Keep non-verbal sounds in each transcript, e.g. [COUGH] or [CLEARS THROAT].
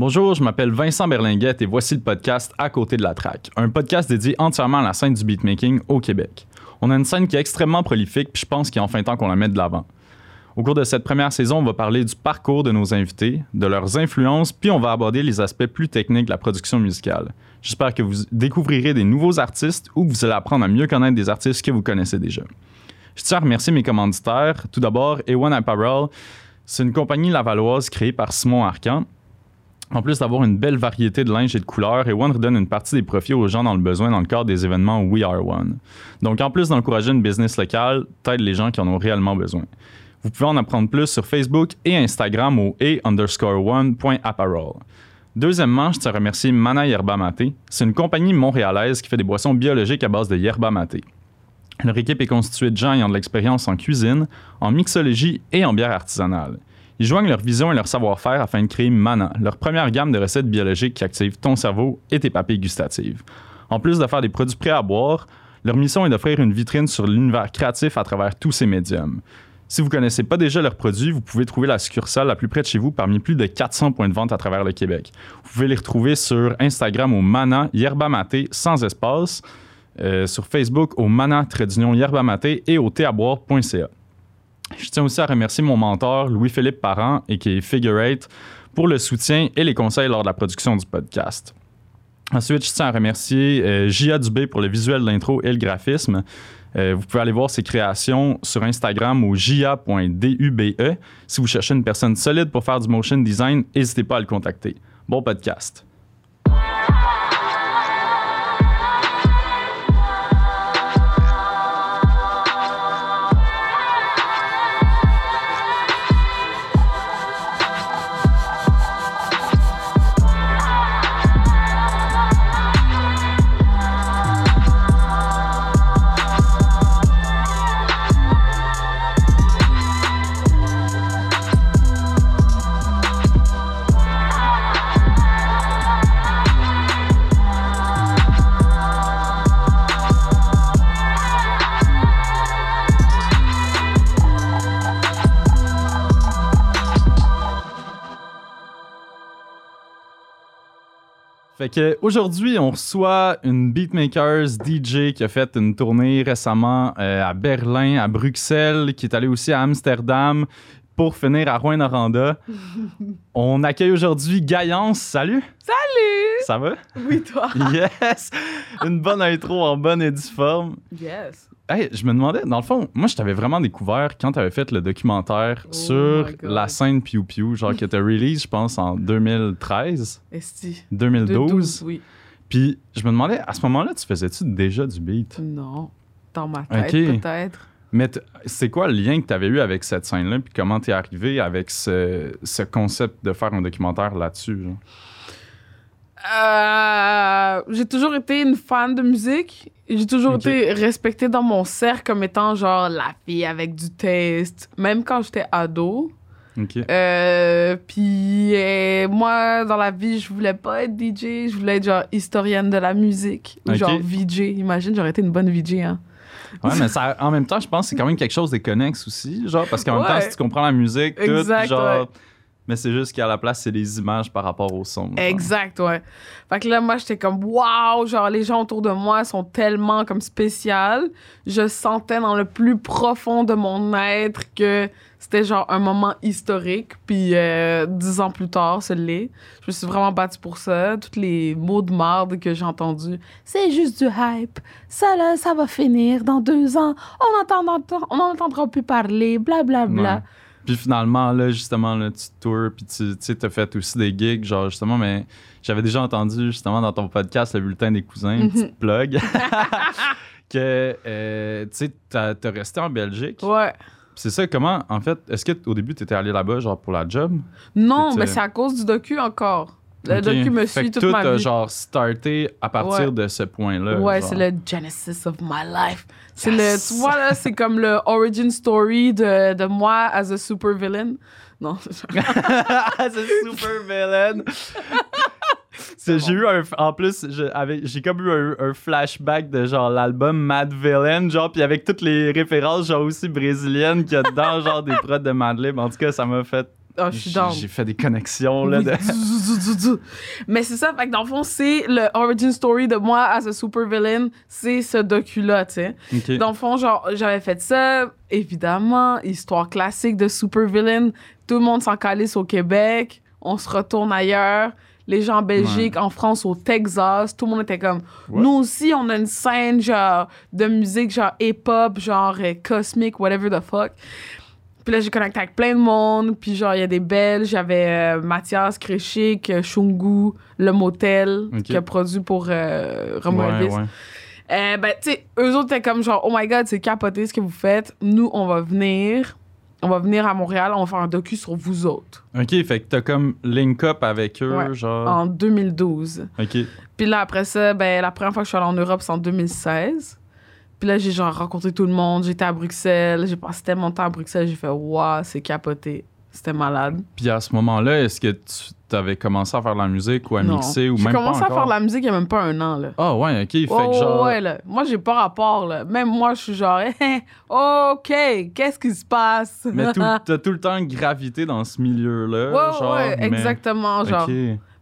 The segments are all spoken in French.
Bonjour, je m'appelle Vincent Berlinguette et voici le podcast À côté de la traque, un podcast dédié entièrement à la scène du beatmaking au Québec. On a une scène qui est extrêmement prolifique, puis je pense qu'il est enfin temps qu'on la mette de l'avant. Au cours de cette première saison, on va parler du parcours de nos invités, de leurs influences, puis on va aborder les aspects plus techniques de la production musicale. J'espère que vous découvrirez des nouveaux artistes ou que vous allez apprendre à mieux connaître des artistes que vous connaissez déjà. Je tiens à remercier mes commanditaires. Tout d'abord, A1 Apparel. C'est une compagnie lavalloise créée par Simon Arcan. En plus d'avoir une belle variété de linge et de couleurs, A1 redonne une partie des profits aux gens dans le besoin dans le cadre des événements We Are One. Donc, en plus d'encourager une business locale, t'aides les gens qui en ont réellement besoin. Vous pouvez en apprendre plus sur Facebook et Instagram au a underscore. Deuxièmement, je tiens à remercier Mana Yerba Mate. C'est une compagnie montréalaise qui fait des boissons biologiques à base de yerba mate. Leur équipe est constituée de gens ayant de l'expérience en cuisine, en mixologie et en bière artisanale. Ils joignent leur vision et leur savoir-faire afin de créer Mana, leur première gamme de recettes biologiques qui activent ton cerveau et tes papilles gustatives. En plus de faire des produits prêts à boire, leur mission est d'offrir une vitrine sur l'univers créatif à travers tous ces médiums. Si vous ne connaissez pas déjà leurs produits, vous pouvez trouver la succursale la plus près de chez vous parmi plus de 400 points de vente à travers le Québec. Vous pouvez les retrouver sur Instagram au Mana Yerba Maté sans espace, euh, sur Facebook au Mana Tradition Yerba Maté et au théaboire.ca. Je tiens aussi à remercier mon mentor Louis-Philippe Parent et qui est Figure 8 pour le soutien et les conseils lors de la production du podcast. Ensuite, je tiens à remercier euh, Dubé pour le visuel de l'intro et le graphisme. Euh, vous pouvez aller voir ses créations sur Instagram au jia.dube. Si vous cherchez une personne solide pour faire du motion design, n'hésitez pas à le contacter. Bon podcast. Fait que aujourd'hui, on reçoit une beatmakers DJ qui a fait une tournée récemment euh, à Berlin, à Bruxelles, qui est allée aussi à Amsterdam pour finir à Rouen-Noranda. [LAUGHS] on accueille aujourd'hui Gaillance. Salut! Salut! Ça va? Oui, toi? [LAUGHS] yes! Une bonne intro en bonne et due forme. Yes. Hey, je me demandais, dans le fond, moi, je t'avais vraiment découvert quand tu avais fait le documentaire Oh sur la scène Pew Pew, genre qui était release, je pense, en 2013, Esti. 2012. oui. Puis je me demandais, à ce moment-là, tu faisais-tu déjà du beat? Non. Dans ma tête, peut-être. Mais c'est quoi le lien que tu avais eu avec cette scène-là? Puis comment t'es arrivé avec ce, ce concept de faire un documentaire là-dessus? genre? Euh, j'ai toujours été une fan de musique. J'ai toujours été respectée dans mon cercle comme étant genre la fille avec du taste. Même quand j'étais ado. Euh, puis euh, moi, dans la vie, je voulais pas être DJ. Je voulais être genre historienne de la musique. Ou genre VJ. Imagine, j'aurais été une bonne VJ, hein. Ouais, mais ça, en même temps, je pense que c'est quand même quelque chose de connexe aussi, genre, parce qu'en même temps, si tu comprends la musique, tout, Exact, genre... ouais. Mais c'est juste qu'à la place, c'est des images par rapport au son. genre. Exact, ouais. Fait que là, moi, j'étais comme, waouh, genre, les gens autour de moi sont tellement comme spéciales. Je sentais dans le plus profond de mon être que c'était genre un moment historique. Puis euh, dix ans plus tard, ce l'est. Je me suis vraiment battue pour ça. Tous les mots de marde que j'ai entendus, c'est juste du hype. Ça, là, ça va finir dans deux ans. On n'entendra on n'entendra plus parler, blablabla. Bla, bla. Ouais. Puis finalement, là, justement, là, tu tours, puis tu tu sais, t'as fait aussi des gigs, genre, justement, mais j'avais déjà entendu, justement, dans ton podcast, le bulletin des cousins, une Mhm. petite plug, [LAUGHS] que, euh, tu sais, t'as resté en Belgique. Ouais. C'est ça, comment, en fait, est-ce que au début, t'étais allé là-bas, genre, pour la job? Non, mais c'est à cause du docu encore. Le Ok. docu me Fait suit toute tout ma a, vie. genre, starté à partir Ouais. de ce point-là. ouais, c'est le genesis of my life. C'est Yes. le, tu vois là, c'est comme le origin story de, de moi as a super villain. Non, c'est c'est [LAUGHS] super villain. [LAUGHS] J'ai eu un. En plus, j'ai comme eu un, un flashback de genre l'album Mad Villain, genre, puis avec toutes les références, genre aussi brésiliennes qu'il y a dedans, genre des prods de Madlib. En tout cas, ça m'a fait Ah, je suis down. J'ai fait des connexions, là. Oui. de-. [LAUGHS] Mais c'est ça, fait que dans le fond, c'est le origin story de moi as a super villain, c'est ce docu-là, tu sais. Dans le fond, genre, j'avais fait ça, évidemment, histoire classique de super villain. Tout le monde s'en calisse au Québec, on se retourne ailleurs. Les gens en Belgique, en France, au Texas, tout le monde était comme. Nous aussi, on a une scène, genre, de musique, genre hip-hop, genre euh, cosmique, whatever the fuck. Puis là, j'ai connecté avec plein de monde. Puis genre, il y a des Belges. J'avais euh, Mathias Créchic, euh, Shungu, Le Motel, qui a produit pour euh, Romo Ouais, Elvis. ouais. Euh, ben, tu sais, eux autres étaient comme genre, oh my god, c'est capoté ce que vous faites. Nous, on va venir. On va venir à Montréal, on va faire un docu sur vous autres. Ok, fait que t'as comme link up avec eux, Ouais. genre. En 2012. Ok. Puis là, après ça, ben, la première fois que je suis allée en Europe, c'est en 2016. Puis là, j'ai genre rencontré tout le monde. J'étais à Bruxelles. J'ai passé tellement de temps à Bruxelles. J'ai fait, waouh, c'est capoté. C'était malade. Puis à ce moment-là, est-ce que tu avais commencé à faire de la musique ou à Non. mixer ou J'ai même pas commencé à encore? faire de la musique il y a même pas un an, là. Ah ouais, ok. Fait Oh, que genre. ouais, là. Moi, j'ai pas rapport, là. Même moi, je suis genre, [LAUGHS] OK, qu'est-ce qui se passe? Mais [LAUGHS] t'as tout le temps gravité dans ce milieu-là. Ouais, genre, ouais, mais- exactement, genre.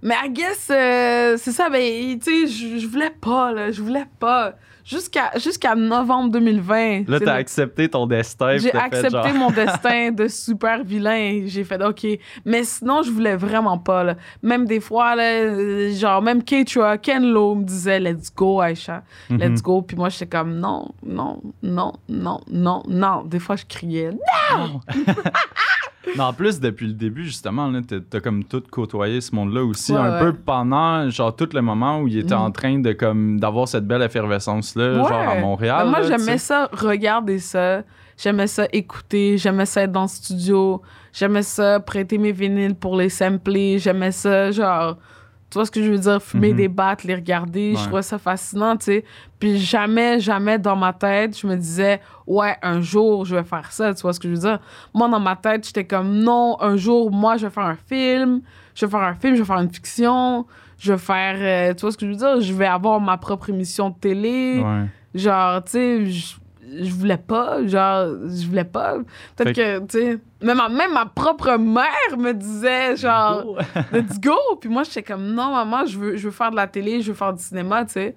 Mais I guess, euh, c'est ça, ben, tu sais, je voulais pas, là, je voulais pas. Jusqu'à jusqu'à novembre 2020. Là, t'as le- accepté ton destin. J'ai accepté genre- mon destin de super vilain. J'ai fait OK. Mais sinon, je voulais vraiment pas. Là. Même des fois, là, euh, genre, même Keitra, Ken Lo me disait Let's go, Aisha. Mhm. Let's go. Puis moi, j'étais comme Non, non, non, non, non, non. Des fois, je criais [LAUGHS] Mais en plus, depuis le début, justement, là, t'as, t'as comme tout côtoyé ce monde-là aussi, Ouais, un ouais. peu pendant, genre, tout le moment où il était Mhm. en train de, comme, d'avoir cette belle effervescence-là, genre, à. Montréal. Mais moi, là, j'aimais ça, regarder ça. J'aimais ça écouter. J'aimais ça être dans le studio. J'aimais ça prêter mes vinyles pour les sampler. J'aimais ça, genre, tu vois ce que je veux dire? Fumer Mhm. des battes, les regarder. Ouais. Je trouvais ça fascinant, tu sais. Puis jamais, jamais dans ma tête, je me disais, ouais, un jour, je vais faire ça. Tu vois ce que je veux dire? Moi, dans ma tête, j'étais comme, non, un jour, moi, je vais faire un film. Je vais faire un film, je vais faire une fiction. Je vais faire, euh, tu vois ce que je veux dire? Je vais avoir ma propre émission de télé. Ouais. Genre, tu sais, je- voulais pas, genre, je voulais pas. Peut-être que, tu sais, même, ma- même ma propre mère me disait, genre, let's [LAUGHS] go. Puis moi, j'étais comme, non, maman, je veux, je veux faire de la télé, je veux faire du cinéma, tu sais.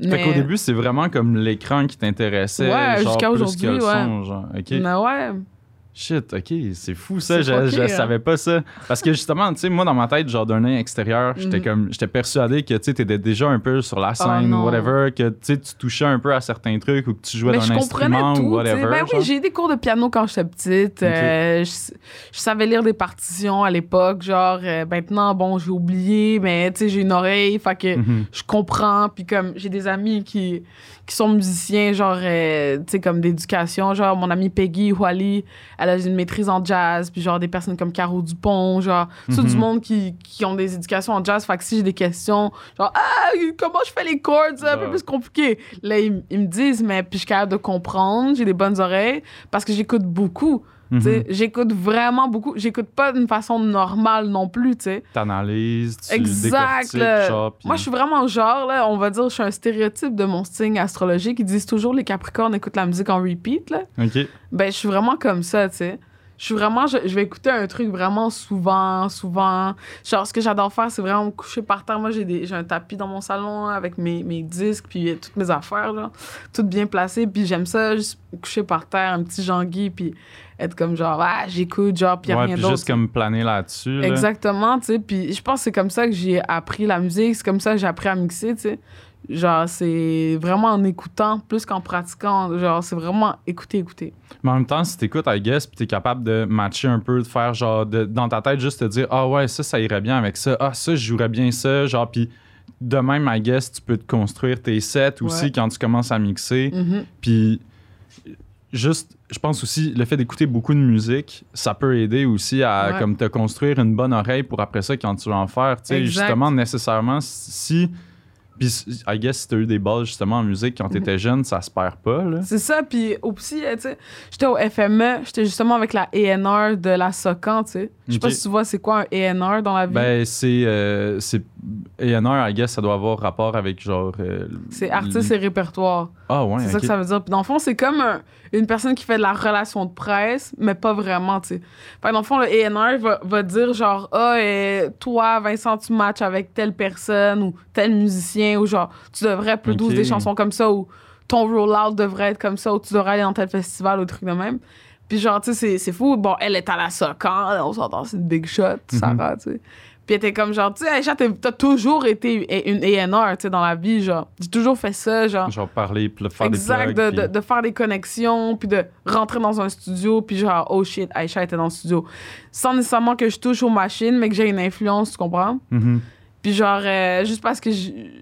Fait Mais, qu'au début, c'est vraiment comme l'écran qui t'intéressait. Ouais, jusqu'à aujourd'hui, ouais. son, genre. OK. mais ouais. Shit, OK, c'est fou ça, je, hein. savais pas ça. Parce que justement, tu sais, moi dans ma tête, genre d'un œil extérieur, j'étais Mhm. comme, j'étais persuadé que tu sais, t'étais déjà un peu sur la scène ou Oh whatever, que tu sais, tu touchais un peu à certains trucs ou que tu jouais d'un instrument tout, ou whatever. Ben oui, j'ai eu des cours de piano quand j'étais petite. euh, je, je savais lire des partitions à l'époque. Genre, euh, maintenant, bon, j'ai oublié, mais tu sais, j'ai une oreille, fait que Mhm. je comprends. Puis comme j'ai des amis qui, qui sont musiciens, genre, euh, tu sais, comme d'éducation. Genre, mon amie Peggy Wally, elle a une maîtrise en jazz. Puis genre, des personnes comme Caro Dupont, genre, tout Mhm. du monde qui, qui ont des éducations en jazz. Fait que si j'ai des questions, genre, ah, comment je fais les chords, c'est un peu plus compliqué. Là, ils, ils me disent, mais puis je suis capable de comprendre, j'ai des bonnes oreilles parce que j'écoute beaucoup. Mhm. J'écoute vraiment beaucoup. J'écoute pas d'une façon normale non plus, tu sais. T'analyses, tu Exact. là. genre, Moi, je suis vraiment genre, là, on va dire, je suis un stéréotype de mon signe astrologique. Ils disent toujours les Capricornes écoutent la musique en repeat, là. OK. Ben, je suis vraiment comme ça, tu sais. Je suis vraiment, je, je vais écouter un truc vraiment souvent, souvent. Genre, ce que j'adore faire, c'est vraiment me coucher par terre. Moi, j'ai, des, j'ai un tapis dans mon salon avec mes, mes disques, puis euh, toutes mes affaires, là, toutes bien placées. Puis j'aime ça, juste coucher par terre, un petit Jean-Guy, puis être comme genre, ah, j'écoute, genre, puis y a ouais, rien d'autre. juste comme planer là-dessus. là. Exactement, tu sais. Puis je pense que c'est comme ça que j'ai appris la musique, c'est comme ça que j'ai appris à mixer, tu sais. Genre, c'est vraiment en écoutant plus qu'en pratiquant. Genre, c'est vraiment écouter, écouter. Mais en même temps, si t'écoutes, I guess, puis t'es capable de matcher un peu, de faire genre, de, dans ta tête, juste te dire, ah ouais, ça, ça irait bien avec ça. Ah, ça, je jouerais bien ça. Genre, puis de même, I guess, tu peux te construire tes sets aussi Ouais. quand tu commences à mixer. Mhm. Puis juste, je pense aussi, le fait d'écouter beaucoup de musique, ça peut aider aussi à Ouais. comme te construire une bonne oreille pour après ça quand tu vas en faire. Tu sais, justement, nécessairement, si. Puis, I guess, si t'as eu des balles justement en musique quand t'étais jeune, ça se perd pas, là. C'est ça, puis aussi, euh, tu sais, j'étais au FME, j'étais justement avec la ENR de la SOCAN, tu sais. Je sais pas si tu vois c'est quoi un ENR dans la vie? Ben, c'est. euh, c'est A&R, I guess, ça doit avoir rapport avec genre. euh, C'est artiste et répertoire. Ah ouais, C'est ça que ça veut dire. Puis dans le fond, c'est comme un- une personne qui fait de la relation de presse, mais pas vraiment, tu sais. Fait dans le fond, le A&R va, va dire genre, ah, euh, toi, Vincent, tu matches avec telle personne ou tel musicien, ou genre, tu devrais produire Ok. des chansons comme ça, ou ton rollout devrait être comme ça, ou tu devrais aller dans tel festival, ou truc de même. Puis genre, tu sais, c'est- fou. Bon, elle est à la Socan, on s'entend, c'est une big shot, Sarah, tu sais. Puis elle était comme genre, tu sais, Aïcha, t'as toujours été une A&R, tu sais, dans la vie, genre. J'ai toujours fait ça, genre. Genre parler, puis faire Exact, des de, plugs. de, puis- de faire des connexions, puis de rentrer dans un studio, puis genre, oh shit, Aïcha était dans le studio. Sans nécessairement que je touche aux machines, mais que j'ai une influence, tu comprends? Mhm. Puis genre, euh, juste parce que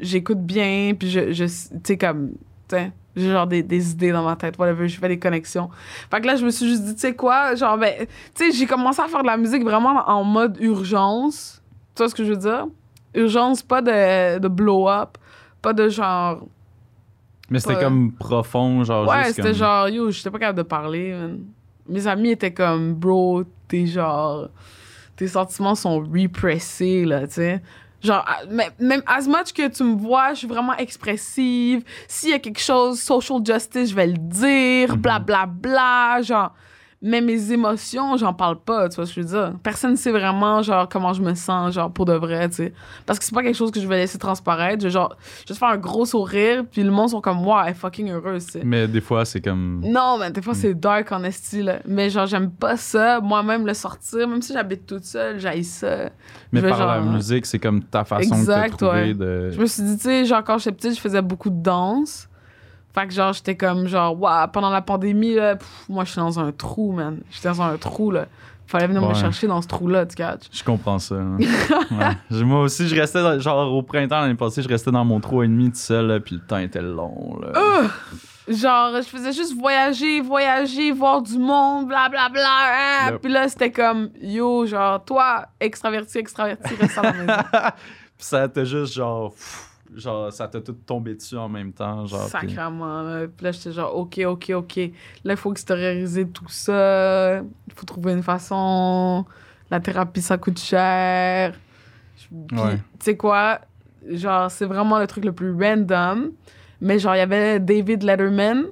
j'écoute bien, puis je, je tu sais, comme, tu sais, j'ai genre des, des idées dans ma tête, whatever, je fais des connexions. Fait que là, je me suis juste dit, tu sais quoi, genre, ben, tu sais, j'ai commencé à faire de la musique vraiment en mode urgence. Tu vois ce que je veux dire? Urgence, pas de, de blow-up, pas de genre, Mais c'était comme profond, genre. Ouais, c'était comme- genre, yo, j'étais pas capable de parler. man. Mes amis étaient comme, bro, t'es genre. Tes sentiments sont repressés, là, tu sais. Genre, mais- même as much que tu me vois, je suis vraiment expressive. S'il y a quelque chose, social justice, je vais le dire, Mhm. bla bla bla. Genre, mais mes émotions, j'en parle pas, tu vois ce que je veux dire. Personne ne sait vraiment, genre, comment je me sens, genre, pour de vrai, tu sais. Parce que c'est pas quelque chose que je vais laisser transparaître. Je, genre, juste faire un gros sourire, puis le monde sont comme, wow, elle est fucking heureuse, tu sais. Mais des fois, c'est comme. Non, mais des fois, Mm. c'est dark en esti, là. Mais genre, j'aime pas ça. Moi-même, le sortir, même si j'habite toute seule, j'aille ça. Mais je vais par la genre- musique, c'est comme ta façon Exact, de te trouver. ouais. De... Je me suis dit, tu sais, genre, quand j'étais petite, je faisais beaucoup de danse. Fait que genre, j'étais comme, genre, waouh, pendant la pandémie, là, pff, moi, je suis dans un trou, man. J'étais dans un trou, là. Fallait venir me chercher dans ce trou-là, tu catches. Je comprends ça. hein. [LAUGHS] Ouais. Moi aussi, je restais, dans- genre au printemps l'année passée, je restais dans mon trou et demi tout seul, là, puis le temps était long. Là. Euh, Genre, je faisais juste voyager, voyager, voir du monde, blablabla. Bla, bla, hein. Yep. Puis là, c'était comme, yo, genre, toi, extraverti, extraverti, reste à la maison. [LAUGHS] Puis ça t'a juste genre. pff, Genre, ça t'a tout tombé dessus en même temps. Genre, puis- Sacrement. Là. Puis là, j'étais genre, OK, OK, OK. Là, il faut extérioriser tout ça. Il faut trouver une façon. La thérapie, ça coûte cher. Puis, Ouais. tu sais quoi? Genre, c'est vraiment le truc le plus random. Mais genre, il y avait David Letterman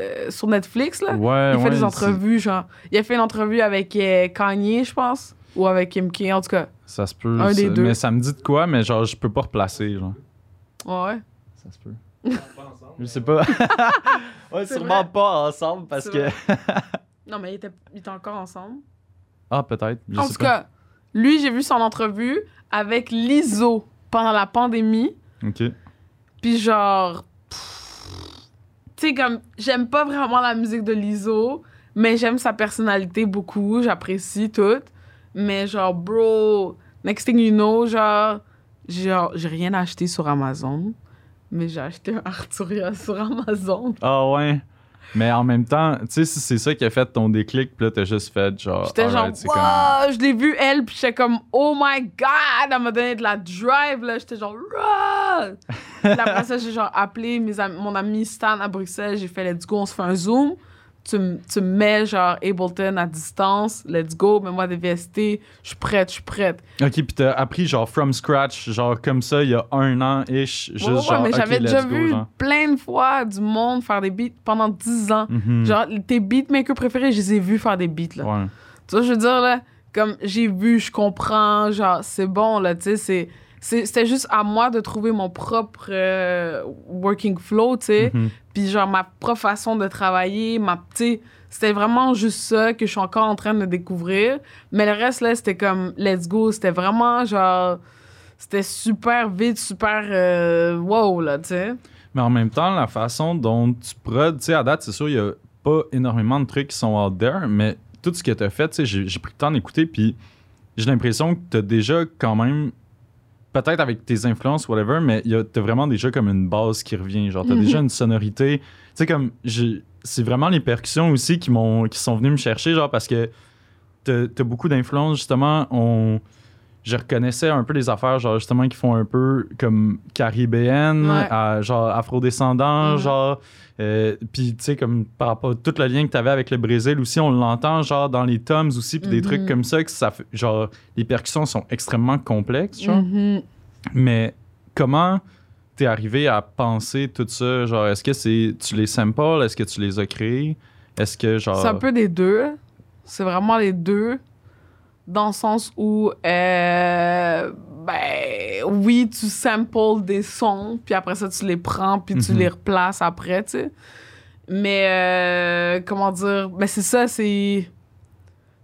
euh, sur Netflix, là. Ouais, il fait ouais, des entrevues, genre. Il a fait une entrevue avec euh, Kanye, je pense. Ou avec Kim K, en tout cas. Ça se peut. Un des deux. Mais ça me dit de quoi, mais genre, je peux pas replacer. Genre. Ouais. Ça se peut. Je sais pas. [LAUGHS] ouais, C'est sûrement vrai. pas ensemble parce que. [LAUGHS] Non, mais ils étaient, étaient encore ensemble. Ah, peut-être. Je en sais tout pas. cas, lui, j'ai vu son entrevue avec l'ISO pendant la pandémie. Ok. Puis genre, tu sais, comme, j'aime pas vraiment la musique de l'ISO, mais j'aime sa personnalité beaucoup, j'apprécie tout. Mais genre, bro, next thing you know, genre, genre, j'ai rien acheté sur Amazon, mais j'ai acheté un Arturia sur Amazon. Ah, ouais. Mais en même temps, tu sais, si c'est ça qui a fait ton déclic, puis là, t'as juste fait genre. J'étais genre, comme- wow, je l'ai vu elle, puis j'étais comme, oh my god, elle m'a donné de la drive, là. J'étais genre, Rah! Puis après ça, j'ai genre appelé mes am- mon ami Stan à Bruxelles, j'ai fait, let's go, on se fait un zoom. Tu, tu me mets genre Ableton à distance, let's go, mets-moi des VST, je suis prête, je suis prête. Ok, puis t'as appris genre from scratch, genre comme ça, il y a un an-ish, juste Ouais, ouais, genre. mais j'avais déjà go, vu genre. plein de fois du monde faire des beats pendant 10 ans. Mhm. Genre, tes beatmakers préférés, je les ai vus faire des beats, là. Ouais. Tu vois, je veux dire, là, comme j'ai vu, je comprends, genre, c'est bon, là, tu sais, c'est. C'était juste à moi de trouver mon propre euh, working flow, tu sais. Mhm. Puis, genre, ma propre façon de travailler, ma. Sais, c'était vraiment juste ça que je suis encore en train de découvrir. Mais le reste, là, c'était comme, let's go. C'était vraiment, genre. C'était super vite, super. euh, wow, là, tu sais. Mais en même temps, la façon dont tu prods, tu sais, à date, c'est sûr, il y a pas énormément de trucs qui sont out there, mais tout ce que tu as fait, tu sais, j'ai j'ai pris le temps d'écouter, puis j'ai l'impression que tu as déjà quand même, peut-être avec tes influences, whatever, mais tu as vraiment déjà comme une base qui revient. Genre, tu as Mhm. déjà une sonorité. Tu sais, comme, c'est vraiment les percussions aussi qui, m'ont qui sont venues me chercher, genre, parce que tu as beaucoup d'influence, justement. On je reconnaissais un peu les affaires, genre justement, qui font un peu comme caribéenne, Ouais. à, genre afrodescendant, Mhm. genre. euh, puis, tu sais, comme par rapport à tout le lien que tu avais avec le Brésil aussi, on l'entend, genre dans les toms aussi, puis des trucs comme ça, que ça fait. Genre, les percussions sont extrêmement complexes, genre. Mhm. Mais comment t'es arrivé à penser tout ça? Genre, est-ce que c'est tu les samples? Est-ce que tu les as créés? Est-ce que genre. C'est un peu des deux. C'est vraiment les deux. Dans le sens où, euh, ben, oui, tu samples des sons, puis après ça, tu les prends, puis tu Mhm. les replaces après, tu sais. Mais, euh, comment dire, ben, c'est ça, c'est.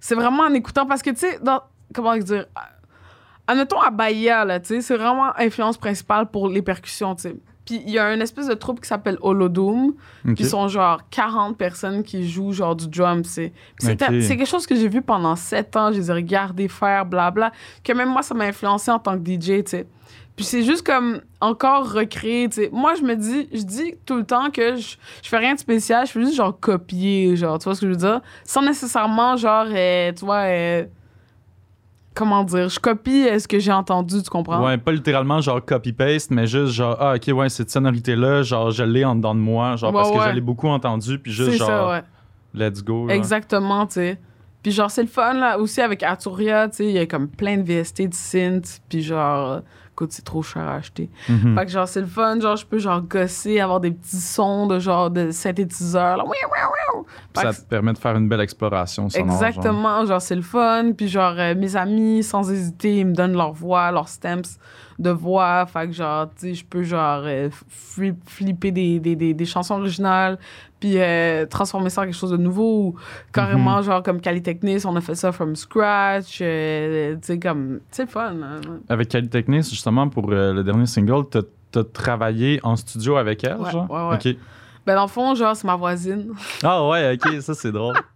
C'est vraiment en écoutant, parce que, tu sais, dans. Comment dire. Admettons à Bahia, là, tu sais, c'est vraiment influence principale pour les percussions, tu sais. Puis il y a une espèce de troupe qui s'appelle Holodoom, Ok. puis ils sont genre 40 personnes qui jouent genre du drum. C'est puis c'est Ok. c'est quelque chose que j'ai vu pendant 7 ans. Je les ai regardés faire, blabla. Que même moi, ça m'a influencé en tant que DJ, tu sais. Puis c'est juste comme encore recréer, tu sais. Moi, je me dis, je dis tout le temps que je, je fais rien de spécial. Je fais juste genre copier, genre, tu vois ce que je veux dire? Sans nécessairement genre, euh, tu vois, euh, comment dire, je copie euh, ce que j'ai entendu, tu comprends? Ouais, pas littéralement genre copy-paste, mais juste genre, ah, ok, ouais, cette sonorité-là, genre, je l'ai en dedans de moi, genre, Ouais, parce que je l'ai beaucoup entendu, puis juste genre, ça, ouais. let's go. là. Exactement, tu sais. Puis genre, c'est le fun, là, aussi avec Arturia, tu sais, il y a comme plein de VST, de synth, puis genre, c'est trop cher à acheter. Mhm. Fait que genre, c'est le fun, genre, je peux genre gosser, avoir des petits sons de genre, de. Fait Ça te permet de faire une belle exploration sonore. genre. Exactement, genre, c'est le fun. Puis genre, euh, mes amis, sans hésiter, ils me donnent leur voix, leurs stamps de voix. Fait que genre, tu sais, je peux genre euh, flip- flipper des, des, des, des chansons originales, puis euh, transformer ça en quelque chose de nouveau. Ou carrément, genre, comme Calitechnis, on a fait ça from scratch. euh, tu sais, comme, c'est fun. hein. Avec Kelly Technis, justement, pour euh, le dernier single, t'as t'as travaillé en studio avec elle, Ouais, genre? ouais, ouais. Ok. Ben, dans le fond, genre, c'est ma voisine. Ah ouais, ok, ça c'est drôle. [LAUGHS]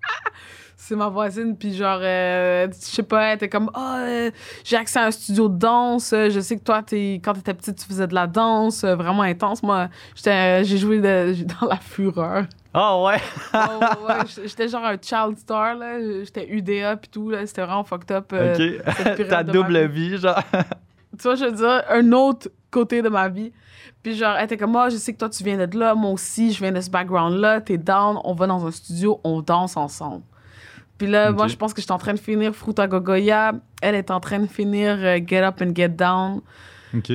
C'est ma voisine, puis genre, euh, je sais pas, elle était comme, ah, euh, j'ai accès à un studio de danse. Je sais que toi, t'es, quand t'étais petite, tu faisais de la danse euh, vraiment intense. Moi, j'étais, j'ai joué de- [LAUGHS] dans la fureur. Ah ouais! Ouais, ouais, ouais, j'étais- genre un child star, là. J'étais UDA, puis tout, là. C'était vraiment fucked up. euh, ok. Ta ma double vie. genre. [LAUGHS] tu vois, je veux dire, un autre côté de ma vie. Puis genre, elle était comme, moi, je sais que toi, tu viens de là, moi aussi, je viens de ce background-là, t'es down, on va dans un studio, on danse ensemble. Puis là, moi, je pense que j'étais en train de finir Fruta Gogoya, elle est en train de finir euh, Get Up and Get Down.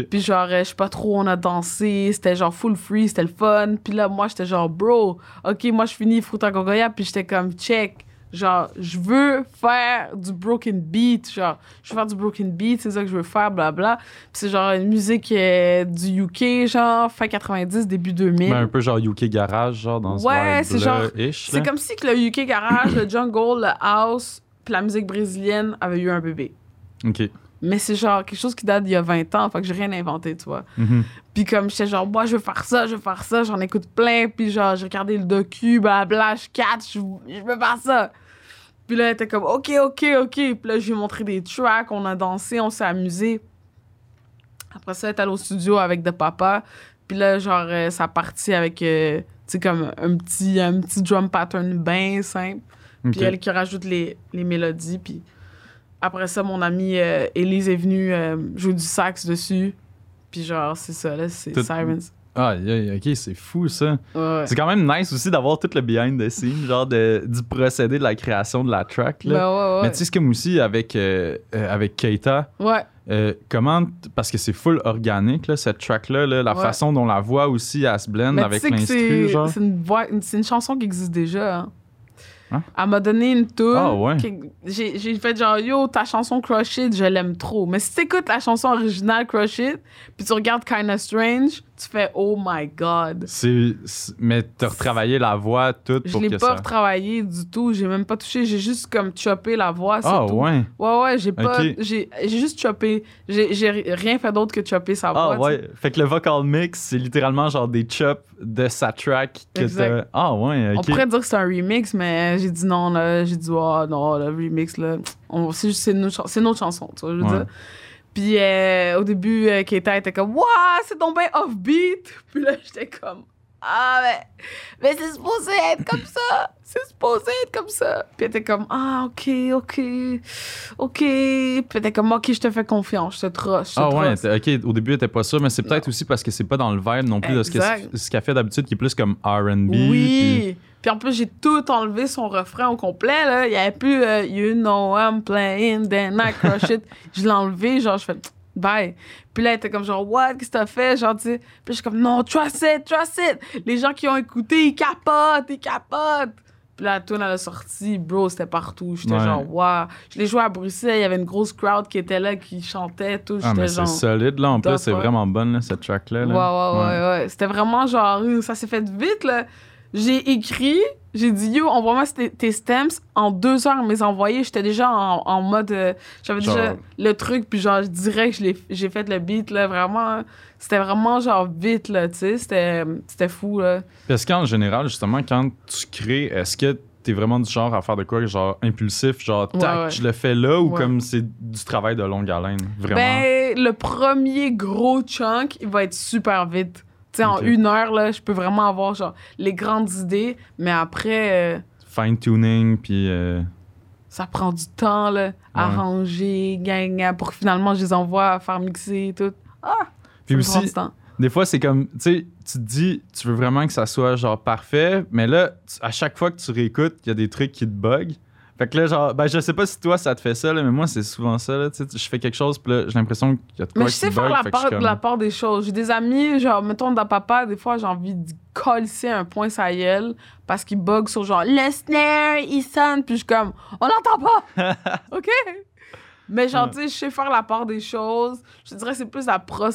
Puis genre, euh, je sais pas trop, on a dansé, c'était genre full free, c'était le fun. Puis là, moi, j'étais genre, bro, ok, moi, je finis Fruta Gogoya, puis j'étais comme, check. Genre, je veux faire du broken beat, genre, je veux faire du broken beat, c'est ça que je veux faire, blabla. Puis c'est genre une musique euh, du UK, genre, fin 90, début 2000. Ben, un peu genre UK Garage, genre dans Ouais, ce c'est genre- c'est comme si que le UK Garage, le jungle, le house, puis la musique brésilienne avaient eu un bébé. Ok. Mais c'est genre quelque chose qui date d'il y a 20 ans, fait que j'ai rien inventé, tu vois. Mhm. Puis comme j'étais genre, moi, je veux faire ça, je veux faire ça, j'en écoute plein. Puis genre, j'ai regardé le docu, blabla, je catch, je, je veux faire ça. Puis là, elle était comme, OK, OK, OK. Puis là, je lui ai montré des tracks, on a dansé, on s'est amusé. Après ça, elle est allée au studio avec de papa. Puis là, genre, euh, ça a parti avec, euh, tu sais, comme un petit, un petit drum pattern bien simple. Puis elle qui rajoute les, les mélodies. Puis après ça, mon amie euh, Elise est venue euh, jouer du sax dessus. Puis genre, c'est ça, là, c'est Sirens. Ah, ok, c'est fou ça. Ouais. C'est quand même nice aussi d'avoir tout le behind the scenes, genre de, du procédé de la création de la track. Là. Ben ouais, ouais. Mais tu sais, c'est comme aussi avec, euh, avec Keita. Ouais, euh, comment, parce que c'est full organique, là, cette track-là, là, la façon dont la voix aussi, elle se blend mais avec l'instru, c'est une, voix- une- c'est une chanson qui existe déjà. hein. Hein? Elle m'a donné une tune. Ah ouais? j'ai fait genre, yo, ta chanson Crush It, je l'aime trop. Mais si t'écoutes la chanson originale Crush It, puis tu regardes Kinda Strange, tu fais Oh my God. C'est, mais t'as retravaillé la voix toute Je pour l'ai que pas ça... retravaillé du tout. J'ai même pas touché. J'ai juste comme chopé la voix. Ah ouais? Ouais, ouais, j'ai pas. J'ai j'ai juste chopé. J'ai j'ai rien fait d'autre que chopper sa voix. Ah tu sais. ouais. Fait que le vocal mix, c'est littéralement genre des chops de sa track que. Ah ouais, On ok. pourrait dire que c'est un remix, mais j'ai dit non, là. J'ai dit, oh non, le remix, là. on- C'est juste- c'est une, c'est une autre chanson, tu vois, je veux Ouais. dire. Puis euh, au début, euh, Keita était comme, waouh, c'est donc bien offbeat. Puis là, j'étais comme, ah, mais, mais c'est supposé être comme ça. C'est supposé être comme ça. Puis elle était comme, ah, ok, ok, ok. Puis elle était comme, ok, je te fais confiance, je te trust, Ah ouais, trust. ok, au début, elle était pas sûre, mais c'est peut-être aussi parce que c'est pas dans le vibe non plus de ce qu'elle fait d'habitude, qui est plus comme R&B. Oui. Puis en plus, j'ai tout enlevé son refrain au complet. Là. Il n'y avait plus euh, You know I'm playing, then I crush it. [LAUGHS] je l'ai enlevé. Genre, je fais bye. Puis là, elle était comme genre, what, qu'est-ce que t'as fait? Genre, tu. Puis je suis comme, non, trust it, trust it. Les gens qui ont écouté, ils capotent, ils capotent. Puis la tune elle a sorti, bro, c'était partout. J'étais Ouais. genre, wow. Je l'ai joué à Bruxelles, il y avait une grosse crowd qui était là, qui chantait, tout. Ah, mais c'est solide, là. En plus, c'est vraiment bonne, là, cette track-là. Ouais, là. ouais, ouais, ouais. C'était vraiment genre, ça s'est fait vite, là. J'ai écrit, j'ai dit, yo, envoie-moi tes, stems. En deux heures, mes envoyés, j'étais déjà en, en mode. euh, J'avais Genre- déjà le truc, puis genre, je dirais que je l'ai- j'ai fait le beat, là. Vraiment, c'était vraiment genre vite, là, tu sais. C'était c'était fou, là. Parce qu'en général, justement, quand tu crées, est-ce que t'es vraiment du genre à faire de quoi, genre impulsif, genre tac, Ouais, ouais. je le fais là, ou Ouais. comme c'est du travail de longue haleine, vraiment? Ben, le premier gros chunk, il va être super vite. Tu sais, en une heure, là, je peux vraiment avoir, genre, les grandes idées, mais après. euh, Fine-tuning, puis. euh, ça prend du temps, là, arranger, gagnant, pour que finalement je les envoie à faire mixer et tout. Ah! Puis ça me prend aussi, du temps. des fois, c'est comme, tu sais, tu te dis, tu veux vraiment que ça soit genre parfait, mais là, tu- à chaque fois que tu réécoutes, il y a des trucs qui te bug. Fait que là, genre, ben, je sais pas si toi ça te fait ça, là, mais moi, c'est souvent ça, là. Tu sais, je fais quelque chose, puis là, j'ai l'impression qu'il y a de quoi Mais je sais faire la part, comme- la part des choses. J'ai des amis, genre, mettons, dans papa, des fois, j'ai envie de coller un point sa gueule parce qu'il bug sur genre, le snare, il sonne, puis je suis comme, on l'entend pas! [LAUGHS] OK? Mais genre, tu sais, je sais faire la part des choses. Je te dirais c'est plus la pros,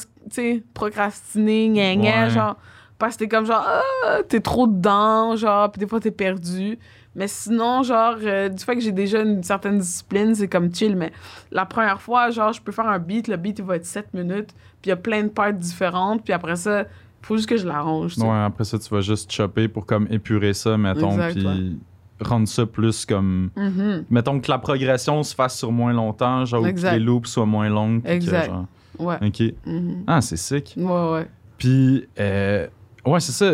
procrastiner, gna, gna, Ouais. genre, parce que t'es comme genre, ah, t'es trop dedans, genre, puis des fois t'es perdu. Mais sinon, genre, euh, du fait que j'ai déjà une certaine discipline, c'est comme chill. Mais la première fois, genre, je peux faire un beat, le beat, il va être 7 minutes, puis il y a plein de parts différentes, puis après ça, faut juste que je l'arrange. Ouais, après ça, tu vas juste chopper pour comme épurer ça, mettons, Exact, puis rendre ça plus comme. Mhm. Mettons que la progression se fasse sur moins longtemps, genre, ou que Exact. les loops soient moins longues. puis que, Exact. genre- Ouais. Ok. Mhm. Ah, c'est sick. Ouais, ouais. Puis, euh, ouais, c'est ça.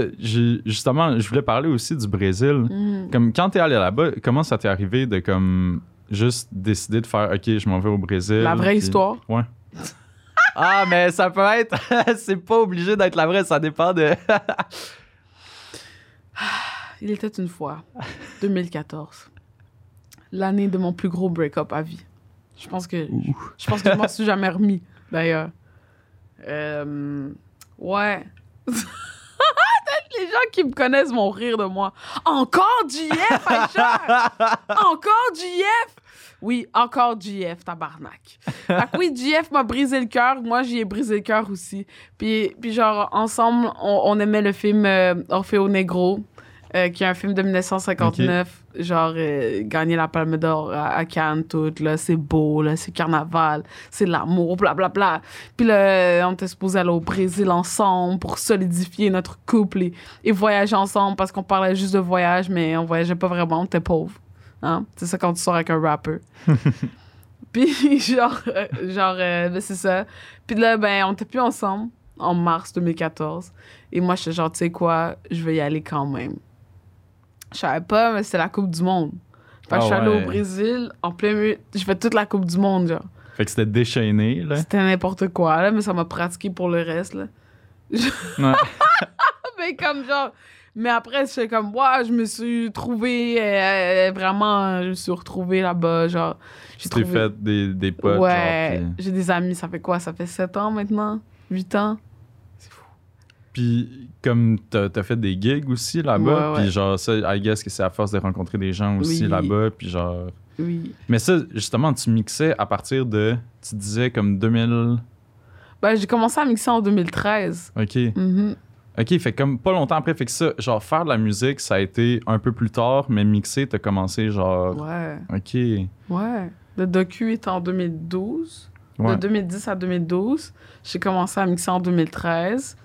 Justement, je voulais parler aussi du Brésil. Mhm. Comme quand t'es allé là-bas, comment ça t'est arrivé de comme juste décider de faire OK, je m'en vais au Brésil. La vraie puis- histoire? Ouais. [LAUGHS] ah, mais ça peut être. [LAUGHS] c'est pas obligé d'être la vraie, ça dépend de. [SIGHS] Il était une fois, 2014. L'année de mon plus gros break-up à vie. Je pense que je pense que je m'en suis jamais remis, d'ailleurs. Euh, ouais. [LAUGHS] Gens qui me connaissent vont rire de moi. Encore GF, Aïcha! [LAUGHS] Encore GF! Oui, encore GF, tabarnak. Fait que oui, GF m'a brisé le cœur. Moi, j'y ai brisé le cœur aussi. Puis, puis genre, ensemble, on, on aimait le film euh, Orfeo Negro, euh, qui est un film de 1959. Genre, euh, gagné la Palme d'Or à, à Cannes, tout. Là, c'est beau, là, c'est carnaval, c'est l'amour, blablabla. Puis là, on était supposé aller au Brésil ensemble pour solidifier notre couple et, et voyager ensemble parce qu'on parlait juste de voyage, mais on voyageait pas vraiment, on était pauvres. Hein? C'est ça quand tu sors avec un rapper. [LAUGHS] Puis, [LAUGHS] genre, euh, genre ben, c'est ça. Puis là, ben, on était plus ensemble en mars 2014. Et moi, j'étais genre, tu sais quoi, je vais y aller quand même. Je savais pas, mais c'était la Coupe du Monde. Fait que Ah je suis allée au Brésil en plein milieu. Je fais toute la Coupe du Monde, genre. Fait que c'était déchaîné, là. C'était n'importe quoi, là, mais ça m'a pratiqué pour le reste, là. [LAUGHS] Ouais. [LAUGHS] mais comme genre. Mais après, c'est comme, ouais, je me suis trouvé euh, vraiment, je me suis retrouvée là-bas, genre. Tu J'ai trouvé. fait des, des potes, ouais, genre. Puis, j'ai des amis, ça fait quoi? Ça fait 7 ans maintenant? 8 ans? C'est fou. puis comme t'as as fait des gigs aussi là-bas, puis genre, ça, I guess que c'est à force de rencontrer des gens aussi Oui. là-bas, puis genre. Oui. Mais ça, justement, tu mixais à partir de. Tu disais comme 2000. Ben, j'ai commencé à mixer en 2013. Ok. Mhm. Ok, fait comme pas longtemps après, fait que ça, genre faire de la musique, ça a été un peu plus tard, mais mixer, t'as commencé genre. Ouais, Ok. ouais. Le docu est en 2012. Ouais. De 2010 à 2012. J'ai commencé à mixer en 2013.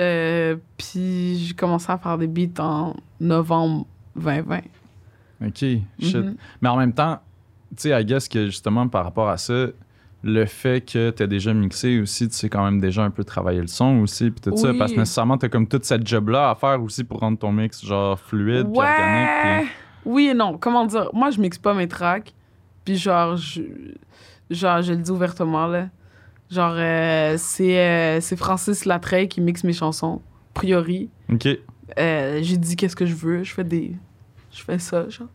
Euh, puis j'ai commencé à faire des beats en novembre 2020. Ok, shit. Mhm. Mais en même temps, tu sais, I guess que justement par rapport à ça, le fait que t'as déjà mixé aussi, tu sais quand même déjà un peu travailler le son aussi, puis tout ça, parce que nécessairement t'as comme toute cette job-là à faire aussi pour rendre ton mix genre fluide, puis organique. Ouais. Oui et non. Comment dire? Moi, je mixe pas mes tracks. Puis genre, je, genre, je le dis ouvertement, là. Genre, euh, c'est euh, c'est Francis Latreille qui mixe mes chansons. Priori. Ok. Euh, j'ai dit qu'est-ce que je veux? Je fais des... Je fais ça, genre.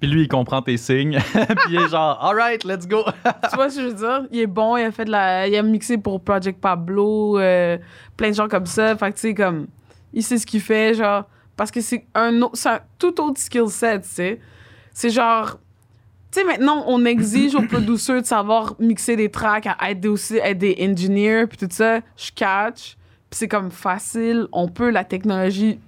Puis lui, il comprend tes signes. [LAUGHS] puis il est genre, alright, let's go. [LAUGHS] tu vois ce que je veux dire? Il est bon, il a fait de la. Il a mixé pour Project Pablo, plein de gens comme ça. Fait que tu sais, comme. Il sait ce qu'il fait, genre. Parce que c'est un, autre- c'est un tout autre skill set, tu sais. C'est genre. Sais, maintenant, on exige aux producers de savoir mixer des tracks, à être aussi être des engineers, puis tout ça. Je catch. Puis c'est comme facile. On peut, la technologie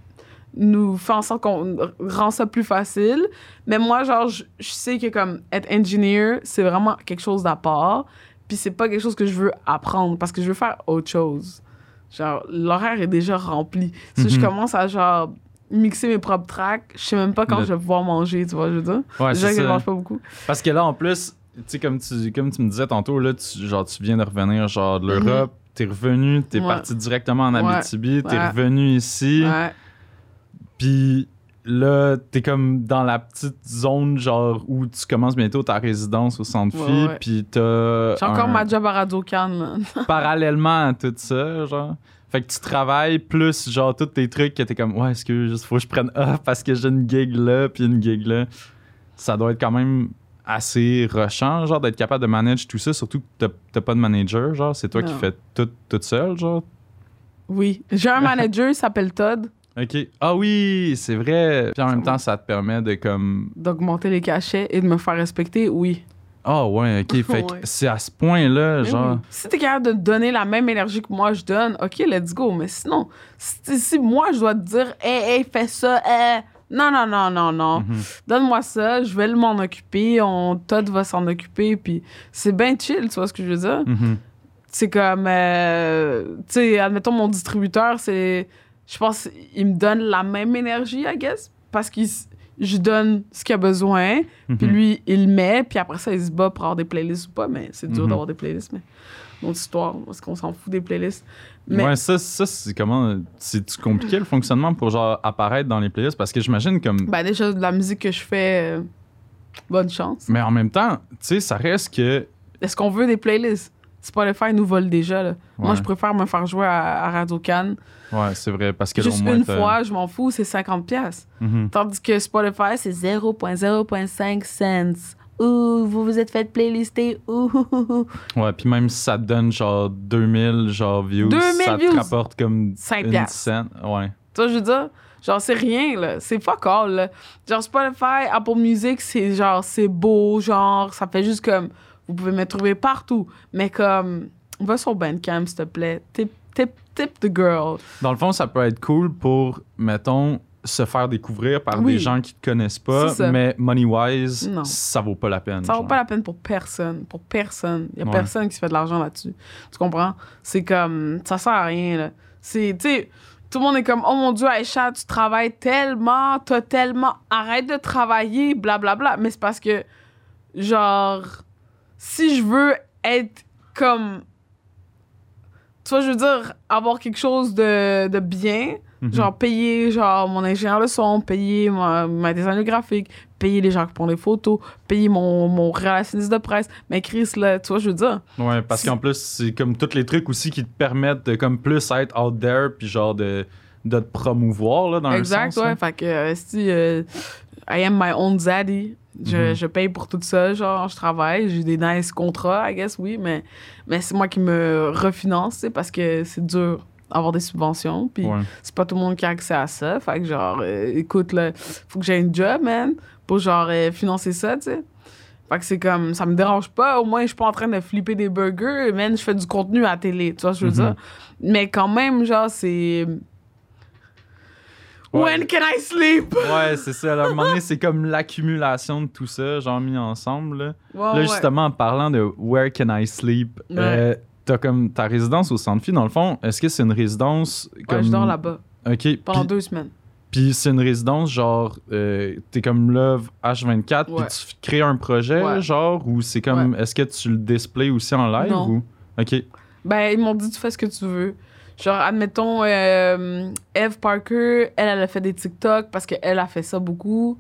nous fait en sorte qu'on rend ça plus facile. Mais moi, genre, je, je sais que comme être engineer, c'est vraiment quelque chose d'à part. Puis c'est pas quelque chose que je veux apprendre parce que je veux faire autre chose. Genre, l'horaire est déjà rempli. Si je Mhm. commence à genre mixer mes propres tracks, je sais même pas quand Le- je vais pouvoir manger, tu vois, je veux dire. Ouais, déjà que je mange pas beaucoup. Parce que là, en plus, tu sais, comme tu, comme tu me disais tantôt, là, tu, genre, tu viens de revenir genre, de l'Europe, t'es revenu, t'es Mhm. Ouais. parti directement en Ouais. Abitibi, t'es Ouais. revenu ici, Ouais. puis là, t'es comme dans la petite zone, genre, où tu commences bientôt ta résidence au centre ouais. puis t'as. J'ai encore un- ma job à Radio Cannes, là. [LAUGHS] parallèlement à tout ça, genre. Fait que tu travailles plus, genre, tous tes trucs que t'es comme, ouais, est-ce que juste faut que je prenne off parce que j'ai une gig là, puis une gig là. Ça doit être quand même assez rushant, genre, d'être capable de manager tout ça, surtout que t'as- pas de manager, genre, c'est toi qui fais tout toute seule, genre? Oui. J'ai un manager, il s'appelle Todd, Ok. Ah oui, c'est vrai. Puis en même temps, ça te permet de comme. d'augmenter les cachets et de me faire respecter, oui. Ah ouais, ok. [LAUGHS] Fait Ouais. c'est à ce point-là, Mais genre. oui. Si t'es capable de donner la même énergie que moi je donne, ok, let's go. Mais sinon, si, si moi je dois te dire, hey, hey, fais ça, hey. Non, non, non, non, non. Mhm. Donne-moi ça, je vais m'en occuper, on, Todd va s'en occuper, puis c'est bien chill, tu vois ce que je veux dire? Mhm. C'est comme, euh, tu sais, admettons, mon distributeur, c'est, je pense, il me donne la même énergie, I guess, parce que je donne ce qu'il a besoin, puis Mhm. lui, il met, puis après ça, il se bat pour avoir des playlists ou pas, mais c'est dur Mhm. d'avoir des playlists, mais notre histoire, parce qu'on s'en fout des playlists. Mais Ouais, ça, ça c'est comment. C'est compliqué le fonctionnement pour genre apparaître dans les playlists? Parce que j'imagine comme. ben, déjà, de la musique que je fais, euh, bonne chance. Mais en même temps, tu sais, ça reste que. Est-ce qu'on veut des playlists? Spotify nous vole déjà, là. Moi, je préfère me faire jouer à, à Radio Cannes. Ouais, c'est vrai. Parce que Juste au moins, une fois, je m'en fous, c'est 50$. piastres. Mhm. Tandis que Spotify, c'est 0.05 cents. Ouh, vous vous êtes fait playlister. Ouh, Ouais, puis même si ça te donne genre 2000 genre views, 2000 ça te views. rapporte comme 5 une cent. Ouais. Tu vois, je veux dire, genre, c'est rien, là. C'est fuck all, là. Genre, Spotify, Apple Music, c'est genre, c'est beau, genre, ça fait juste comme, vous pouvez me trouver partout. Mais comme, va sur Bandcamp, s'il te plaît. Tip, tip, tip the girl. Dans le fond, ça peut être cool pour, mettons, se faire découvrir par Oui. des gens qui te connaissent pas, mais money-wise, ça vaut pas la peine. Ça vaut genre. pas la peine pour personne. Pour personne. Il y a Ouais. personne qui se fait de l'argent là-dessus. Tu comprends? C'est comme, ça sert à rien, là. C'est, tu sais, tout le monde est comme, oh mon Dieu, Aïcha, tu travailles tellement, t'as tellement, arrête de travailler, blablabla. Mais c'est parce que, genre, si je veux être comme, tu vois, je veux dire, avoir quelque chose de, de bien, Mhm. genre payer genre mon ingénieur de son, payer ma, ma designer graphique, payer les gens qui prennent des photos, payer mon, mon relationniste de presse. Mais Chris, là, tu vois, je veux dire, Ouais, parce qu'en plus, c'est comme tous les trucs aussi qui te permettent de comme plus être out there, puis genre de, de te promouvoir, là, dans exact, un sens. ouais. là. Fait que, euh, si, euh, I am my own zaddy. Je, Mhm. je paye pour tout ça, genre, je travaille, j'ai des nice contrats, I guess, oui, mais, mais c'est moi qui me refinance, parce que c'est dur d'avoir des subventions, puis Ouais. c'est pas tout le monde qui a accès à ça. Fait que, genre, euh, écoute, là, faut que j'ai une job, man, pour, genre, euh, financer ça, tu sais. Fait que c'est comme, ça me dérange pas. Au moins, je suis pas en train de flipper des burgers. Man, je fais du contenu à la télé, tu vois je veux Mhm. dire? Mais quand même, genre, c'est. When can I sleep? Ouais, c'est ça. À un moment donné, [LAUGHS] c'est comme l'accumulation de tout ça, genre mis ensemble. Là, justement, en parlant de Where Can I Sleep, euh, t'as comme ta résidence au centre Phi, dans le fond, est-ce que c'est une résidence comme. Ouais, je dors là-bas Ok. pendant deux semaines. Puis c'est une résidence, genre, euh, t'es comme là, H24, Ouais. puis tu crées un projet, Ouais. genre, ou c'est comme, est-ce que tu le displays aussi en live Non. ou? Ok. Ben, ils m'ont dit, tu fais ce que tu veux. Genre, admettons, euh, Eve Parker, elle, elle a fait des TikTok parce qu'elle a fait ça beaucoup.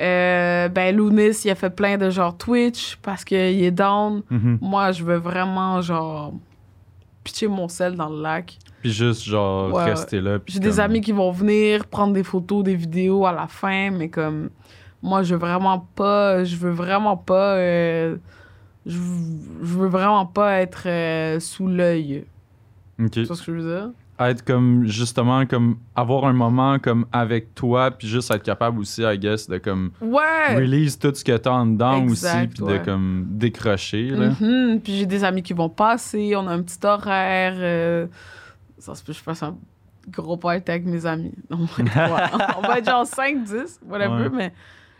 Euh, ben, Lounis, il a fait plein de genre Twitch parce qu'il est down. Mhm. Moi, je veux vraiment, genre, pitcher mon sel dans le lac. Puis juste, genre, Ouais, rester là. J'ai des amis qui vont venir prendre des photos, des vidéos à la fin, mais comme, moi, je veux vraiment pas, je veux vraiment pas, euh, je, je veux vraiment pas être euh, sous l'œil. Vois ce que je veux dire? Être comme, justement, comme avoir un moment comme avec toi, puis juste être capable aussi, I guess, de comme Ouais! release tout ce que t'as en dedans Exact, aussi, puis de comme décrocher, là. Mhm. Puis j'ai des amis qui vont passer, on a un petit horaire. euh, ça se peut je fasse un gros party avec mes amis. [LAUGHS] On va être, ouais, [LAUGHS] on va être genre 5, 10, whatever, Ouais. mais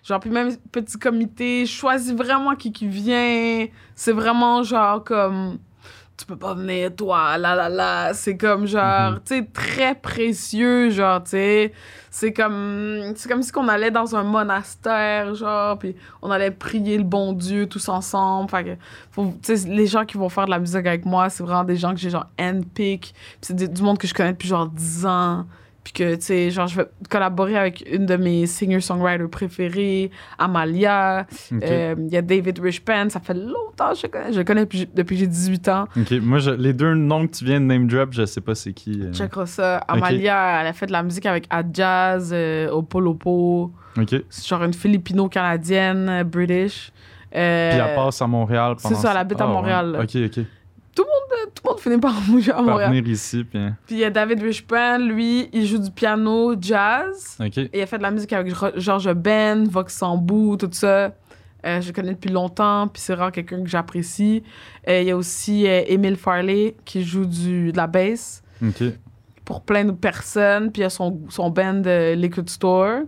genre, puis même petit comité, je choisis vraiment qui qui vient. C'est vraiment genre comme. Tu peux pas venir, toi, là, là, là. C'est comme genre, Mhm. tu sais, très précieux, genre, tu sais. C'est comme, c'est comme si qu'on allait dans un monastère, genre, puis on allait prier le bon Dieu tous ensemble. Fait que, faut- tu sais, les gens qui vont faire de la musique avec moi, c'est vraiment des gens que j'ai genre handpick. C'est du monde que je connais depuis genre 10 ans. Puis que, tu sais, genre, je vais collaborer avec une de mes singer-songwriters préférés, Amalia. Euh, Il y a David Richpen, ça fait longtemps que je le connais. Je le connais depuis, depuis que j'ai 18 ans. Ok, moi, je- les deux noms que tu viens de name drop, je sais pas c'est qui. euh. Checkera ça. Amalia, elle a fait de la musique avec Adjazz, euh, Opolopo. Ok. C'est genre une Filipino-canadienne, euh, British. Euh, Puis elle passe à Montréal c'est pendant ça, elle habite à Ah, ouais. Montréal. Ok, ok. Tout le monde finit par [LAUGHS] bouger à Par Montréal. venir ici, puis. il y a David Richpan, lui, il joue du piano jazz. Ok. Et il a fait de la musique avec George Ben, Vox Sambou, tout ça. Euh, je le connais depuis longtemps, puis c'est vraiment quelqu'un que j'apprécie. Euh, Il y a aussi euh, Emile Farley qui joue du, de la bass Ok. pour plein de personnes. Puis il y a son, son band Liquid Store.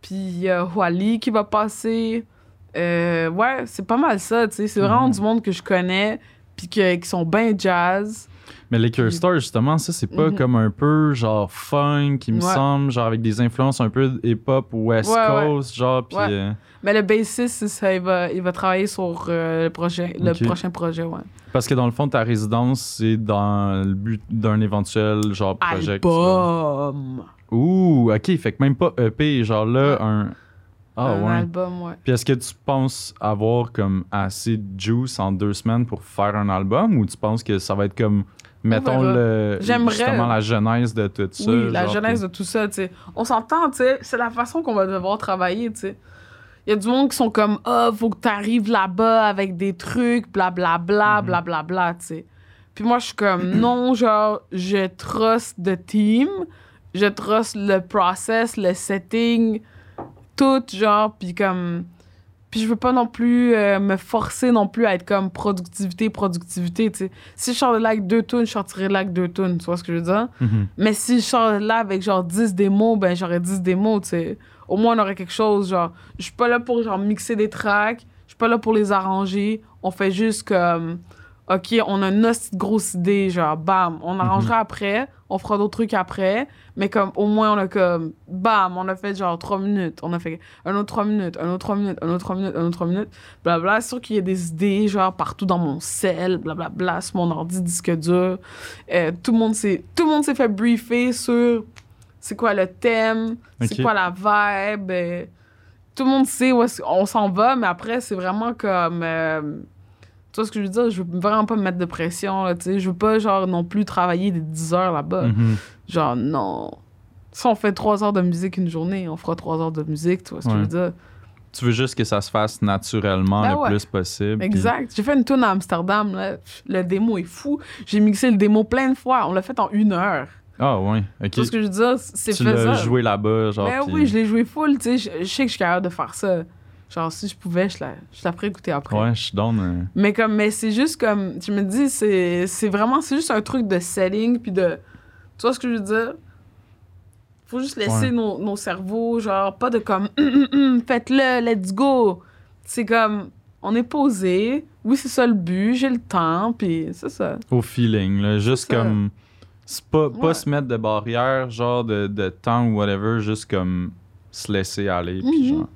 Puis il y a Wally qui va passer. Ouais, c'est pas mal ça, tu sais. C'est vraiment Mhm. du monde que je connais, puis que- qui sont bien jazz. Mais les Star, justement, ça, c'est pas Mhm. comme un peu genre funk, il me Ouais. semble, genre avec des influences un peu hip-hop West Ouais, ouais. Coast, genre. Ouais. euh, Mais le bassiste, ça, il va, il va travailler sur euh, le, projet, le prochain projet, ouais. parce que dans le fond, ta résidence, c'est dans le but d'un éventuel genre projet. Album! Ouh, ok, fait que même pas EP, genre là, un. Ah un ouais. album, ouais. Puis est-ce que tu penses avoir comme assez de juice en deux semaines pour faire un album ou tu penses que ça va être comme, mettons, le, justement la genèse de tout ça? oui, la genèse de tout ça, tu sais. On s'entend, tu sais, c'est la façon qu'on va devoir travailler, tu sais. Il y a du monde qui sont comme « Ah, faut que t'arrives là-bas avec des trucs, blablabla, Mhm. blablabla, tu sais. » Puis moi, je suis comme « Non, genre, je trust the team, je trust le process, le setting, tout, genre, puis comme... Puis je veux pas non plus euh, me forcer non plus à être comme productivité, productivité, tu sais. Si je sors de là avec deux tunes, je sortirai de là avec deux tunes, tu vois ce que je veux dire? Mhm. Mais si je sors de là avec genre 10 démos, ben j'aurais 10 démos, tu sais. Au moins, on aurait quelque chose, genre. Je suis pas là pour genre mixer des tracks, je suis pas là pour les arranger. On fait juste comme. OK, on a une grosse idée, genre, bam, on arrangera après, on fera d'autres trucs après, mais comme, au moins, on a comme, bam, on a fait genre 3 minutes, on a fait un autre 3 minutes, un autre 3 minutes, un autre 3 minutes, un autre 3 minutes, blabla. C'est sûr qu'il y a des idées, genre, partout dans mon cell, blablabla, sur mon ordi disque dur. Euh, tout le monde s'est fait briefer sur c'est quoi le thème, c'est quoi la vibe. euh, tout le monde sait où qu'on s'en va, mais après, c'est vraiment comme. euh, tu vois ce que je veux dire? Je veux vraiment pas me mettre de pression, là, tu sais. Je veux pas, genre, non plus travailler des 10 heures là-bas. Mhm. Genre, non. Si on fait 3 heures de musique une journée, on fera 3 heures de musique, tu vois ce que je veux dire? Tu veux juste que ça se fasse naturellement Ben le ouais. plus possible. Exact. J'ai fait une tourne à Amsterdam, là. Le démo est fou. J'ai mixé le démo plein de fois. On l'a fait en une heure. Ah ouais, ok. Tu vois ce que je veux dire? C'est tu l'as faisable. joué là-bas, genre. Ben oui, je l'ai joué full, tu sais. Je, je sais que je suis capable de faire ça. Genre, si je pouvais, je la, je la ferais écouter après. Ouais, je euh, Mais comme, mais c'est juste comme, je me dis, c'est, c'est vraiment, c'est juste un truc de setting, puis de, tu vois ce que je veux dire? Faut juste laisser Ouais. nos, nos cerveaux, genre, pas de comme, [CLEARS THROAT] Hum, hum, hum, faites-le, let's go. C'est comme, on est posé, oui, c'est ça le but, j'ai le temps, puis c'est ça. au feeling, là. Juste comme. C'est pas, pas se mettre de barrière, genre de, de temps ou whatever, juste comme se laisser aller. Puis, Mhm. genre.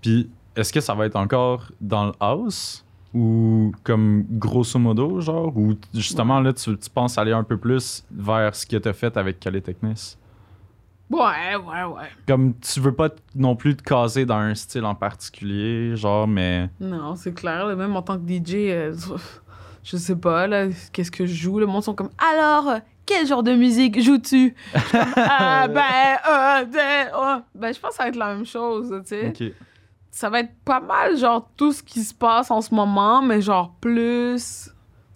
Puis, est-ce que ça va être encore dans le house ou comme grosso modo, genre, ou justement là, tu, tu penses aller un peu plus vers ce que t'as fait avec Calais Technis? Ouais, ouais, ouais. Comme tu veux pas non plus te caser dans un style en particulier, genre, mais. Non, c'est clair, là, même en tant que DJ, euh, [LAUGHS] je sais pas, là, qu'est-ce que je joue, le monde sont comme, alors, quel genre de musique joues-tu? [LAUGHS] Ah, ben, euh, de- oh. ben, je pense que ça va être la même chose, tu sais. Ok. Ça va être pas mal, genre, tout ce qui se passe en ce moment, mais genre plus.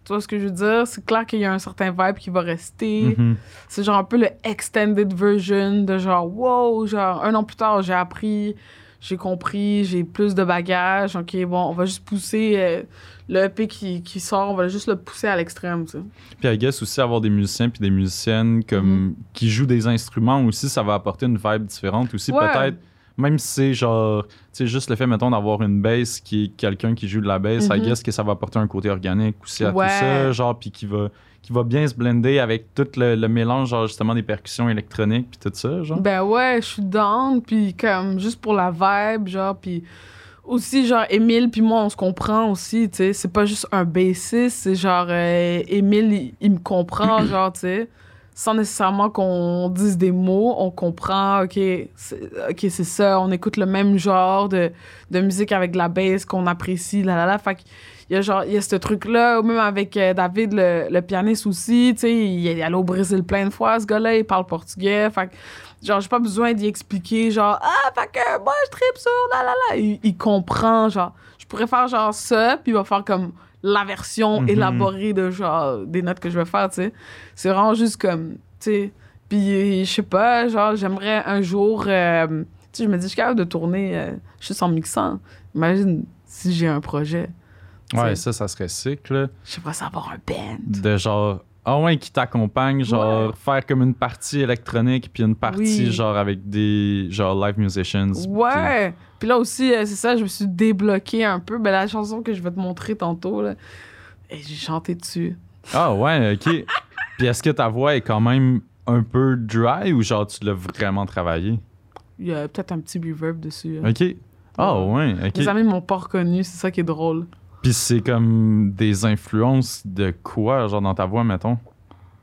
Tu vois ce que je veux dire? C'est clair qu'il y a un certain vibe qui va rester. Mhm. C'est genre un peu le extended version de genre, wow, genre, un an plus tard, j'ai appris, j'ai compris, j'ai plus de bagages. Ok, bon, on va juste pousser euh, le EP qui, qui sort, on va juste le pousser à l'extrême, tu sais. Puis I guess aussi avoir des musiciens puis des musiciennes comme Mhm. qui jouent des instruments aussi, ça va apporter une vibe différente aussi. Ouais. Peut-être, même si c'est genre, tu sais, juste le fait, mettons, d'avoir une bass qui est quelqu'un qui joue de la bass, I Mhm. guess que ça va apporter un côté organique aussi à Ouais. tout ça, genre, puis qui va, qui va bien se blender avec tout le, le mélange, genre, justement, des percussions électroniques puis tout ça, genre. Ben ouais, je suis down, puis comme juste pour la vibe, genre, puis aussi, genre, Émile puis moi, on se comprend aussi, tu sais. C'est pas juste un bassiste, c'est genre, euh, Émile, il, il me comprend, [CLEARS THROAT] genre, tu sais. Sans nécessairement qu'on dise des mots, on comprend, OK, c'est, ça, on écoute le même genre de, de musique avec de la bass qu'on apprécie, là, là, là. Fait qu'il y a genre, il y a ce truc-là, même avec euh, David, le, le pianiste aussi, tu sais, il est allé au Brésil plein de fois, ce gars-là, il parle portugais, fait Genre, j'ai pas besoin d'y expliquer, genre, ah, fait que moi, je tripe sur la la. Il, il comprend, genre, je pourrais faire genre ça, puis il va faire comme la version Mhm. élaborée de genre des notes que je vais faire, tu sais. C'est vraiment juste comme, tu sais. Puis, je sais pas, genre, j'aimerais un jour, euh, tu sais, je me dis, je suis capable de tourner euh, juste en mixant. Imagine si j'ai un projet. Ouais, ça, ça serait sick, là. J'aimerais ça avoir un band. De genre, ah ouais, qui t'accompagne, genre, faire comme une partie électronique puis une partie, Oui. genre, avec des, genre, live musicians. Ouais. Puis là aussi, euh, c'est ça, je me suis débloqué un peu. Ben, la chanson que je vais te montrer tantôt, là, et j'ai chanté dessus. Ah ouais, ok. [LAUGHS] Puis est-ce que ta voix est quand même un peu dry ou genre tu l'as vraiment travaillé? Il y a peut-être un petit reverb dessus. Ok. Ah ouais, ok. Mes amis m'ont pas reconnu, c'est ça qui est drôle. Puis c'est comme des influences de quoi, genre dans ta voix, mettons?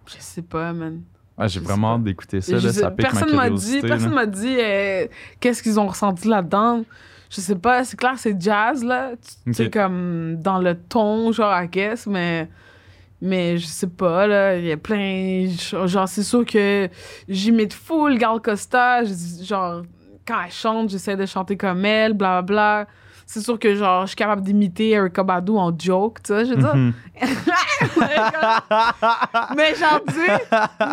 Je sais pas, man. Ah, j'ai vraiment hâte d'écouter ça, Je là, sais- ça pique personne ma dit, personne m'a dit euh, qu'est-ce qu'ils ont ressenti là-dedans. Je sais pas, c'est clair, c'est jazz, là. Tu sais, comme dans le ton, genre, I guess, mais. Mais je sais pas, là, il y a plein. Genre, c'est sûr que j'y mets de full Gal Costa. Genre, quand elle chante, j'essaie de chanter comme elle, bla bla bla. C'est sûr que, genre, je suis capable d'imiter Erykah Badu en joke, tu sais, je veux dire. Mhm. [LAUGHS] mais genre, tu sais,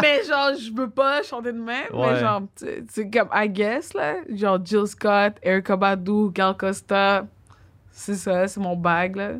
mais genre, je veux pas chanter de même, Ouais. mais genre, tu sais, c'est comme, I guess, là, genre Jill Scott, Erykah Badu, Gal Costa, c'est ça, c'est mon bag, là.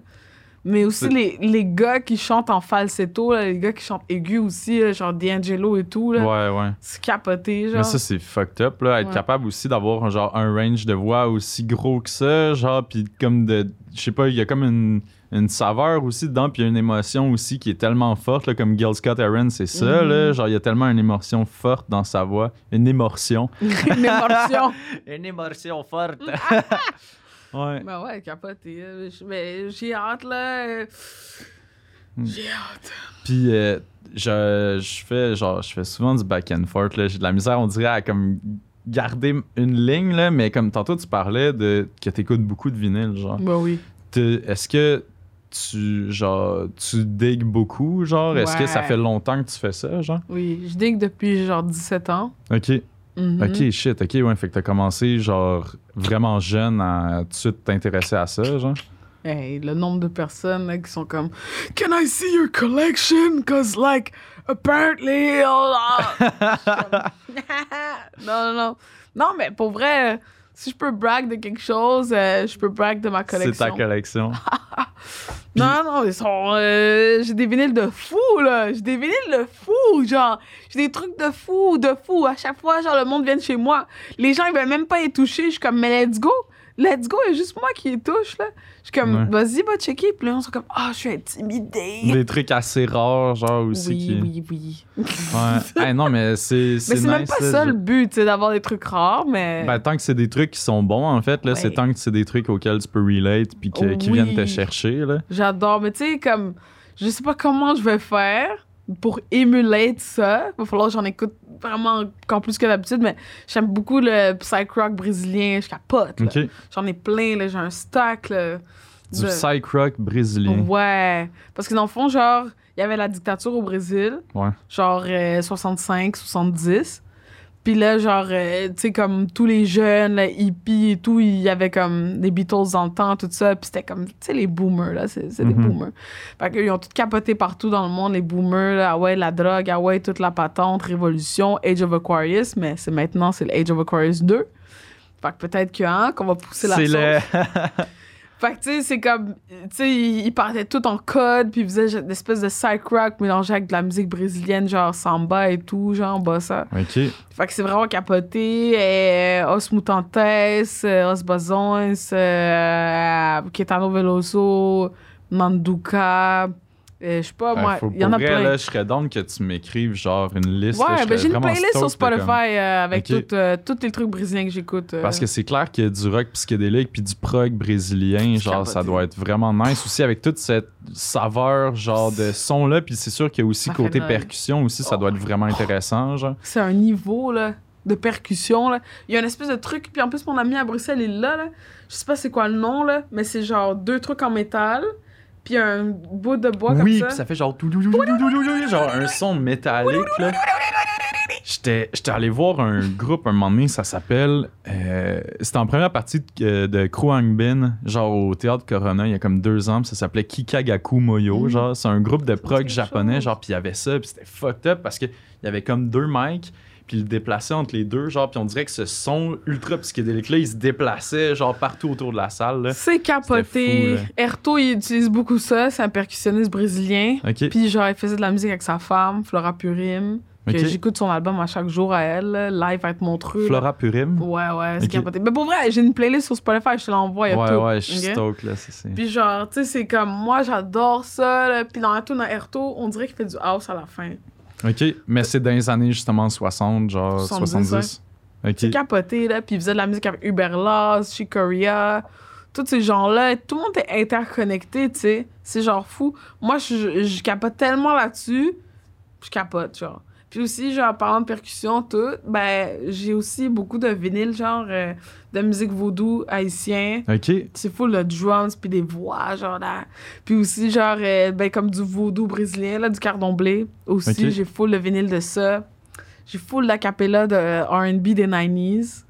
Mais aussi les, les gars qui chantent en falsetto, là, les gars qui chantent aigu aussi, là, genre D'Angelo et tout, là, Ouais, ouais. c'est capoté, genre. Mais ça, c'est fucked up, là. Être Ouais. capable aussi d'avoir, genre, un range de voix aussi gros que ça, genre, puis comme de. Je sais pas, il y a comme une, une saveur aussi dedans, puis il y a une émotion aussi qui est tellement forte, là, comme Gil Scott Aaron, c'est ça, Mhm. là. Genre, il y a tellement une émotion forte dans sa voix. Une émotion. [LAUGHS] Une émotion. [LAUGHS] Une émotion forte. [LAUGHS] ouais. ben ouais, capoté. Mais j'ai hâte, là. Hmm. J'ai hâte. Puis euh, je, je fais genre je fais souvent du back and forth là, j'ai de la misère on dirait à comme garder une ligne là, mais comme tantôt tu parlais de que t'écoutes beaucoup de vinyle genre. Ben oui. Est-ce que tu genre tu digues beaucoup genre? Est-ce que ça fait longtemps que tu fais ça genre? Oui, je digue depuis genre 17 ans. OK. Mhm. OK, shit. OK, ouais, fait que t'as commencé genre vraiment jeune à tout de suite t'intéresser à ça genre? Hey, le nombre de personnes là, qui sont comme Can I see your collection? Cause like apparently. oh, [LAUGHS] ah. [LAUGHS] non, non, non. Non, mais pour vrai, si je peux brag de quelque chose, euh, je peux brag de ma C'est collection. ta collection. [LAUGHS] Non, non, ils sont. euh, j'ai des vinyles de fou, là. J'ai des vinyles de fou, genre. J'ai des trucs de fou, de fou. À chaque fois, genre, le monde vient de chez moi. Les gens, ils veulent même pas y toucher. Je suis comme, mais let's go. Let's go. Il y a juste moi qui y touche, là. Je suis comme, Ouais. vas-y, va checker. Puis là, on sont comme, ah, je suis intimidée. Des trucs assez rares genre aussi oui, qui oui, oui. Ouais. [LAUGHS] Hey, non mais c'est c'est Mais c'est même nice, pas là, ça je- le but, sais, d'avoir des trucs rares, mais. Ben, tant que c'est des trucs qui sont bons, en fait, là, Ouais. c'est tant que c'est des trucs auxquels tu peux relate puis que- qui viennent te chercher. Là. J'adore, mais tu sais, comme, je sais pas comment je vais faire pour émuler ça. Il va falloir que j'en écoute vraiment encore plus que d'habitude, mais j'aime beaucoup le psych rock brésilien, je capote. J'en ai plein, là, j'ai un stock. Là, Du de- psych rock brésilien. Ouais. Parce que dans le fond, genre, il y avait la dictature au Brésil, Ouais. genre euh, 65, 70. Puis là, genre, euh, tu sais, comme tous les jeunes, hippies et tout, il y avait comme des Beatles dans le temps, tout ça. Puis c'était comme, tu sais, les boomers, là, c'est c'est des Mhm. boomers. Fait qu'ils ont tout capoté partout dans le monde, les boomers, là, ah ouais, la drogue, ah ouais, toute la patente, révolution, Age of Aquarius, mais c'est maintenant, c'est l'Age of Aquarius 2. Fait que peut-être que, hein, qu'on va pousser la C'est sauce. le. [LAUGHS] Fait que, tu sais, c'est comme, tu sais, ils partaient tout en code, puis ils faisaient une espèce de psych rock mélangé avec de la musique brésilienne, genre samba et tout, genre bossa. ok. Fait que c'est vraiment capoté. Et, euh, Os Mutantes, euh, Os Bazons, euh, Caetano Veloso, Manduka, euh, je sais pas, Ouais, moi, il y en a vrai, plein. là, je serais donc que tu m'écrives genre une liste. ouais, je ben j'ai une playlist sur Spotify comme- euh, avec Ok. tout, euh, tous les trucs brésiliens que j'écoute. euh. Parce que c'est clair qu'il y a du rock psychédélique puis du prog brésilien, genre ça doit être vraiment nice aussi avec toute cette saveur genre de son là puis c'est sûr qu'il y a aussi côté percussion aussi ça Oh. doit être vraiment intéressant genre. c'est un niveau là, de percussion. Là. Il y a une espèce de truc, puis en plus, mon ami à Bruxelles, il est là. là. Je sais pas c'est quoi le nom, là, mais c'est genre deux trucs en métal, puis un bout de bois oui, comme puis ça. ça fait genre tout genre un son métallique là. J'étais j'étais allé voir un groupe un moment donné, ça s'appelle euh, c'était en première partie de, euh, de Kruangbin, genre au théâtre Corona il y a comme deux ans, puis ça s'appelait Kikagaku Moyo, Mm. genre c'est un groupe de Ça prog japonais, genre puis il y avait ça, puis c'était fucked up parce que il y avait comme deux mics puis il le déplaçait entre les deux, genre, puis on dirait que ce son ultra psychédélique-là, il se déplaçait, genre, partout autour de la salle. C'est capoté. Fou, Erto, il utilise beaucoup ça. C'est un percussionniste brésilien. OK, Puis genre, il faisait de la musique avec sa femme, Flora Purim. J'écoute son album à chaque jour à elle. Live avec Montreux. là. Flora Purim? Ouais, ouais, c'est capoté. Mais pour vrai, j'ai une playlist sur Spotify, je te l'envoie. Ouais, tout, ouais, je suis ok? stoked, là, c'est... c'est- Puis genre, tu sais, c'est comme, moi, j'adore ça. là. Puis dans la tune à Erto, on dirait qu'il fait du house à la fin. OK, mais c'est dans les années, justement, 60, genre, 70, 70. C'est OK. capoté, là. Puis il faisait de la musique avec Uber Laws, Chicoria, tous ces gens-là. Tout le monde est interconnecté, tu sais. C'est genre fou. Moi, je, je capote tellement là-dessus. Je capote, genre. Puis aussi, genre, parlant de percussion, tout, ben, j'ai aussi beaucoup de vinyles, genre, euh, de musique vaudou haïtien. OK, C'est full de drums puis des voix, genre là. Puis aussi, genre, euh, ben, comme du vaudou brésilien, là, du cardon-blé. Aussi, Ok. j'ai full le vinyle de ça. J'ai full la capella de R&B des 90s.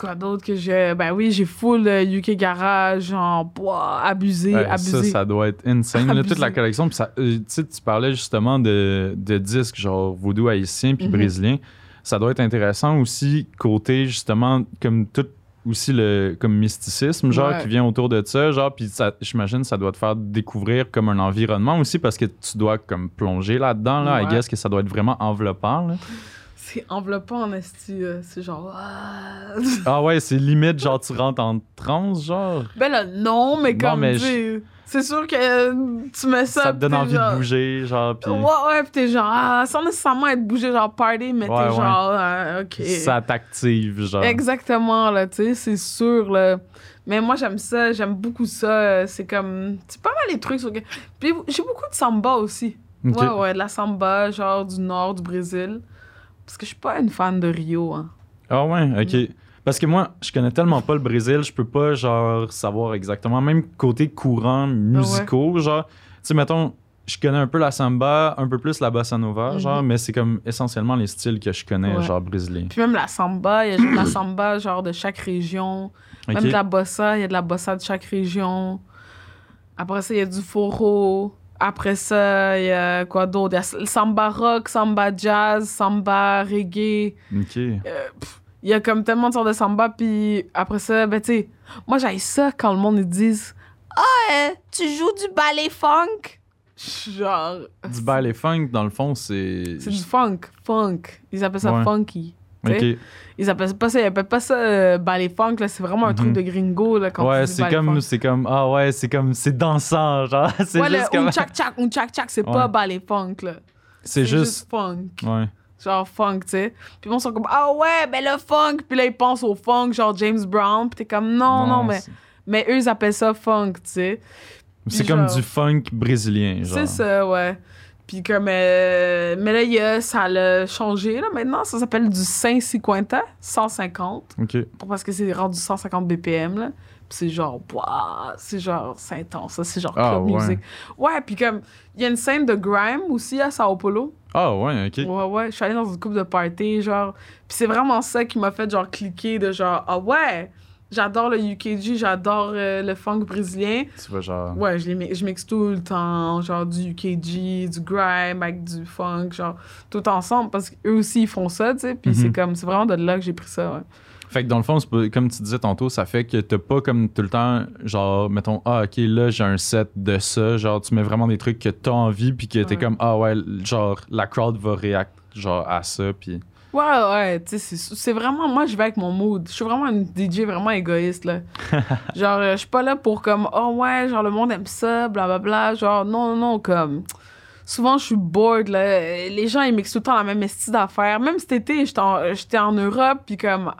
Quoi d'autre que j'ai... Ben oui, j'ai full UK Garage, genre, boah, abusé, Ouais, ça, abusé. ça doit être insane, là, toute Abusé. la collection. Puis ça- euh, tu sais, tu parlais justement de, de disques, genre, vaudou haïtien puis Mhm. brésilien. Ça doit être intéressant aussi, côté, justement, comme tout aussi le comme mysticisme genre Ouais. qui vient autour de ça genre puis ça j'imagine ça doit te faire découvrir comme un environnement aussi parce que tu dois comme plonger là-dedans là Ouais. guess que ça doit être vraiment enveloppant là. C'est enveloppant en esti, euh, c'est genre... ah. ah ouais c'est limite genre tu rentres en transe genre? Ben là, non, mais Non, comme, mais tu sais, c'est sûr que euh, tu mets ça... ça, te donne envie genre- de bouger genre puis Ouais, ouais, pis t'es genre, ah, sans nécessairement être bougé, genre party, mais Ouais, t'es ouais. genre, ah, ok. ça t'active genre Exactement, là, tu sais, c'est sûr, là. Mais moi, j'aime ça, j'aime beaucoup ça. euh, C'est comme, c'est pas mal les trucs sur. Puis j'ai beaucoup de samba aussi. Ok. Ouais, ouais, de la samba, genre du nord du Brésil. Parce que je suis pas une fan de Rio, hein. Ah ouais, ok. Parce que moi, je connais tellement pas le Brésil, je peux pas, genre, savoir exactement. Même côté courant musicaux, genre, tu sais, mettons, je connais un peu la samba, un peu plus la bossa nova, Mhm. genre, mais c'est comme essentiellement les styles que je connais, Ouais. genre, brésiliens. Puis même la samba, il y a de la samba, genre de chaque région. Même de la bossa, il y a de la bossa de chaque région. Après ça, il y a du foro. Après ça, il y a quoi d'autre? Il y a le samba rock, samba jazz, samba reggae. Ok. Euh, Il y a comme tellement de sortes de samba. Puis après ça, ben tu sais, moi j'aille ça quand le monde ils disent Ah, euh, tu joues du ballet funk? Genre. Du ballet funk, dans le fond, c'est. C'est du funk, funk. Ils appellent ça Ouais. funky. Ok. tu Ils appellent pas ça, ils appellent pas ça euh, ballet funk, là. C'est vraiment un Mhm. truc de gringo, là, quand Ouais, c'est comme, funk. c'est comme, ah ouais, c'est comme, c'est dansant, genre. [LAUGHS] C'est Ouais, juste le comme. un tchak tchak, un tchak tchak, c'est Ouais. pas ballet funk, là. C'est juste. funk. Ouais. Genre funk, tu sais. Puis ils sont comme, ah ouais, ben le funk. Puis là, ils pensent au funk, genre James Brown. Puis t'es comme, non, non, mais, mais eux, ils appellent ça funk, tu sais. C'est comme du funk brésilien, genre. C'est ça, ouais. Puis comme, euh, mais là, y a, ça l'a changé, là, maintenant. Ça s'appelle du 550, 150. Ok. Parce que c'est rendu 150 BPM, là. Puis c'est genre, ouah, c'est genre, c'est intense, ça. C'est genre Ah, club ouais. music. Ouais, puis comme, il y a une scène de grime aussi à Sao Paulo. Ah, ouais, ok. Ouais, ouais. Je suis allée dans une couple de parties, genre. Puis c'est vraiment ça qui m'a fait, genre, cliquer de genre, ah ouais, j'adore le UKG, j'adore euh, le funk brésilien. Tu vois, genre. Ouais, je, les je mixe tout le temps, genre du UKG, du grime avec du funk, genre tout ensemble parce qu'eux aussi ils font ça, tu sais. Puis Mhm. c'est comme, c'est vraiment de là que j'ai pris ça, ouais. Fait que dans le fond, c'est pas- comme tu disais tantôt, ça fait que t'as pas comme tout le temps, genre, mettons, ah, ok, là, j'ai un set de ça. Genre, tu mets vraiment des trucs que t'as envie, puis que t'es Ouais. comme, ah, ouais, genre, la crowd va réact, genre, à ça, puis. Ouais, ouais, tu sais, c'est- vraiment, moi je vais avec mon mood. Je suis vraiment une DJ vraiment égoïste, là. [LAUGHS] genre, euh, je suis pas là pour comme, oh ouais, genre le monde aime ça, blablabla. Genre, non, non, non, comme. Souvent, je suis bored, là. Les gens, ils mixent tout le temps la même style d'affaires. Même cet été, j'étais en, j'étais en Europe, puis comme.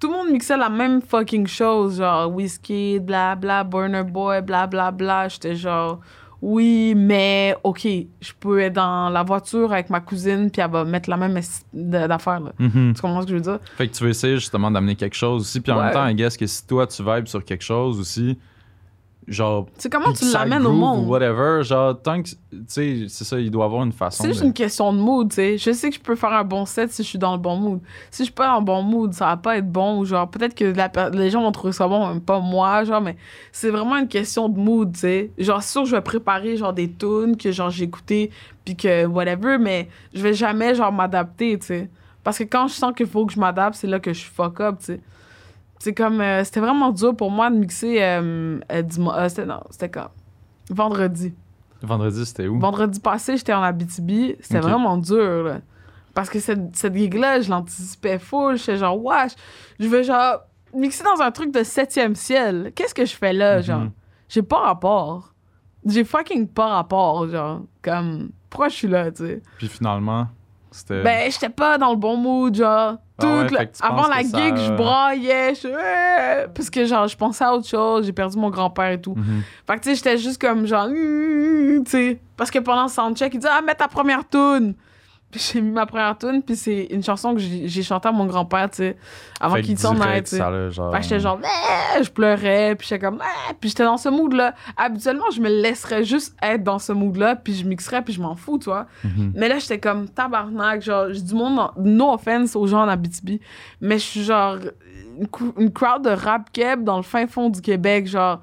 Tout le monde mixait la même fucking chose, genre whisky, blabla, Burner Boy, blablabla. Bla, J'étais genre, oui, mais ok, je peux être dans la voiture avec ma cousine, puis elle va mettre la même d'affaires, là. Mhm. Tu comprends ce que je veux dire? Fait que tu veux essayer justement d'amener quelque chose aussi, puis en Ouais. même temps, I guess que si toi, tu vibes sur quelque chose aussi, genre. C'est comment tu l'amènes au monde. Ou whatever, genre, tant que. Tu sais, c'est ça, il doit avoir une façon. C'est juste de- une question de mood, tu sais. Je sais que je peux faire un bon set si je suis dans le bon mood. Si je suis pas dans le bon mood, ça va pas être bon. Ou genre, peut-être que la les gens vont trouver ça bon, même pas moi, genre, mais c'est vraiment une question de mood, tu sais. Genre, sûr, je vais préparer, genre, des tunes que, genre, j'ai écouté, puis que whatever, mais je vais jamais, genre, m'adapter, tu sais. Parce que quand je sens qu'il faut que je m'adapte, c'est là que je suis fuck up, tu sais. C'est comme, euh, c'était vraiment dur pour moi de mixer, euh, euh, dimanche- euh, c'était, non, c'était quand? Vendredi. Vendredi, c'était où? Vendredi passé, j'étais en Abitibi. C'était vraiment dur, là. Parce que cette, cette gig-là, je l'anticipais full. J'étais genre, wesh, je veux genre mixer dans un truc de septième ciel. Qu'est-ce que je fais là, Mhm. genre? J'ai pas rapport. J'ai fucking pas rapport, genre. Comme, pourquoi je suis là, tu sais? Puis finalement, c'était. Ben, j'étais pas dans le bon mood, genre. Ah ouais, que tu Avant la ça- gig, je braillais. Je... Ouais! Parce que, genre, je pensais à autre chose. J'ai perdu mon grand-père et tout. Fait que, tu sais, j'étais juste comme genre, tu sais. Parce que pendant le soundcheck, il dit, ah, mets ta première tune. Puis j'ai mis ma première tune, puis c'est une chanson que j'ai chantée à mon grand-père, tu sais, avant qu'il s'en aille, tu sais. genre. J'étais genre, Eh je pleurais, puis j'étais comme, Eh puis j'étais dans ce mood-là. Habituellement, je me laisserais juste être dans ce mood-là, puis je mixerais, puis je m'en fous, tu vois. Mhm. Mais là, j'étais comme tabarnak, genre, j'ai du monde, no offense aux gens en Abitibi, mais je suis genre une, une crowd de rap keb dans le fin fond du Québec, genre,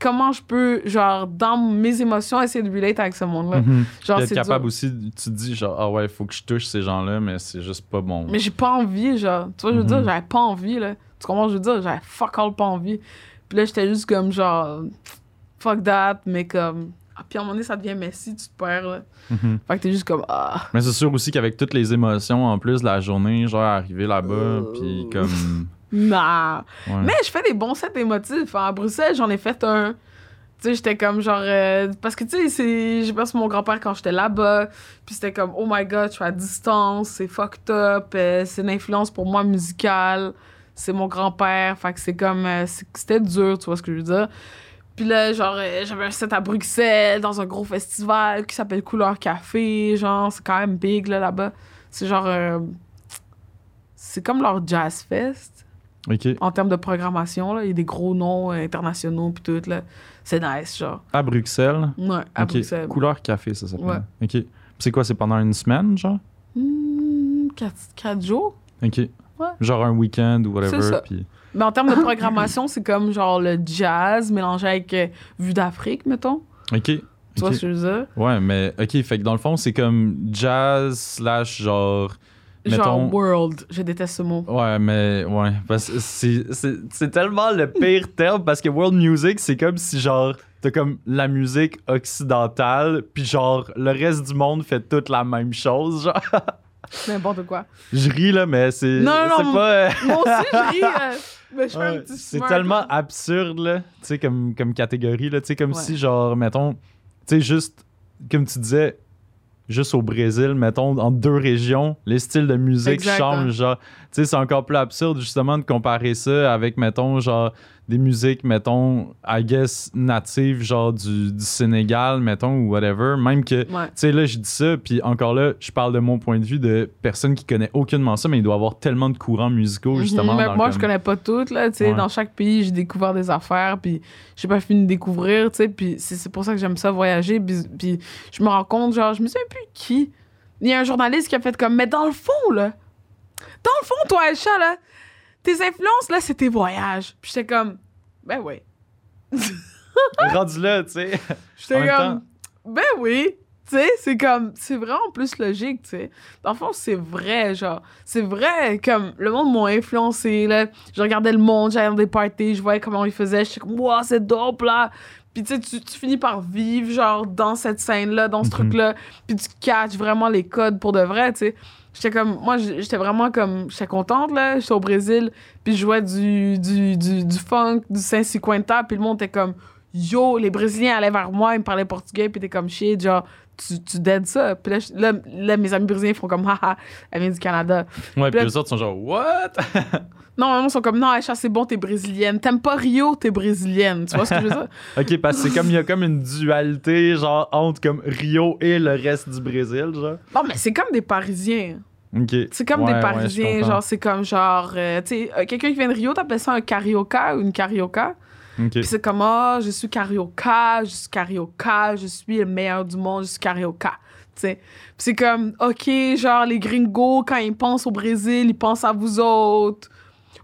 comment je peux, genre, dans mes émotions, essayer de relate avec ce monde-là. Genre, Puis être c'est capable dur. aussi, tu te dis genre, ah ouais, il faut que je touche ces gens-là, mais c'est juste pas bon. Mais j'ai pas envie, genre, tu vois, je veux Mhm. dire, j'avais pas envie, là. Tu comprends, je veux dire, j'avais fuck all pas envie. Puis là, j'étais juste comme, genre, fuck that, mais comme, ah, puis à un moment donné, ça devient messy, tu te perds, là. Mhm. Fait que t'es juste comme, ah. Mais c'est sûr aussi qu'avec toutes les émotions en plus de la journée, genre arriver là-bas, Euh. puis comme. Nah. ouais. Mais je fais des bons sets émotifs. À Bruxelles, j'en ai fait un. Tu sais, j'étais comme genre. euh, parce que tu sais, c'est- j'ai passé mon grand-père quand j'étais là-bas. Puis c'était comme, oh my god, je suis à distance, c'est fucked up, euh, c'est une influence pour moi musicale. C'est mon grand-père. Fait que c'est comme. euh, c'était dur, tu vois ce que je veux dire. Puis là, genre, j'avais un set à Bruxelles dans un gros festival qui s'appelle Couleur Café. Genre, c'est quand même big là, là-bas. C'est genre. c'est comme leur Jazz Fest En termes de programmation. Là. Il y a des gros noms euh, internationaux puis tout. Là. C'est nice, genre. À Bruxelles? Ouais, à. Bruxelles. Couleur café, ça s'appelle. Ouais. Ok. C'est quoi, c'est pendant une semaine, genre? Hmm, quatre, quatre jours. Ok. Genre un week-end ou whatever. C'est ça. Puis... Mais en termes de [LAUGHS] programmation, c'est comme genre le jazz mélangé avec euh, Vue d'Afrique, mettons. Ok. Tu vois ce que je veux dire? Ouais, mais ok, fait que dans le fond, c'est comme jazz slash genre. Genre world. Je déteste ce mot. Ouais, mais ouais. Parce c'est, tellement le pire [LAUGHS] terme parce que world music, c'est comme si genre. T'as comme la musique occidentale, puis genre le reste du monde fait toute la même chose. Genre, [LAUGHS] N'importe quoi. je ris là, mais c'est. Non, non, non, pas. euh, Moi aussi, je ris. [LAUGHS] euh, mais je fais un Ouais, petit c'est tellement absurde, là, tu sais, comme, comme catégorie, là, tu sais, comme Ouais. si, genre, mettons, tu sais, juste, comme tu disais, juste au Brésil, mettons, en deux régions, les styles de musique changent, genre, tu sais, c'est encore plus absurde, justement, de comparer ça avec, mettons, genre, des musiques, mettons, I guess, natives, genre, du, du Sénégal, mettons, ou whatever, même que, tu sais, là, je dis ça, puis encore là, je parle de mon point de vue de personne qui connaît aucunement ça, mais il doit avoir tellement de courants musicaux, justement. Mhm, mais dans moi, je connais pas toutes, là, tu sais. Ouais. Dans chaque pays, j'ai découvert des affaires, puis j'ai pas fini de découvrir, tu sais. Puis c'est pour ça que j'aime ça voyager. Puis, je me rends compte, genre, je me souviens plus qui. il y a un journaliste qui a fait comme, mais dans le fond, là, dans le fond, toi, Aisha, là, tes influences, là, c'est tes voyages. Puis j'étais comme, ben oui. Rendu là, tu sais. J'étais comme, ben oui. Tu sais, c'est comme, c'est vraiment plus logique, tu sais. Dans le fond, c'est vrai, genre. C'est vrai, comme, le monde m'a influencé, là. Je regardais le monde, j'allais dans des parties, je voyais comment ils faisaient, j'étais comme, wow, c'est dope, là. Puis tu sais, tu finis par vivre, genre, dans cette scène-là, dans ce Mhm. truc-là. Puis tu catches vraiment les codes pour de vrai, tu sais. J'étais comme, moi, j'étais vraiment comme, j'étais contente, là. J'étais au Brésil, puis je jouais du, du, du, du funk, du Saint-Cinquenta, puis le monde était comme, yo, les Brésiliens allaient vers moi, ils me parlaient portugais, puis t'es comme shit, genre, tu, tu dead ça. Puis là, je- là, là, mes amis brésiliens font comme, haha, elle vient du Canada. Ouais, puis Puis là- les autres sont genre, what? [LAUGHS] Non, vraiment, ils sont comme, non, Aïcha, c'est bon, t'es brésilienne. T'aimes pas Rio, t'es brésilienne. Tu vois ce que je veux dire? [LAUGHS] ok, parce que c'est comme, il y a comme une dualité, genre, entre comme Rio et le reste du Brésil, genre. Non, mais c'est comme des Parisiens. Ok. C'est comme Ouais, des ouais, je Parisiens, comprends. genre, c'est comme genre, euh, tu sais, euh, quelqu'un qui vient de Rio, t'appelles ça un carioca ou une carioca? Ok. Puis c'est comme, ah, je suis carioca, je suis carioca, je suis le meilleur du monde, je suis carioca. Puis c'est comme, OK, genre, les gringos, quand ils pensent au Brésil, ils pensent à vous autres.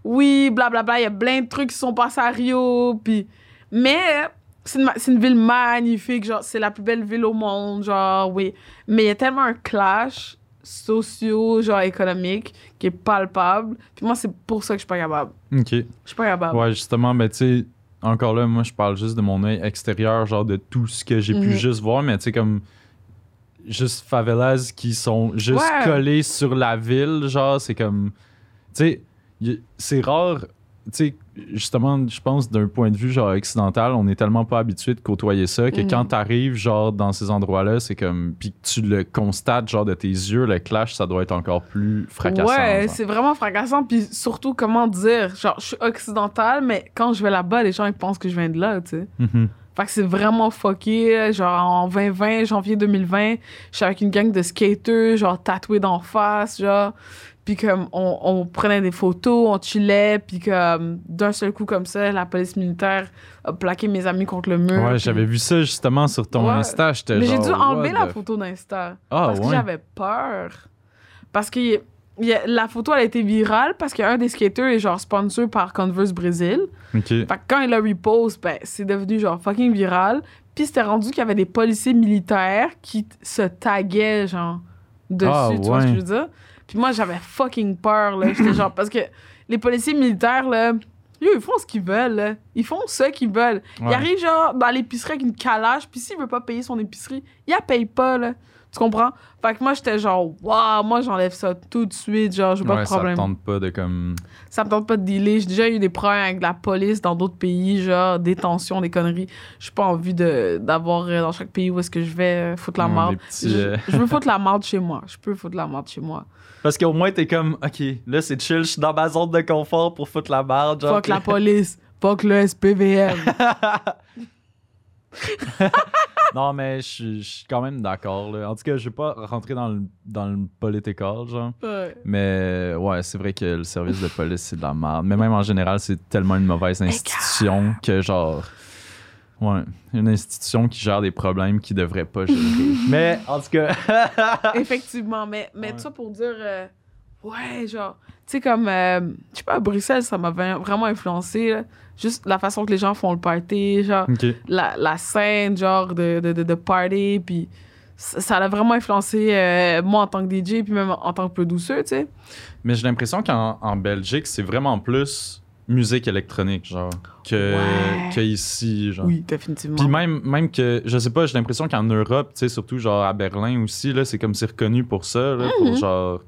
Oui, blablabla, il y a plein de trucs qui sont passés à Rio. Puis... Mais c'est une, une ville magnifique, genre, c'est la plus belle ville au monde, genre, oui. Mais il y a tellement un clash socio, genre, économique, qui est palpable. Puis moi, c'est pour ça que je suis pas capable. Ok. Je suis pas capable. Ouais, justement, ben, tu sais, encore là, moi, je parle juste de mon œil extérieur, genre de tout ce que j'ai pu Mhm. juste voir, mais tu sais, comme. Juste favelas qui sont juste Ouais. collés sur la ville, genre, c'est comme. Tu sais, c'est rare. Tu sais, justement, je pense d'un point de vue, genre, occidental, on est tellement pas habitué de côtoyer ça que Mhm. quand t'arrives, genre, dans ces endroits-là, c'est comme. Puis que tu le constates, genre, de tes yeux, le clash, ça doit être encore plus fracassant. Ouais, c'est vraiment fracassant. Puis surtout, comment dire, genre, je suis occidentale, mais quand je vais là-bas, les gens, ils pensent que je viens de là, tu sais. Mhm. Fait que c'est vraiment fucké. Genre, en 2020, janvier 2020, je suis avec une gang de skaters, genre, tatoués d'en face, genre. Puis comme, on, on prenait des photos, on chillait, puis comme, d'un seul coup, comme ça, la police militaire a plaqué mes amis contre le mur. Ouais, puis- j'avais vu ça justement sur ton Ouais. Insta. j'étais Mais j'ai dû enlever la the photo d'Insta. Ah, parce que j'avais peur. Parce que y- y a- la photo, elle a été virale parce qu'un des skaters est genre sponsor par Converse Brésil. Ok. Fait que quand il a repost, ben, c'est devenu genre fucking viral. Puis c'était rendu qu'il y avait des policiers militaires qui se taguaient, genre, dessus, Ah, tu vois ce que je veux dire? Puis moi, j'avais fucking peur, là. J'étais genre, parce que les policiers militaires, là, yo, ils font ce qu'ils veulent, là. Ils font ce qu'ils veulent. Ouais. Il arrive, genre, dans l'épicerie avec une calage, puis s'il veut pas payer son épicerie, il la paye pas, là. Tu comprends? Fait que moi, j'étais genre, waouh, moi, j'enlève ça tout de suite, genre, j'ai pas Ouais, de ça problème. te tente pas de comme. Ça me tente pas de dealer. J'ai déjà eu des problèmes avec la police dans d'autres pays, genre détention, des conneries. J'ai pas envie de d'avoir euh, dans chaque pays où est-ce que je vais euh, foutre la petits, Je, euh, je veux [LAUGHS] foutre la marde chez moi. Je peux foutre la marde chez moi. Parce qu'au moins, t'es comme, ok, là, c'est chill, je suis dans ma zone de confort pour foutre la barre. Genre, Fuck la police. Fuck le SPVM. [LAUGHS] [LAUGHS] non, mais je suis- je suis quand même d'accord. là. En tout cas, je vais pas rentrer dans le, dans le political, genre. Ouais. Mais ouais, c'est vrai que le service de police, c'est de la merde. Mais même en général, c'est tellement une mauvaise institution que, genre. Ouais, une institution qui gère des problèmes qui devrait pas gérer. [LAUGHS] mais en tout cas. [LAUGHS] Effectivement. Mais, mais Ouais. ça pour dire. euh, ouais, genre. Tu sais, comme. euh, je sais pas, à Bruxelles, ça m'a vra- vraiment influencé. là. Juste la façon que les gens font le party, genre. la, la scène, genre, de, de, de, de party, puis ça ça a vraiment influencé euh, moi en tant que DJ, puis même en tant que producteur, tu sais. Mais j'ai l'impression qu'en en Belgique, c'est vraiment plus musique électronique, genre, que, Ouais. que ici, genre. Oui, définitivement. Puis même, même que, je sais pas, j'ai l'impression qu'en Europe, tu sais, surtout genre à Berlin aussi, là, c'est comme c'est reconnu pour ça, là, pour Mhm. genre.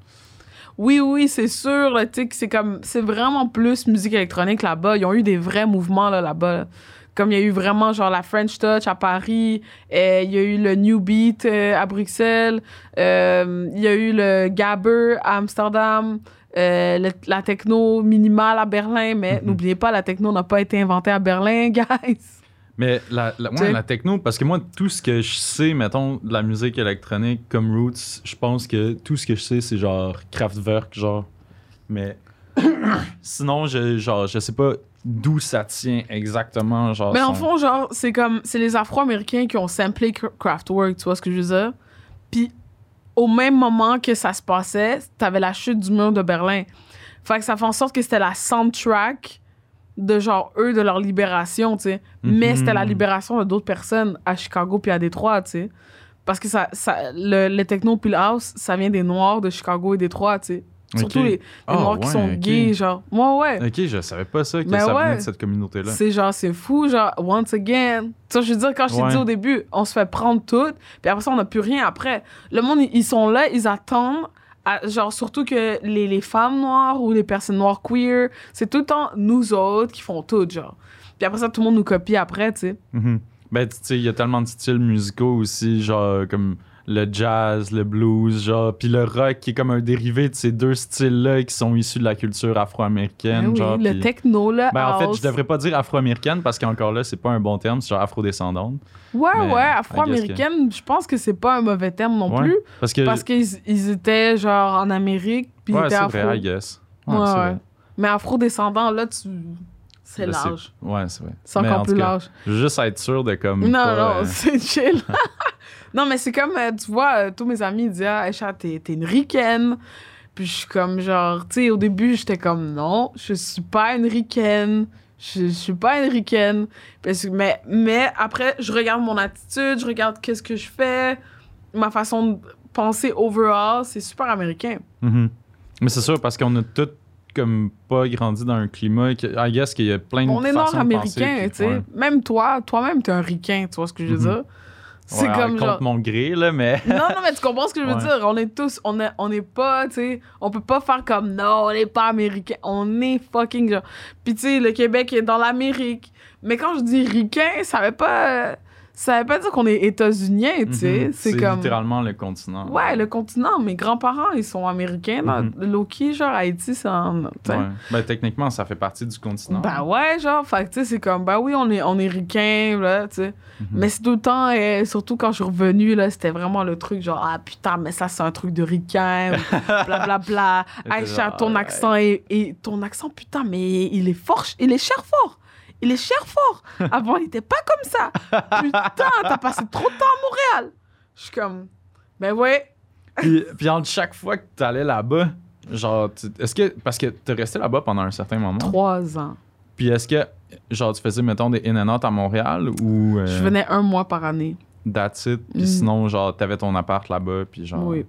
Oui, oui, c'est sûr, là, tu sais, c'est comme, c'est vraiment plus musique électronique là-bas. Ils ont eu des vrais mouvements, là, là-bas. là. Comme il y a eu vraiment, genre, la French Touch à Paris, il y a eu le New Beat euh, à Bruxelles, euh, il y a eu le Gabber à Amsterdam, euh, le- la techno minimale à Berlin, mais Mhm. n'oubliez pas, la techno n'a pas été inventée à Berlin, [LAUGHS] guys. Mais la, la, ouais, Tu sais. la techno, parce que moi, tout ce que je sais, mettons, de la musique électronique comme Roots, je pense que tout ce que je sais, c'est genre Kraftwerk, genre. Mais [COUGHS] sinon, je, genre, je sais pas d'où ça tient exactement, genre. Mais en son- fond, genre, c'est comme, c'est les Afro-Américains qui ont samplé Kraftwerk, tu vois ce que je veux dire? Puis, au même moment que ça se passait, t'avais la chute du mur de Berlin. Fait que ça fait en sorte que c'était la soundtrack de genre eux, de leur libération, tu sais. Mais Mhm. c'était la libération de d'autres personnes à Chicago puis à Détroit, tu sais. Parce que ça, ça, le, le techno puis le house, ça vient des Noirs de Chicago et Détroit, tu sais. Surtout Ok. les, les Ah, Noirs qui sont gays, genre. Moi, ouais. Ok, je savais pas ça, que Ben ça venait ouais. de cette communauté-là. C'est genre, c'est fou, genre, once again. Tu sais, je veux dire, quand je t'ai dit au début, on se fait prendre tout, puis après ça, on n'a plus rien après. Le monde, ils sont là, ils attendent, à- genre, surtout que les, les femmes noires ou les personnes noires queer, c'est tout le temps nous autres qui font tout, genre. Puis après ça, tout le monde nous copie après, tu sais. Mhm. Ben, tu sais, il y a tellement de styles musicaux aussi, genre comme le jazz, le blues, genre, puis le rock qui est comme un dérivé de ces deux styles-là qui sont issus de la culture afro-américaine, Ben oui, genre. le techno, là. Ben, en fait, je devrais pas dire afro-américaine parce qu'encore là, c'est pas un bon terme, c'est genre afro-descendante. Ouais, mais ouais, afro-américaine, je pense que c'est pas un mauvais terme non Ouais. plus. Parce qu'ils ils étaient, genre, en Amérique, puis ils ouais, étaient c'est afro. vrai, I guess. Ouais, Ouais, c'est ouais. vrai. Mais afro-descendant, là, tu. C'est large. Ouais, c'est vrai. C'est encore plus cas, large. je veux Juste être sûr de comme. Non, pas, non, euh, [LAUGHS] c'est chill. [LAUGHS] non, mais c'est comme, euh, tu vois, euh, tous mes amis disaient, ah, Aisha, t'es t'es une ricaine. Puis je suis comme, genre, tu sais, au début, j'étais comme, non, je suis pas une ricaine. Je, je suis pas une ricaine. Parce que- mais, mais après, je regarde mon attitude, je regarde qu'est-ce que je fais, ma façon de penser overall, c'est super américain. mhm. Mais c'est sûr, parce qu'on a tous comme pas grandi dans un climat. I guess qu'il y a plein de On est nord-américain, tu sais. ouais. Même toi, toi-même, t'es un ricain, tu vois ce que je veux Mhm. dire? C'est Ouais, comme contre genre. mon gré, là, mais. [LAUGHS] Non, non, mais tu comprends ce que je veux Ouais. dire. On est tous, on est, on est pas, tu sais, on peut pas faire comme non, on n'est pas américain. On est fucking genre. Puis tu sais, le Québec est dans l'Amérique. Mais quand je dis ricain, ça veut pas, ça veut pas dire qu'on est états-unien, tu sais. Mhm. C'est comme. littéralement le continent. Ouais, le continent. Mes grands-parents, ils sont américains. Mhm. Loki, genre Haïti, c'est en. Ouais. Ben, techniquement, ça fait partie du continent. Ben ouais, genre, fait tu sais, c'est comme, ben oui, on est, on est ricain, là, tu sais. Mhm. Mais c'est tout le temps, euh, surtout quand je suis revenue, là, c'était vraiment le truc, genre, ah putain, mais ça, c'est un truc de ricain, blablabla. [LAUGHS] Et Aïcha, ton accent est, est- Ton accent, putain, mais il est fort, il est cher fort. Il est cher fort. [LAUGHS] Avant, il était pas comme ça. Putain, t'as passé trop de temps à Montréal. Je suis comme, ben ouais. puis, puis entre chaque fois que t'allais là-bas, genre, est-ce que. Parce que t'es resté là-bas pendant un certain moment? Trois ans. Puis est-ce que, genre, tu faisais, mettons, des in and out à Montréal ou. euh, Je venais un mois par année. That's it. Puis Mm. sinon, genre, t'avais ton appart là-bas, puis genre. Oui.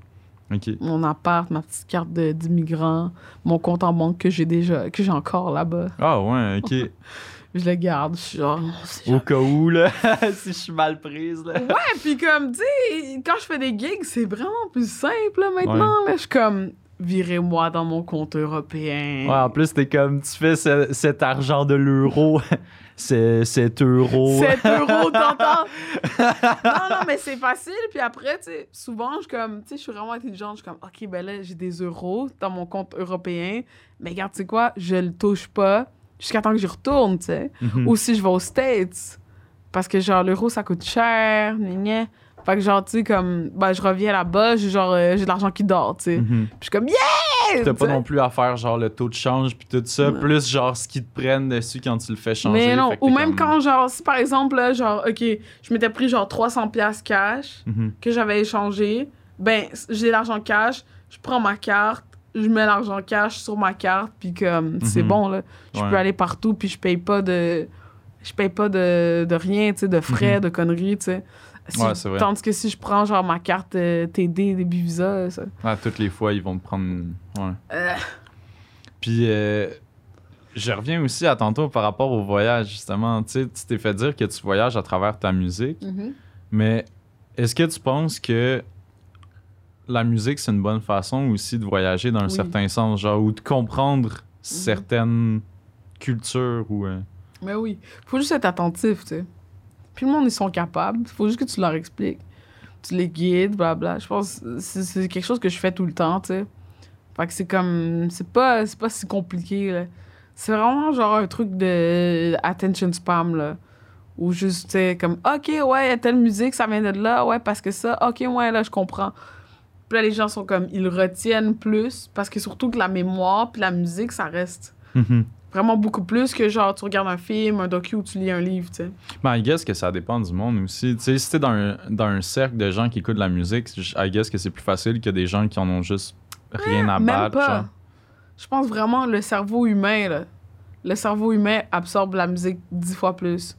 Ok. Mon appart, ma petite carte d'immigrant, mon compte en banque que j'ai déjà, que j'ai encore là-bas. Ah ouais, ok. [LAUGHS] Je le garde. Je suis genre, c'est Au cas où, là, [LAUGHS] si je suis mal prise, là. Ouais, puis comme, tu sais, quand je fais des gigs, c'est vraiment plus simple là, maintenant. Là. Je suis comme, virez-moi dans mon compte européen. Ouais, en plus, t'es comme, tu fais ce- cet argent de l'euro, [LAUGHS] c'est 7 euros. 7 euros, [LAUGHS] t'entends? non, non, mais c'est facile. Puis après, tu sais, souvent, je suis comme, tu sais, je suis vraiment intelligente. Je suis comme, OK, ben là, j'ai des euros dans mon compte européen. Mais regarde, tu sais quoi, je le touche pas jusqu'à temps que j'y retourne, tu sais. Mhm. Ou si je vais aux States. Parce que, genre, l'euro, ça coûte cher, gna gna. Fait que, genre, tu sais, comme, ben, je reviens là-bas, j'ai genre, euh, j'ai de l'argent qui dort, tu sais. Mhm. Puis je suis comme, yeah! T'as pas non plus à faire genre le taux de change puis tout ça, plus genre ce qu'ils te prennent dessus quand tu le fais changer. Mais non, ou même comme- quand, genre, si par exemple, là, genre, OK, je m'étais pris genre 300$ piastres cash Mhm. que j'avais échangé, ben, j'ai l'argent cash, je prends ma carte, je mets l'argent cash sur ma carte, puis comme, c'est Mhm. bon, là. Je Ouais. peux aller partout, puis je paye pas de. Je paye pas de, de rien, tu sais, de frais, Mhm. de conneries, tu sais. Si- Ouais, c'est vrai. Tandis que si je prends, genre, ma carte euh, TD, début Visa, ça. Ah, toutes les fois, ils vont te prendre. Ouais. Euh, Puis, euh, je reviens aussi à tantôt par rapport au voyage, justement. Tu sais, tu t'es fait dire que tu voyages à travers ta musique, mais est-ce que tu penses que la musique, c'est une bonne façon aussi de voyager dans un Oui. certain sens, genre, ou de comprendre certaines cultures ou. euh, Mais oui. Faut juste être attentif, tu sais. Puis le monde, ils sont capables. Faut juste que tu leur expliques. Tu les guides, blabla. Je pense que c'est quelque chose que je fais tout le temps, tu sais. Fait que c'est comme... C'est pas, c'est pas si compliqué, là. C'est vraiment genre un truc de attention spam, là. Ou juste, tu sais, comme, OK, ouais, y a telle musique, ça vient de là. Ouais, parce que ça, OK, ouais, là, je comprends. Puis là, les gens sont comme, ils retiennent plus. Parce que surtout que la mémoire puis la musique, ça reste Mhm. Vraiment beaucoup plus que genre tu regardes un film, un docu ou tu lis un livre, tu sais. Ben, I guess que ça dépend du monde aussi. Tu sais, si t'es dans un, dans un cercle de gens qui écoutent de la musique, I guess que c'est plus facile que des gens qui en ont juste rien à Même battre. pas. genre. Je pense vraiment le cerveau humain, là. Le cerveau humain absorbe la musique dix fois plus.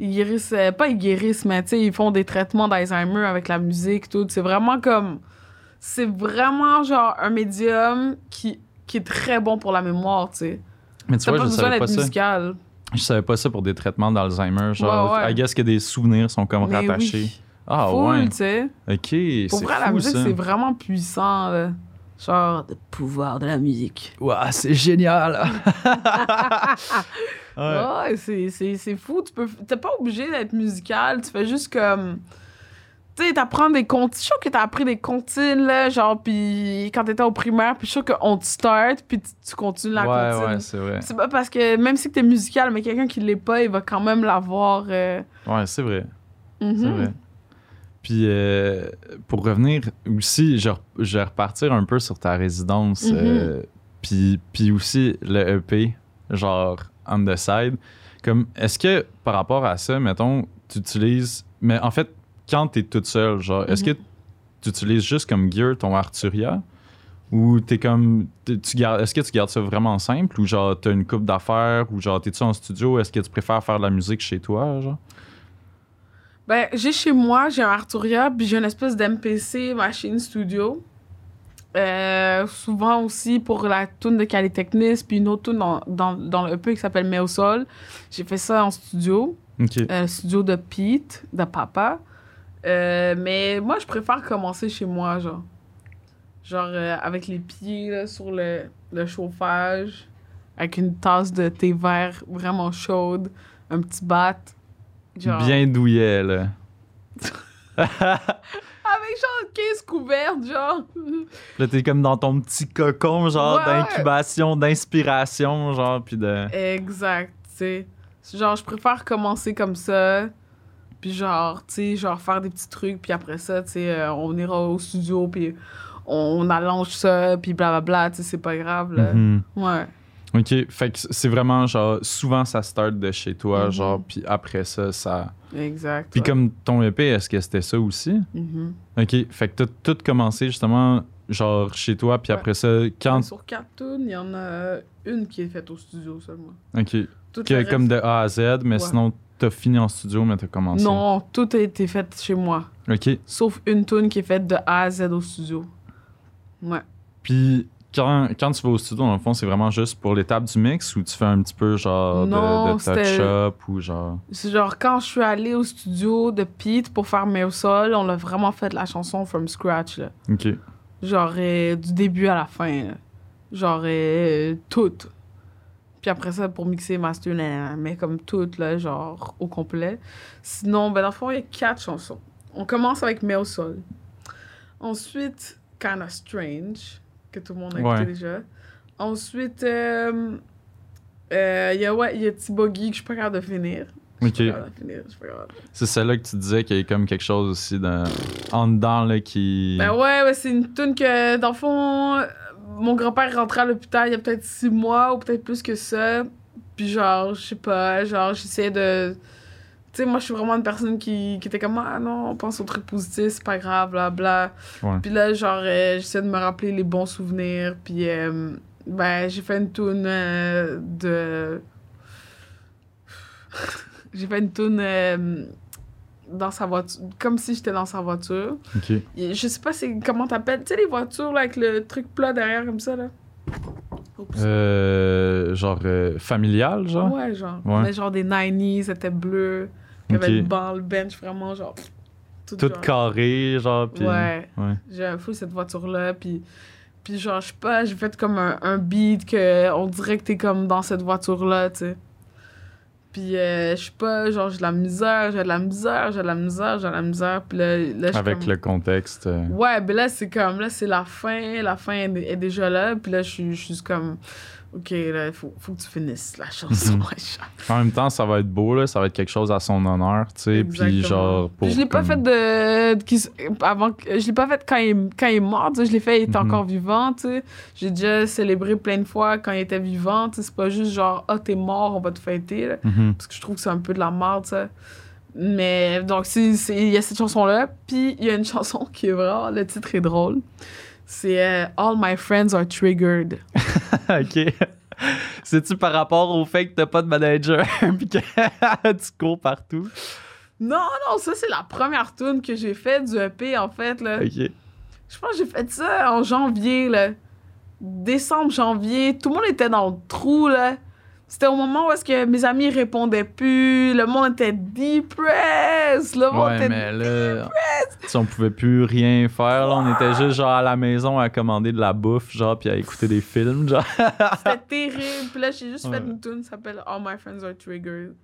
Ils guérissent, euh, pas ils guérissent, mais tu sais, ils font des traitements d'Alzheimer avec la musique, tout. C'est vraiment comme. C'est vraiment genre un médium qui, qui est très bon pour la mémoire, tu sais. Mais tu vois, pas je besoin savais pas ça. musical. Je savais pas ça pour des traitements d'Alzheimer. Genre, Ouais, ouais. I guess que des souvenirs sont comme Mais rattachés. oui. Ah Full, ouais. tu sais. Ok, Pour c'est vrai, la fou, musique, ça. c'est vraiment puissant, là. Genre, le pouvoir de la musique. Ouah, c'est génial. [LAUGHS] ouais. Ouais, c'est fou. Tu peux, t'es pas obligé d'être musical. Tu fais juste comme. Tu sais, t'apprends des comptes. Je suis sûre que t'as appris des comptines, là, genre, puis quand t'étais au primaire, puis je suis sûre qu'on te start, puis tu, tu continues la ouais, comptine. ouais, c'est vrai. C'est pas parce que même si t'es musical, mais quelqu'un qui l'est pas, il va quand même l'avoir. euh, Ouais, c'est vrai. mhm. C'est vrai. Puis, euh, pour revenir aussi, je, vais repartir un peu sur ta résidence. Euh, puis, puis aussi le EP, genre on the side. Comme, est-ce que par rapport à ça, mettons, tu utilises. Mais en fait, quand t'es toute seule, genre, est-ce Mhm. que tu utilises juste comme gear ton Arturia? Ou t'es comme. t'es- Tu gardes, est-ce que tu gardes ça vraiment simple? Ou genre, t'as une coupe d'affaires? Ou genre, t'es-tu en studio? Est-ce que tu préfères faire de la musique chez toi? Genre? Ben, j'ai chez moi, j'ai un Arturia, puis j'ai une espèce d'MPC machine studio. Euh, souvent aussi pour la tune de Calitechnis, puis une autre tune dans, dans, dans le EP qui s'appelle Mais au sol. J'ai fait ça en studio, euh, studio de Pete, de papa. Euh, mais moi, je préfère commencer chez moi, genre. Genre euh, avec les pieds là, sur le, le chauffage, avec une tasse de thé vert vraiment chaude, un petit bat. Genre... Bien douillet, là. [LAUGHS] Avec genre 15 couvertes, genre. Là, t'es comme dans ton petit cocon, genre, Ouais. d'incubation, d'inspiration, genre, puis de... exact, tu sais. Genre, je préfère commencer comme ça. Puis genre, tu sais, genre faire des petits trucs. Puis après ça, tu sais, euh, on ira au studio. Puis on, on allonge ça. Puis blablabla, tu sais, c'est pas grave, là. Mhm. Ouais. OK, fait que c'est vraiment, genre, souvent, ça start de chez toi, Mhm. genre, puis après ça, ça... Exact. Puis ouais. comme ton EP, est-ce que c'était ça aussi? Mhm. OK, fait que t'as tout commencé, justement, genre, chez toi, puis Ouais. après ça, quand... Sur quatre tunes, il y en a une qui est faite au studio seulement. OK, Tout que, le comme reste- de A à Z, mais Ouais. sinon, t'as fini en studio, mais t'as commencé. Non, tout a été fait chez moi. OK, Sauf une tune qui est faite de A à Z au studio. Ouais. Puis quand, quand tu vas au studio, dans le fond, c'est vraiment juste pour l'étape du mix ou tu fais un petit peu genre de- Non, de, touch-up ou genre? C'est genre quand je suis allée au studio de Pete pour faire au sol, on a vraiment fait la chanson from scratch là. Ok. Genre euh, du début à la fin. là. Genre euh, tout. Puis après ça pour mixer master nan, nan, mais comme tout là genre au complet. Sinon ben dans le fond il y a quatre chansons. On commence avec Mais au sol. Ensuite Kinda Strange que tout le monde a écouté Ouais. déjà. Ensuite euh, euh, il y a ouais, il y a T-Boggy que je suis pas capable de finir. De. C'est celle-là que tu disais qu'il y a comme quelque chose aussi dans, en dedans là qui. Ben ouais, ouais, c'est une tune que, dans le fond, mon grand-père rentrait à l'hôpital il y a peut-être six mois ou peut-être plus que ça. Puis genre, je sais pas, genre, j'essayais de... Tu sais, moi, je suis vraiment une personne qui, qui était comme « Ah non, on pense aux trucs positifs, c'est pas grave, bla bla. Ouais. Puis là, genre, euh, j'essaie de me rappeler les bons souvenirs. Puis, euh, ben, j'ai fait une tune euh, de... [LAUGHS] j'ai fait une tune euh, dans sa voiture, comme si j'étais dans sa voiture. Ok. Et Je sais pas c'est comment t'appelles. Tu sais, les voitures là, avec le truc plat derrière comme ça, là. Oups. Euh, genre euh, familial, genre? Ouais, genre. Ouais. Mais genre des 90s, c'était bleu. Il y avait le banc, le bench, vraiment, genre. Tout, Tout genre. carré, genre. Puis... Ouais. ouais. J'ai un fou cette voiture-là, puis. Puis genre, je sais pas, j'ai fait comme un, un beat que on dirait que t'es comme dans cette voiture-là, tu sais. Puis, euh, je sais pas, genre, j'ai de la misère, j'ai de la misère, j'ai de la misère, j'ai de la misère. Puis là, là je suis Avec comme- le contexte. euh, Ouais, ben là, c'est comme, là, c'est la fin, la fin est, est déjà là. Puis là, je suis je suis juste comme, OK, là, il faut, faut que tu finisses la chanson. Mhm. [LAUGHS] En même temps, ça va être beau, là. Ça va être quelque chose à son honneur, tu sais. Puis genre, pour. Je l'ai pas comme- fait de. avant, que- je l'ai pas fait quand il, quand il est mort, tu sais. Je l'ai fait, il était Mhm. encore vivant, tu sais. J'ai déjà célébré plein de fois quand il était vivant, tu sais. C'est pas juste genre, ah, t'es mort, on va te fêter, là. Mhm. Parce que je trouve que c'est un peu de la merde. Mais donc, c'est- c'est- il y a cette chanson-là. Puis il y a une [LAUGHS] chanson qui est vraiment. Le titre est drôle. C'est euh, All My Friends Are Triggered. [LAUGHS] ok. C'est-tu par rapport au fait que t'as pas de manager [LAUGHS] puis que [LAUGHS] tu cours partout? Non, non, ça, c'est la première tune que j'ai faite du EP, en fait, là. Ok. Je pense que j'ai fait ça en janvier, là. Décembre, janvier. Tout le monde était dans le trou, là. C'était au moment où est-ce que mes amis répondaient plus. Le monde était depressed. Le monde Ouais, était... mais là, si on pouvait plus rien faire, là, on était juste genre à la maison à commander de la bouffe, genre, puis à écouter des films, genre. C'était terrible. Puis là, j'ai juste fait une tune qui s'appelle All My Friends Are Triggered.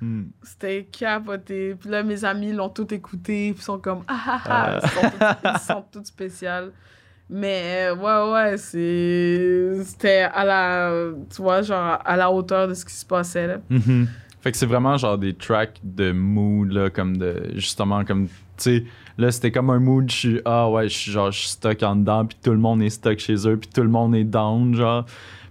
Hmm. C'était capoté. Puis là, mes amis l'ont tout écouté. Puis ils sont comme ah ah ah. Ils sont tous- Ils sont toutes spéciales. Mais euh, ouais, ouais, c'est. C'était à la. Tu vois, genre à la hauteur de ce qui se passait, là. Mhm. Fait que c'est vraiment genre des tracks de mood, là, comme de. Justement, comme. Tu sais, là, c'était comme un mood, je suis. Ah ouais, je suis genre, je suis stuck en dedans, puis tout le monde est stuck chez eux, puis tout le monde est down, genre.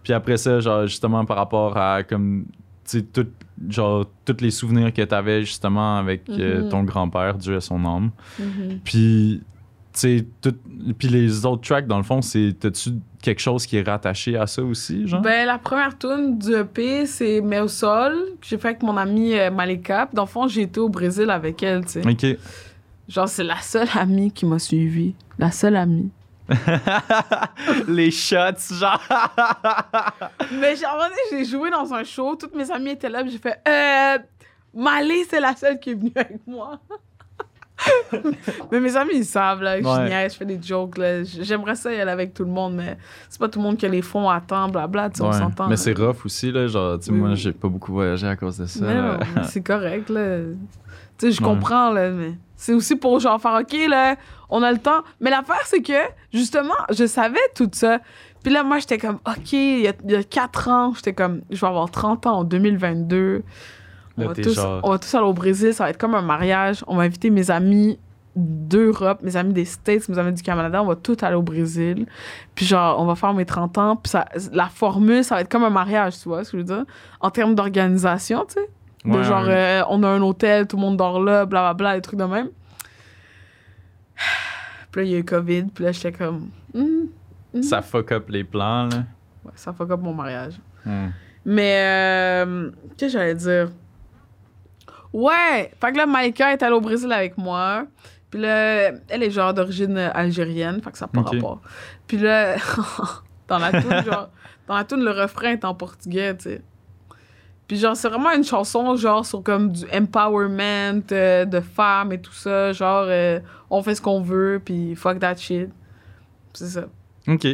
Puis après ça, genre, justement, par rapport à, comme. Tu sais, tout, genre, tous les souvenirs que t'avais, justement, avec euh, Mhm. ton grand-père, Dieu à son âme. Mhm. Puis, puis les autres tracks, dans le fond, c'est. T'as-tu quelque chose qui est rattaché à ça aussi, genre? Ben, la première tune du EP, c'est Mais au sol, que j'ai fait avec mon amie euh, Malika. Dans le fond, j'ai été au Brésil avec elle, tu sais. Ok. Genre, c'est la seule amie qui m'a suivi. La seule amie. [LAUGHS] les shots, genre. [LAUGHS] Mais genre, j'ai joué dans un show, toutes mes amies étaient là, puis j'ai fait Euh. Malé, c'est la seule qui est venue avec moi. [LAUGHS] mais mes amis, ils savent, là, que je Ouais. niaise, je fais des jokes, là. J'aimerais ça y aller avec tout le monde, mais c'est pas tout le monde qui a les fonds à temps, blabla, tu sais, on Ouais, s'entend. Mais c'est rough aussi, là. Genre, tu sais, Oui, moi, j'ai pas beaucoup voyagé à cause de ça. C'est [LAUGHS] correct, là. Tu sais, je Ouais. comprends, là, mais c'est aussi pour genre faire, OK, là, on a le temps. Mais l'affaire, c'est que, justement, je savais tout ça. Puis là, moi, j'étais comme, OK, il y a, il y a 4 ans, j'étais comme, je vais avoir 30 ans en 2022. On va, tous, genre- on va tous aller au Brésil, ça va être comme un mariage. On va inviter mes amis d'Europe, mes amis des States, mes amis du Canada, on va tous aller au Brésil. Puis genre, on va faire mes 30 ans. Puis ça, la formule, ça va être comme un mariage, tu vois ce que je veux dire? En termes d'organisation, tu sais? De genre, ouais. euh, on a un hôtel, tout le monde dort là, blablabla, des trucs de même. [SIGHS] Puis là, il y a eu COVID, puis là, j'étais comme... Hmm, hmm. Ça fuck up les plans, là. Ouais, ça fuck up mon mariage. Hmm. Mais, euh, qu'est-ce que j'allais dire? Ouais! Fait que là, Maïka est allée au Brésil avec moi. Puis là, elle est genre d'origine algérienne, fait que ça n'a pas Ok. rapport. Puis là, [LAUGHS] dans la toune, [LAUGHS] genre, dans la le refrain est en portugais, tu sais. Puis genre, c'est vraiment une chanson, genre, sur comme du empowerment euh, de femmes et tout ça. Genre, euh, on fait ce qu'on veut, puis fuck that shit. C'est ça. OK.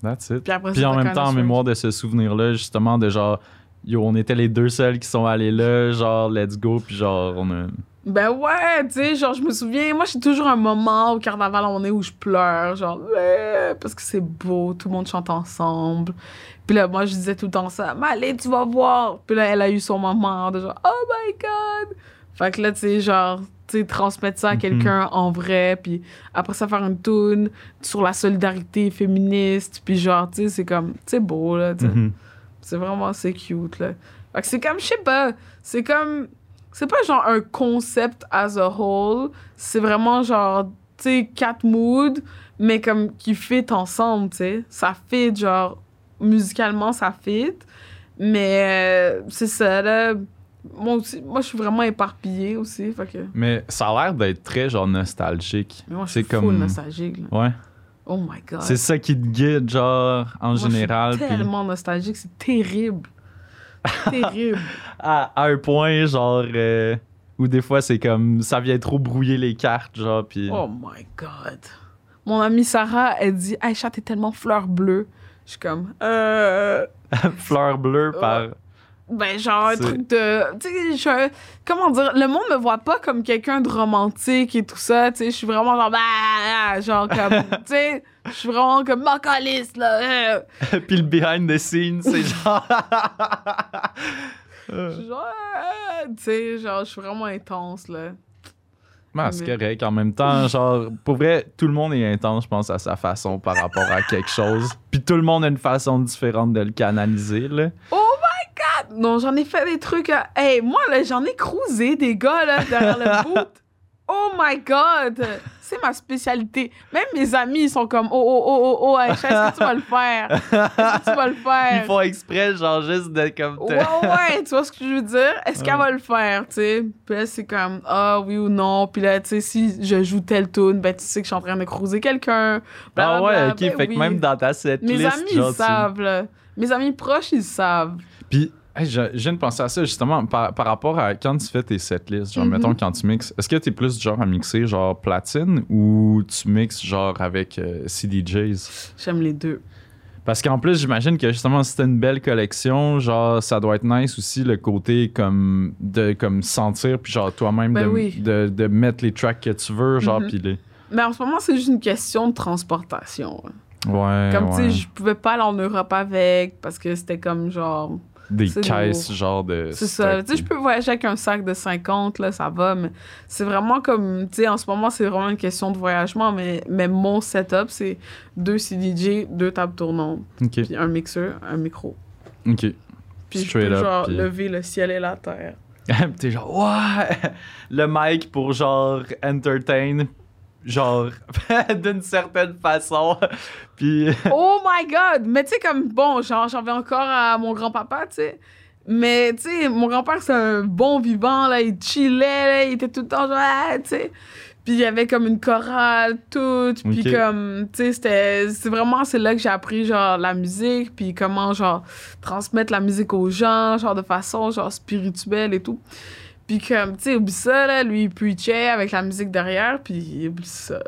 That's it. Puis après Puis en même temps, en mémoire de ce souvenir-là, justement, de genre, yo, on était les deux seuls qui sont allés là, genre, let's go, puis genre, on a. Ben ouais, tu sais, genre, je me souviens, moi, j'ai toujours un moment au carnaval, on est où je pleure, genre, ouais, parce que c'est beau, tout le monde chante ensemble. Puis là, moi, je disais tout le temps ça, mais allez, tu vas voir. Puis là, elle a eu son moment de genre, oh my god. Fait que là, tu sais, genre, tu sais, transmettre ça à Mhm. quelqu'un en vrai, puis après ça, faire une tune sur la solidarité féministe, puis genre, tu sais, c'est comme, c'est beau, là, tu sais. Mhm. C'est vraiment, c'est cute, là. Fait que c'est comme, je sais pas, c'est comme, c'est pas genre un concept as a whole, c'est vraiment genre, tu sais, quatre moods, mais comme qui fit ensemble, tu sais. Ça fit, genre, musicalement, ça fit, mais euh, c'est ça, là. Moi aussi, moi, je suis vraiment éparpillée aussi, fait que... Mais ça a l'air d'être très, genre, nostalgique. Mais moi, je suis comme- nostalgique, là. Ouais. Oh my God. C'est ça qui te guide, genre, en Moi, je suis général. puis tellement nostalgique, c'est terrible. terrible. [LAUGHS] à, à un point, genre, euh, où des fois, c'est comme, ça vient trop brouiller les cartes, genre, puis. Oh my God. Mon amie Sarah, elle dit Aïcha, t'es tellement fleur bleue. Je suis comme Euh. [LAUGHS] Fleur bleue par. Ben, genre, un truc de. Tu sais, je. Comment dire? Le monde me voit pas comme quelqu'un de romantique et tout ça. Tu sais, je suis vraiment genre. Bah, genre, comme. [LAUGHS] tu sais, je suis vraiment comme macaliste, là. [LAUGHS] Puis le behind the scenes, c'est genre. [LAUGHS] Genre. euh, Tu sais, genre, je suis vraiment intense, là. Ah, c'est correct. En même temps, genre, pour vrai, tout le monde est intense, je pense, à sa façon par rapport à quelque chose. Puis tout le monde a une façon différente de le canaliser, là. Non, j'en ai fait des trucs. euh, Hey, moi, là, j'en ai cruisé des gars, là, derrière le [LAUGHS] boot. Oh my God! C'est ma spécialité. Même mes amis, ils sont comme Oh, oh, oh, oh, oh, est-ce que tu vas le faire? Est-ce que tu vas le faire? Ils font exprès, genre, juste de comme. Ouais, ouais, tu vois ce que je veux dire? Est-ce qu'elle va le faire, tu sais? Puis là, c'est comme, ah oui ou non? Puis là, tu sais, si je joue telle tune, ben tu sais que je suis en train de cruiser quelqu'un. Ah ouais, ok. Ben fait que même dans ta setlist, Mes amis, genre, ils tu- savent, là. Mes amis proches, ils savent. Puis, hey, je, je viens de penser à ça justement par, par rapport à quand tu fais tes setlists. Genre, Mhm. mettons, quand tu mixes, est-ce que t'es plus du genre à mixer genre platine ou tu mixes genre avec euh, CDJs? J'aime les deux. Parce qu'en plus, j'imagine que justement, si t'as une belle collection, genre, ça doit être nice aussi le côté comme de comme sentir, puis genre toi-même Ben de, oui. de, de mettre les tracks que tu veux, genre, puis les. Mais en ce moment, c'est juste une question de transportation. Ouais. Comme, tu sais, je pouvais pas aller en Europe avec parce que c'était comme genre. Des caisses, genre de. C'est ça. Tu sais, je peux voyager avec un sac de 50, là, ça va, mais c'est vraiment comme. Tu sais, en ce moment, c'est vraiment une question de voyagement, mais, mais mon setup, c'est deux CDJ, deux tables tournantes, Ok. puis un mixeur, un micro. Ok. Puis je peux, up, genre, puis- lever le ciel et la terre. [LAUGHS] T'es genre, ouais! [LAUGHS] Le mic pour genre entertain, genre [LAUGHS] d'une certaine façon. [LAUGHS] Puis. [LAUGHS] oh my god! Mais tu sais, comme, bon, genre, j'en vais encore à mon grand-papa, tu sais. Mais, tu sais, mon grand-père, c'est un bon vivant, là. Il chillait, là. Il était tout le temps, genre, ah, tu sais. Puis il y avait comme une chorale, toute. Puis comme, tu sais, c'était... C'est vraiment, c'est là que j'ai appris, genre, la musique. Puis comment, genre, transmettre la musique aux gens, genre, de façon, genre, spirituelle et tout. Puis comme, tu sais, oublie ça, là, lui, il preachait avec la musique derrière, puis oublie ça.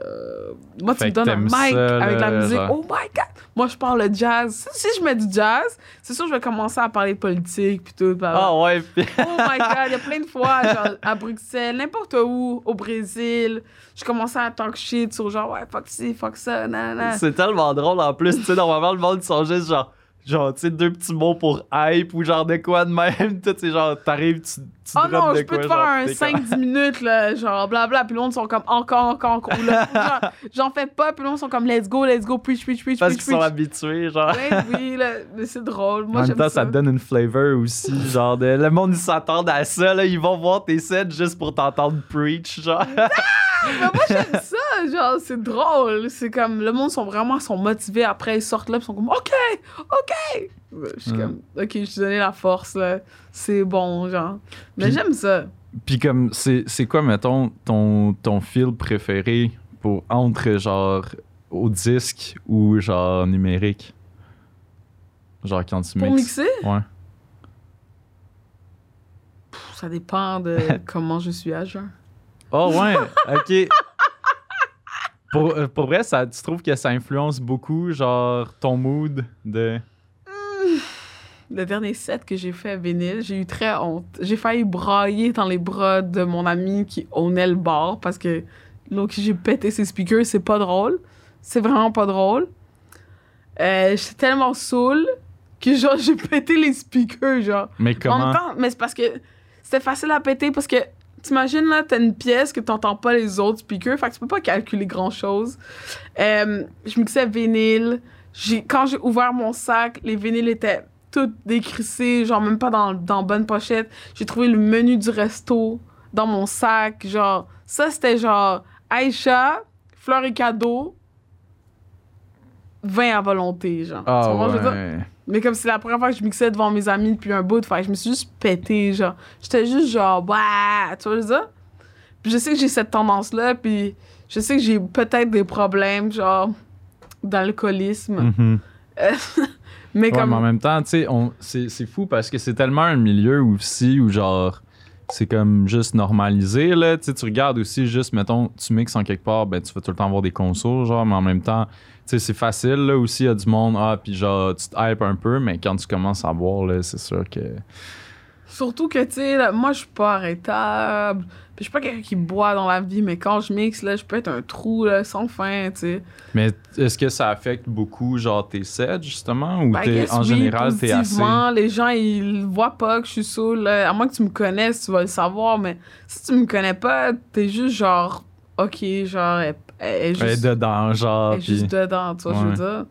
Moi, tu Fait me donnes un mic ça, avec la musique. genre. Oh my God! Moi, je parle le jazz. Si si je mets du jazz, c'est sûr que je vais commencer à parler politique, puis tout. Ah ouais, puis. Oh my God! Il y a plein de fois, genre, à Bruxelles, n'importe où, au Brésil, je commençais à talk shit sur genre, ouais, fuck ci, fuck ça, nanana. C'est tellement drôle en plus, tu sais, normalement le monde ils sont juste genre. Genre, tu sais, deux petits mots pour hype ou genre de quoi de même. [LAUGHS] Tout, c'est genre, t'arrives, tu, tu Oh non, de je peux te faire genre, un t'es comme- 5-10 minutes, là, genre blabla, puis le monde sont comme encore, encore, encore. Là, [LAUGHS] genre, J'en fais pas, puis le monde sont comme let's go, let's go, preach, preach, preach, Parce qu'ils sont habitués, genre. Ouais, oui, là, mais c'est drôle. Moi, en même temps, ça. ça donne une flavor aussi. Genre, de, le monde, ils s'attendent à ça. Là, ils vont voir tes sets juste pour t'entendre preach. Genre, [LAUGHS] Mais moi, j'aime ça, genre, c'est drôle. C'est comme, le monde sont vraiment sont motivés. Après, ils sortent là, ils sont comme, OK, OK. Je suis Mm. comme, OK, je t'ai donné la force, là. C'est bon, genre. Mais Puis- j'aime ça. Puis, comme, c'est c'est quoi, mettons, ton, ton feel préféré pour entre, genre, au disque ou, genre, numérique? Genre, quand tu Pour mixes? mixer, Ouais. ça dépend de [LAUGHS] comment je suis à jeun. Oh, ouais, [LAUGHS] ok. Pour, euh, pour vrai, ça, tu trouves que ça influence beaucoup, genre, ton mood de. Le dernier set que j'ai fait à vinyle, j'ai eu très honte. J'ai failli brailler dans les bras de mon ami qui ownait le bar parce que donc j'ai pété ses speakers, c'est pas drôle. C'est vraiment pas drôle. Euh, J'étais tellement saoul que genre [LAUGHS] j'ai pété les speakers genre. Mais En comment? même temps, mais c'est parce que c'était facile à péter parce que t'imagines là, t'as une pièce que t'entends pas les autres speakers, fait que tu peux pas calculer grand chose. Euh, je mixais vinyle. Quand j'ai ouvert mon sac, les vinyles étaient toutes décrissés, genre même pas dans, dans bonne pochette. J'ai trouvé le menu du resto dans mon sac, genre ça c'était genre Aïcha, fleurs et cadeaux, vin à volonté, genre. Tu Ah, comprends ce que je veux dire? Mais comme c'est la première fois que je mixais devant mes amis depuis un bout de fait, que je me suis juste pété, genre. J'étais juste genre, bah, tu vois ça? Puis je sais que j'ai cette tendance-là, puis je sais que j'ai peut-être des problèmes, genre, d'alcoolisme. Mhm. [LAUGHS] Mais Ouais, comme. mais en même temps, tu sais, on- c'est c'est fou parce que c'est tellement un milieu aussi où genre c'est comme juste normalisé là, tu sais tu regardes aussi juste mettons tu mixes en quelque part, ben tu vas tout le temps avoir des consoles genre mais en même temps, sais c'est facile là aussi il y a du monde ah puis genre tu te hype un peu mais quand tu commences à boire là, c'est sûr que Surtout que, tu sais, moi, je suis pas arrêtable. Puis je suis pas quelqu'un qui boit dans la vie, mais quand je mixe, là, je peux être un trou, là, sans fin, tu sais. Mais est-ce que ça affecte beaucoup, genre, tes sets, justement? Ou Ben, t'es- en oui, général, t'es assez. Les gens, ils voient pas que je suis saoul. À moins que tu me connaisses, tu vas le savoir. Mais si tu me connais pas, t'es juste genre, OK, genre, elle, est Elle est juste, dedans, genre. elle est juste dedans, tu vois, je veux dire.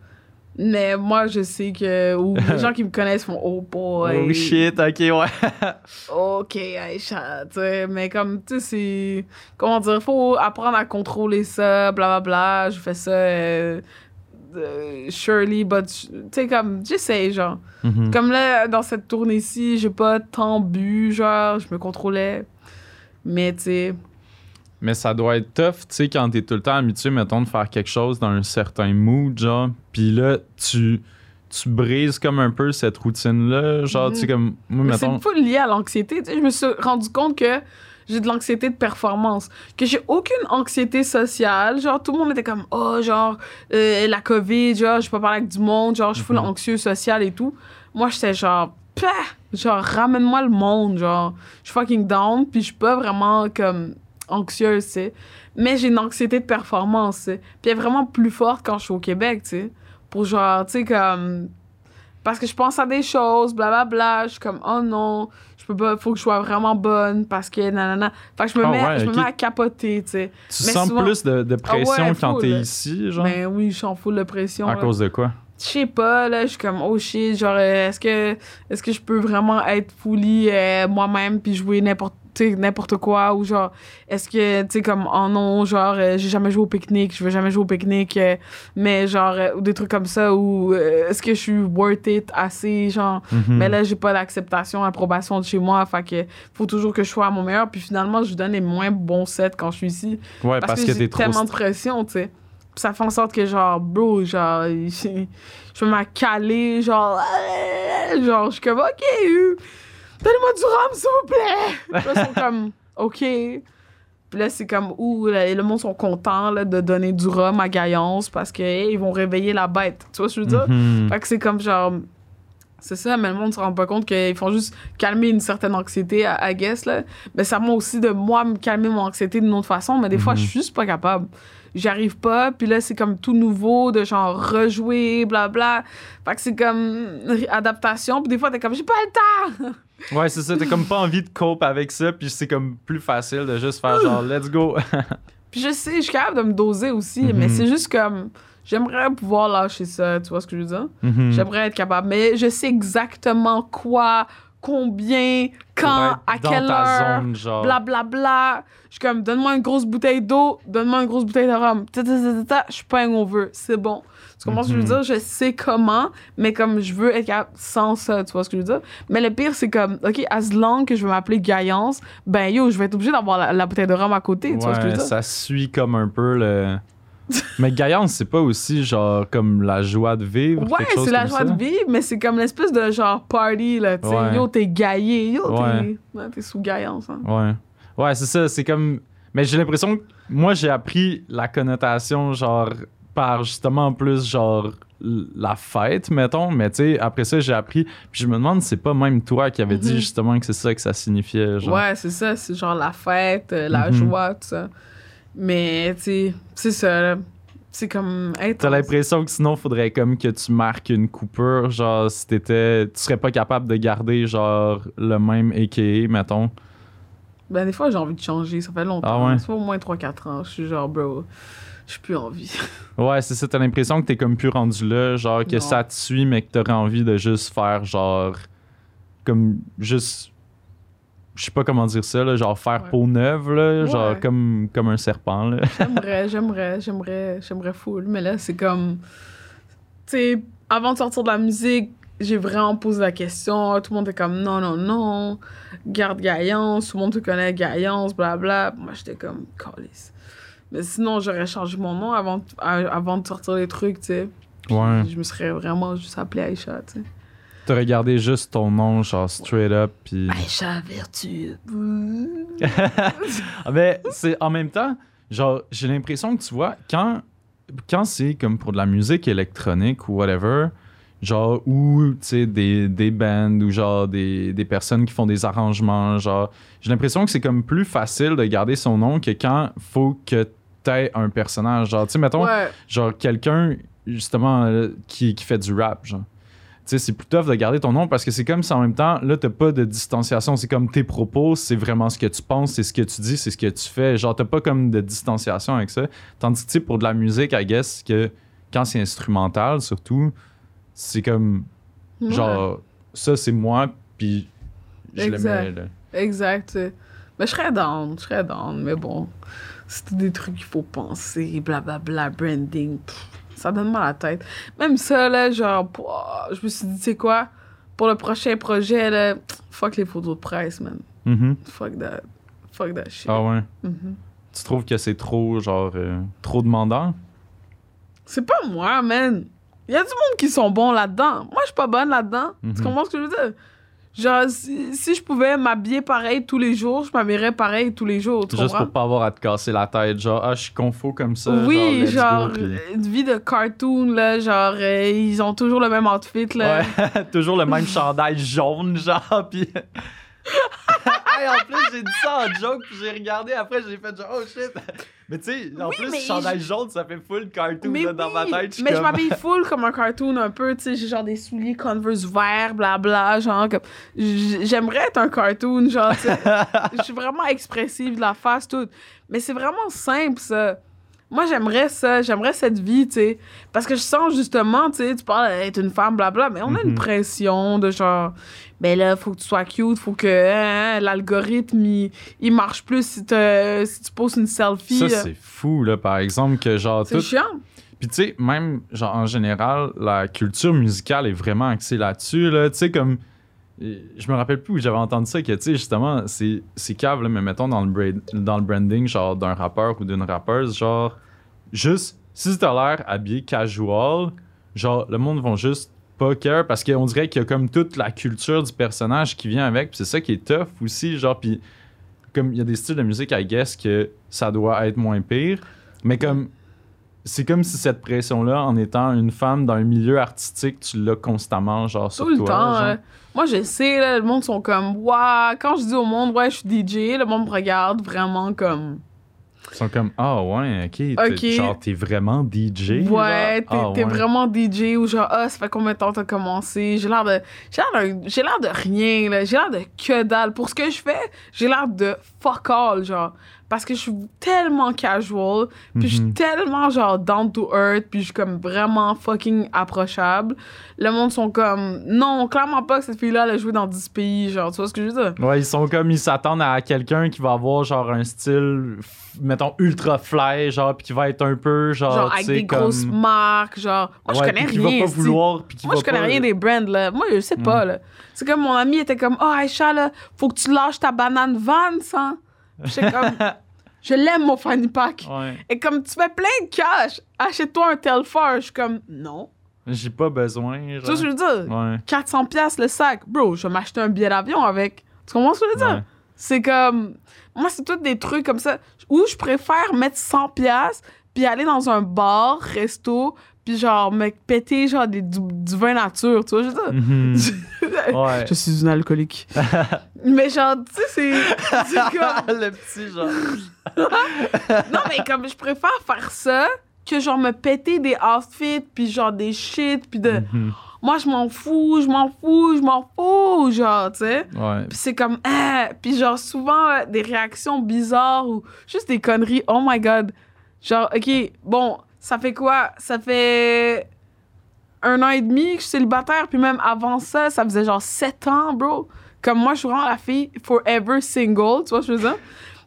Mais moi, je sais que. Ou [LAUGHS] les gens qui me connaissent font, oh boy. Oh shit, ok, ouais. [LAUGHS] OK, Aïcha, tu sais. Mais comme, tu sais, c'est. Comment dire, faut apprendre à contrôler ça, blablabla. Je fais ça. euh, euh, surely, but. Tu sais, comme, j'essaie, genre. Mhm. Comme là, dans cette tournée-ci, j'ai pas tant bu, genre, je me contrôlais. Mais, tu sais, Mais ça doit être tough, tu sais, quand t'es tout le temps habitué, mettons, de faire quelque chose dans un certain mood, genre. Puis là, tu, tu brises comme un peu cette routine-là. Genre, Mhm. tu sais, comme. Moi, mais c'est mettons. une fois lié à l'anxiété. Tu sais, je me suis rendu compte que j'ai de l'anxiété de performance. Que j'ai aucune anxiété sociale. Genre, tout le monde était comme, oh, genre, euh, la COVID, genre, je peux pas parler avec du monde, genre, je suis full Mhm. anxieux social et tout. Moi, j'étais genre, Pah! genre, ramène-moi le monde, genre, je suis fucking down, puis je suis pas vraiment comme anxieuse, tu sais. Mais j'ai une anxiété de performance, tu sais. Puis elle est vraiment plus forte quand je suis au Québec, tu sais. Pour genre, tu sais, comme. Parce que je pense à des choses, blablabla. Je suis comme, oh non, je peux pas, faut que je sois vraiment bonne parce que nanana. Fait que je me, Ah mets, ouais, je me mets à capoter, tu sais. Tu mais sens souvent- plus de, de pression Ah ouais, quand full. t'es ici, genre? Ben oui, je suis en full de pression. à là. cause de quoi? Je sais pas, là, je suis comme, oh shit, genre, euh, est-ce que, est-ce que je peux vraiment être fully euh, moi-même puis jouer n'importe tu sais, n'importe quoi ou genre est-ce que tu sais comme oh non genre euh, j'ai jamais joué au pique-nique je veux jamais jouer au pique-nique euh, mais genre euh, ou des trucs comme ça ou euh, est-ce que je suis worth it assez genre Mhm. mais là j'ai pas d'acceptation approbation de chez moi fait que faut toujours que je sois à mon meilleur puis finalement je donne les moins bons sets quand je suis ici ouais, parce, parce, que, que, j'ai tellement de pression, tu sais. Ça fait en sorte que, genre, bro, genre, [LAUGHS] je me mets à caler, genre, [LAUGHS] genre, je suis comme, OK, donnez-moi du rhum, s'il vous plaît. [LAUGHS] Puis là, ils sont comme, OK. Puis là, c'est comme, ouh, là, le monde sont contents là, de donner du rhum à Gaillance parce que hey, ils vont réveiller la bête. Tu vois ce que je veux dire? Mhm. Fait que c'est comme genre. C'est ça, mais le monde se rend pas compte qu'ils font juste calmer une certaine anxiété, à, guess, là. Mais ça m'a aussi de moi me calmer mon anxiété d'une autre façon, mais des fois, Mhm. je suis juste pas capable. J'y arrive pas, puis là, c'est comme tout nouveau, de genre rejouer, blabla. Fait que c'est comme adaptation, puis des fois, t'es comme, j'ai pas le temps! [LAUGHS] Ouais, c'est ça, t'as comme pas envie de cope avec ça, puis c'est comme plus facile de juste faire genre, let's go. [LAUGHS] Puis je sais, je suis capable de me doser aussi, Mhm. mais c'est juste comme, j'aimerais pouvoir lâcher ça, tu vois ce que je veux dire? Mhm. J'aimerais être capable, mais je sais exactement quoi, combien, quand, à quelle heure, zone, genre. blablabla. Je suis comme, donne-moi une grosse bouteille d'eau, donne-moi une grosse bouteille de rhum. Ta, ta, ta, ta, ta. Je suis pas hangover, c'est bon. Tu comprends ce que je veux Mhm. dire? Je sais comment, mais comme je veux être capable sans ça, tu vois ce que je veux dire? Mais le pire, c'est comme, OK, as long que je veux m'appeler Gaillance, ben yo, je vais être obligé d'avoir la, la bouteille de rhum à côté, tu vois ce que je Ouais, veux dire? ça suit comme un peu le. Mais Gaillance, c'est pas aussi genre comme la joie de vivre? Ouais, c'est la joie ça? de vivre, mais c'est comme l'espèce de genre party, là, tu sais. Ouais. Yo, t'es gaillé, yo, t'es ouais, sous gaillance, hein. Ouais. Ouais, c'est ça, c'est comme. Mais j'ai l'impression que moi, j'ai appris la connotation, genre, par justement plus, genre, la fête, mettons. Mais tu sais, après ça, j'ai appris. Puis je me demande, c'est pas même toi qui avait dit Mhm. justement que c'est ça que ça signifiait, genre. Ouais, c'est ça, c'est genre la fête, euh, la Mhm. joie, tout ça. Mais, tu sais, c'est ça, là. C'est comme être. T'as l'impression que sinon, faudrait comme que tu marques une coupure, genre, si t'étais. Tu serais pas capable de garder, genre, le même AKA, mettons. Ben, des fois, j'ai envie de changer, ça fait longtemps. Ah ouais? Ça fait au moins 3-4 ans. Je suis genre, bro, j'ai plus envie. [LAUGHS] Ouais, c'est ça, t'as l'impression que t'es comme plus rendu là, genre, que Non. ça te suit, mais que t'aurais envie de juste faire, genre. Comme, juste. Je sais pas comment dire ça, là, genre faire Ouais. peau neuve, là, genre comme, comme un serpent. [LAUGHS] J'aimerais, j'aimerais, j'aimerais, j'aimerais full. Mais là, c'est comme. Tu sais, avant de sortir de la musique, j'ai vraiment posé la question. Tout le monde était comme non, non, non. Garde Gaillance. Tout le monde te connaît Gaillance, blabla. Moi, j'étais comme calice. Mais sinon, j'aurais changé mon nom avant, avant de sortir les trucs, tu sais. Ouais. Je me serais vraiment juste appelée Aïcha, tu sais. T'aurais gardé juste ton nom, genre straight up, puis. Aïcha Vertu. [LAUGHS] Ah, Mais c'est en même temps, genre, j'ai l'impression que tu vois, quand, quand c'est comme pour de la musique électronique ou whatever, genre, ou, tu sais, des, des bands, ou genre des, des personnes qui font des arrangements, genre, j'ai l'impression que c'est comme plus facile de garder son nom que quand faut que t'aies un personnage. Genre, tu sais, mettons, Ouais. genre quelqu'un, justement, euh, qui, qui fait du rap, genre. C'est plus tough de garder ton nom parce que c'est comme si en même temps, là, t'as pas de distanciation. C'est comme tes propos, c'est vraiment ce que tu penses, c'est ce que tu dis, c'est ce que tu fais. Genre, t'as pas comme de distanciation avec ça. Tandis que, pour de la musique, I guess, que quand c'est instrumental, surtout, c'est comme, Ouais. genre, ça, c'est moi, puis je le mets, là. Exact. Mais je serais down, je serais down, mais bon. C'est des trucs qu'il faut penser, blablabla, branding. pff, ça donne mal à la tête. Même ça, là, genre, je me suis dit, tu sais quoi, pour le prochain projet, là, fuck les photos de presse, man. Mhm. Fuck that. Fuck that shit. Ah ouais. Mhm. Tu trouves que c'est trop, genre, euh, trop demandant? C'est pas moi, man. Il y a du monde qui sont bons là-dedans. Moi, je suis pas bonne là-dedans. Tu Mhm. comprends ce que je veux dire? Genre, si, si je pouvais m'habiller pareil tous les jours, je m'habillerais pareil tous les jours. Tu Juste comprends? pour pas avoir à te casser la tête, genre, ah, je suis confo comme ça. oui, genre, puis- une vie de cartoon, là, genre, euh, ils ont toujours le même outfit, là. Ouais, [LAUGHS] toujours le même chandail jaune, genre, [LAUGHS] pis. [LAUGHS] hey, en plus, j'ai dit ça en joke, puis j'ai regardé après, j'ai fait genre, oh shit. Mais tu sais, en Oui, plus, chandail jaune, ça fait full cartoon là, dans ma tête. mais je m'habille full comme un cartoon un peu, tu sais, j'ai genre des souliers Converse verts, blabla, genre comme... J'aimerais être un cartoon, genre, tu sais. [LAUGHS] Je suis vraiment expressive de la face, tout. Mais c'est vraiment simple, ça. Moi, j'aimerais ça, j'aimerais cette vie, tu sais. Parce que je sens justement, tu sais, tu parles d'être une femme, blabla, mais on a une Mhm. pression de genre, ben là, faut que tu sois cute, faut que hein, l'algorithme, il, il marche plus si, te- si tu poses une selfie. Ça, là. c'est fou, là, par exemple, que genre, C'est tout. chiant. Puis tu sais, même, genre, en général, la culture musicale est vraiment axée là-dessus, là. Tu sais, comme. Je me rappelle plus où j'avais entendu ça, que tu sais, justement, c'est c'est cave, là, mais mettons dans le, dans le branding, genre, d'un rappeur ou d'une rappeuse, genre, juste, si t'as l'air habillé casual, genre, le monde va juste pas care parce qu'on dirait qu'il y a comme toute la culture du personnage qui vient avec, c'est ça qui est tough aussi, genre, puis comme il y a des styles de musique, I guess, que ça doit être moins pire, mais comme c'est comme si cette pression-là, en étant une femme dans un milieu artistique, tu l'as constamment, genre, sur Tout le toi. temps. genre. euh, moi, je sais, là, le monde sont comme, waouh, quand je dis au monde, ouais, je suis DJ, le monde me regarde vraiment comme, Ils sont comme, ah ouais, ok. t'es- Ok. Genre, t'es vraiment DJ? ouais, t'es Ah, ouais. vraiment DJ ou genre, ah, ça fait combien de temps t'as commencé? J'ai l'air de, j'ai l'air d'un- j'ai l'air de rien, là. J'ai l'air de que dalle. Pour ce que je fais, j'ai l'air de fuck all, genre. Parce que je suis tellement casual, puis je suis Mhm. tellement genre down to earth, puis je suis comme vraiment fucking approchable. Le monde sont comme, non, clairement pas que cette fille-là, elle a joué dans 10 pays, genre, tu vois ce que je veux dire? Ouais, ils sont comme, ils s'attendent à quelqu'un qui va avoir, genre, un style, mettons, ultra fly, genre, puis qui va être un peu, genre, genre avec des comme... grosses marques, genre. Moi, je Ouais, connais puis qui rien. va pas vouloir, puis Moi, va je connais pas- rien des brands, là. Moi, je sais pas, là. C'est comme mon ami était comme, oh, Aïcha, là, faut que tu lâches ta banane Vance, hein. J'étais comme, [LAUGHS] je l'aime, mon fanny pack. Ouais. Et comme, tu fais plein de cash, achète-toi un Telfar. Je suis comme, non. J'ai pas besoin, Tu vois ce que je veux dire? Ouais. 400 pièces le sac. Bro, je vais m'acheter un billet d'avion avec. Tu comprends ce que je veux dire? Ouais. C'est comme. Moi, c'est tous des trucs comme ça. Où je préfère mettre 100 pièces puis aller dans un bar, resto, puis genre me péter genre des, du, du vin nature, tu vois, je. [LAUGHS] Ouais. Je suis une alcoolique. [LAUGHS] mais genre, tu sais, c'est. [LAUGHS] comme. le petit, genre. Non, mais comme je préfère faire ça que genre me péter des outfits, puis genre des shit, puis de. Mhm. Moi, je m'en fous, je m'en fous, je m'en fous, genre, tu sais. Ouais. Puis c'est comme, ah! Puis genre, souvent, euh, des réactions bizarres ou juste des conneries. Oh my God. Genre, OK, bon, ça fait quoi? Ça fait un an et demi que je suis célibataire. Puis même avant ça, ça faisait genre sept ans, bro. Comme moi, je suis vraiment la fille forever single, tu vois ce que je veux dire?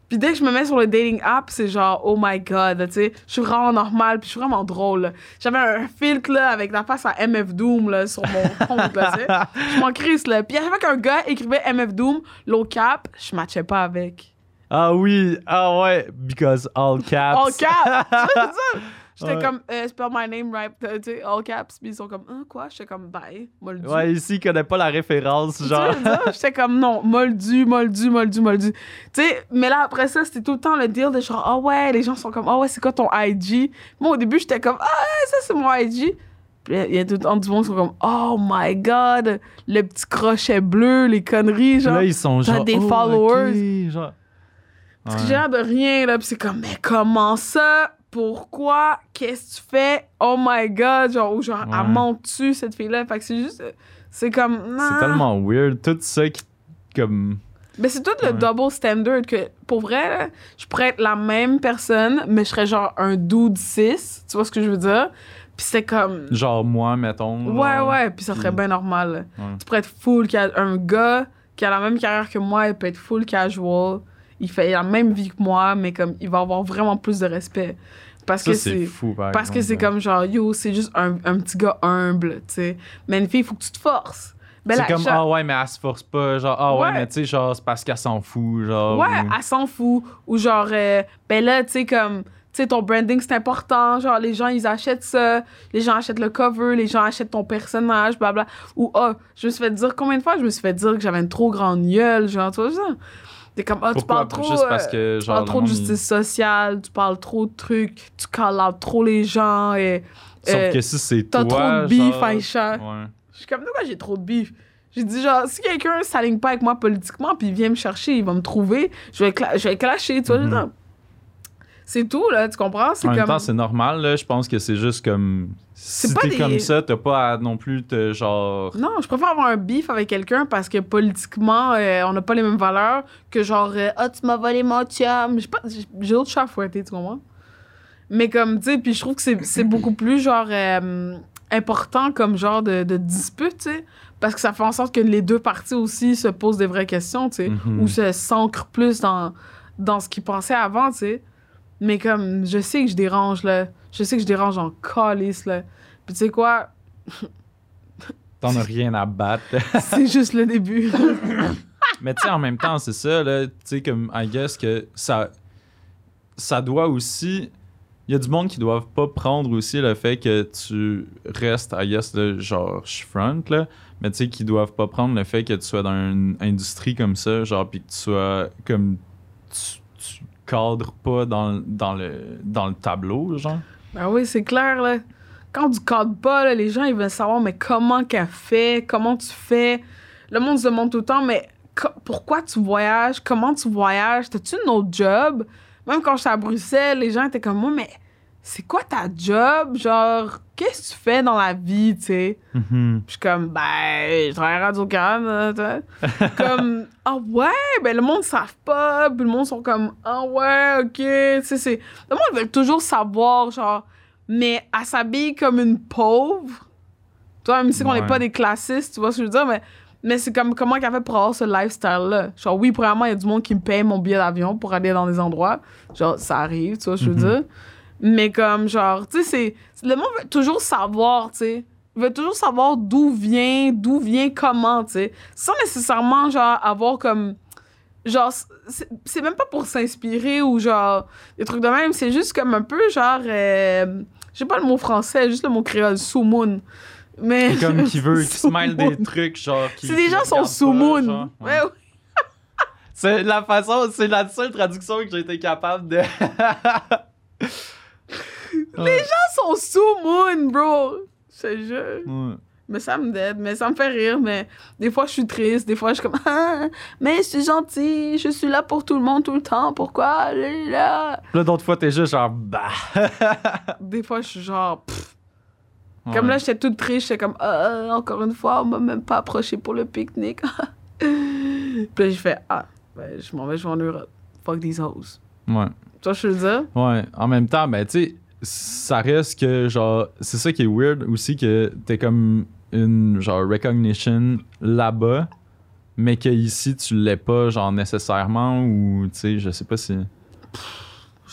Puis dès que je me mets sur le dating app, c'est genre, oh my god, tu sais, je suis vraiment normale, puis je suis vraiment drôle. J'avais un filtre, là, avec la face à MF Doom, là, sur mon compte, là, tu sais. Je m'en crisse, là. Puis à chaque fois qu'un gars écrivait MF Doom, low cap, je matchais pas avec. Ah oui, ah ouais, because all caps. All cap! [LAUGHS] J'étais Ouais. comme, euh, spell my name right, euh, tu sais, all caps. Puis ils sont comme, hein, quoi? J'étais comme, bye, moldu. Ouais, ici, il connaît pas la référence, genre. [LAUGHS] J'étais comme, non, moldu, moldu, moldu, moldu. Tu sais, mais là, après ça, c'était tout le temps le deal de genre, ah ouais, les gens sont comme, ah ouais, c'est quoi ton IG? Moi, au début, j'étais comme, ah ouais, ça, c'est mon IG. Puis il y a tout le temps du monde qui sont comme Oh my god, le petit crochet bleu, les conneries, genre. Là, ils sont genre. des oh, followers. ok, genre. Parce que Ouais. j'ai l'air de rien, là. Puis c'est comme, mais comment ça? Pourquoi? Qu'est-ce que tu fais? Oh my god! Genre, ou genre, Ouais. elle monte-tu, cette fille-là? Fait que c'est juste. C'est comme. C'est nah. tellement weird. Tout ça qui. Comme. Mais c'est tout le Ouais. double standard que, pour vrai, là, je pourrais être la même personne, mais je serais genre un dude 6. Tu vois ce que je veux dire? Puis c'est comme. Genre moi, mettons. Ouais, genre. ouais, puis ça serait Puis- bien normal. Ouais. Tu pourrais être full. Un gars qui a la même carrière que moi, il peut être full casual. Il fait la même vie que moi, mais comme il va avoir vraiment plus de respect. Parce Ça, que c'est fou, par Parce que c'est comme genre, yo, c'est juste un, un petit gars humble, tu sais. Mais une fille, il faut que tu te forces. Ben, C'est comme, ah ouais, mais elle se force pas. Genre, ah ouais, Ouais. mais tu sais, genre, c'est parce qu'elle s'en fout. Genre. Ouais, ou- elle s'en fout. Ou genre, euh, ben là, tu sais, comme, tu sais, ton branding, c'est important. Genre, les gens, ils achètent ça. Les gens achètent le cover. Les gens achètent ton personnage, blabla. Ou, ah, je me suis fait dire, combien de fois? Je me suis fait dire que j'avais une trop grande gueule, genre, tu vois ça? T'es comme, ah, tu parles trop. Juste parce euh, tu parles trop de il- justice sociale, tu parles trop de trucs, tu call out trop les gens et Sauf euh, que si c'est t'as toi. trop de beef, Aïcha. Ouais. Je suis comme, de quoi j'ai trop de bif? J'ai dit, genre, si quelqu'un s'aligne pas avec moi politiquement, puis il vient me chercher, il va me trouver, je vais, cla- je vais clasher, tu vois, dire. C'est tout, là, tu comprends? C'est En même comme. temps, c'est normal, là. Je pense que c'est juste comme. Si pas t'es des- comme ça, t'as pas à non plus te genre. Non, je préfère avoir un bif avec quelqu'un parce que politiquement, euh, on n'a pas les mêmes valeurs que genre, euh, ah, tu m'as volé mon chum. J'ai pas- j'ai- J'ai d'autres chats à fouetter, tu comprends? Mais comme, tu sais, puis je trouve que c'est- c'est beaucoup [LAUGHS] plus, genre, euh, important comme genre de, de dispute, tu sais. Parce que ça fait en sorte que les deux parties aussi se posent des vraies questions, tu sais. Mhm. Ou se s'ancrent plus dans, dans ce qu'ils pensaient avant, tu sais. Mais comme, je sais que je dérange, là. Je sais que je dérange en calice, là. Puis tu sais quoi? [LAUGHS] T'en as rien à battre. [LAUGHS] C'est juste le début. [LAUGHS] Mais tu sais, en même temps, c'est ça, là. Tu sais, comme, I guess que ça. Ça doit aussi. Il y a du monde qui doivent pas prendre aussi le fait que tu restes, I guess, là, genre, je front, là. Mais tu sais, qui doivent pas prendre le fait que tu sois dans une industrie comme ça, genre, puis que tu sois comme. Tu, tu cadres pas dans, le, dans le tableau, genre? Ben oui, c'est clair. Quand tu cadres pas, les gens, ils veulent savoir, mais comment qu'elle fait, comment tu fais? Le monde se demande tout le temps, mais pourquoi tu voyages, comment tu voyages, t'as-tu une autre job? Même quand j'étais à Bruxelles, les gens étaient comme moi, mais c'est quoi ta job? Genre, qu'est-ce que tu fais dans la vie, tu sais? Puis je suis comme, ben, je travaille à Radio Canada, tu sais. [LAUGHS] comme, ah ouais, ben le monde ne savent pas. Puis le monde sont comme, ah ouais, ok. Tu sais, c'est. Le monde veut toujours savoir, genre, mais elle s'habille comme une pauvre. Tu vois, même si on n'est Ouais. pas des classistes, tu vois ce que je veux dire, mais. Mais c'est comme comment qu'elle fait pour avoir ce lifestyle-là? Genre, oui, premièrement, il y a du monde qui me paye mon billet d'avion pour aller dans des endroits. Genre, ça arrive, tu vois ce que je veux Mhm. dire? Mais comme, genre, tu sais, c'est. Le monde veut toujours savoir, tu sais. Il veut toujours savoir d'où vient, d'où vient comment, tu sais. Sans nécessairement, genre, avoir comme. Genre, c'est même pas pour s'inspirer ou genre. Des trucs de même. C'est juste comme un peu, genre. euh, je sais pas le mot français, juste le mot créole, sous-moon. Mais. Et comme [LAUGHS] qui veut, qui se mêle des trucs, genre. Qui, C'est des gens sont. Ouais. Ouais, ouais. C'est la façon, c'est la seule traduction que j'ai été capable de. [LAUGHS] Les gens sont sous moon, bro. Je te jure. Ouais. Mais ça me dead, mais ça me fait rire. Mais des fois, je suis triste. Des fois, je suis comme, ah, mais je suis gentille. Je suis là pour tout le monde tout le temps. Pourquoi? Là? Là, d'autres fois, t'es juste genre, bah. [LAUGHS] Des fois, je suis genre, pff. Ouais. Comme là, j'étais toute triste. J'étais comme, ah, encore une fois, on m'a même pas approché pour le pique-nique. [LAUGHS] Puis là, j'ai fait, ah, ben, je m'en vais jouer en Europe. Fuck these hoes. Ouais. Tu vois ce que je veux dire? Ouais. En même temps, ben, tu sais, ça reste que, genre, c'est ça qui est weird aussi, que t'es comme une, genre, recognition là-bas, mais que ici, tu l'es pas, genre, nécessairement, ou, tu sais, je sais pas si.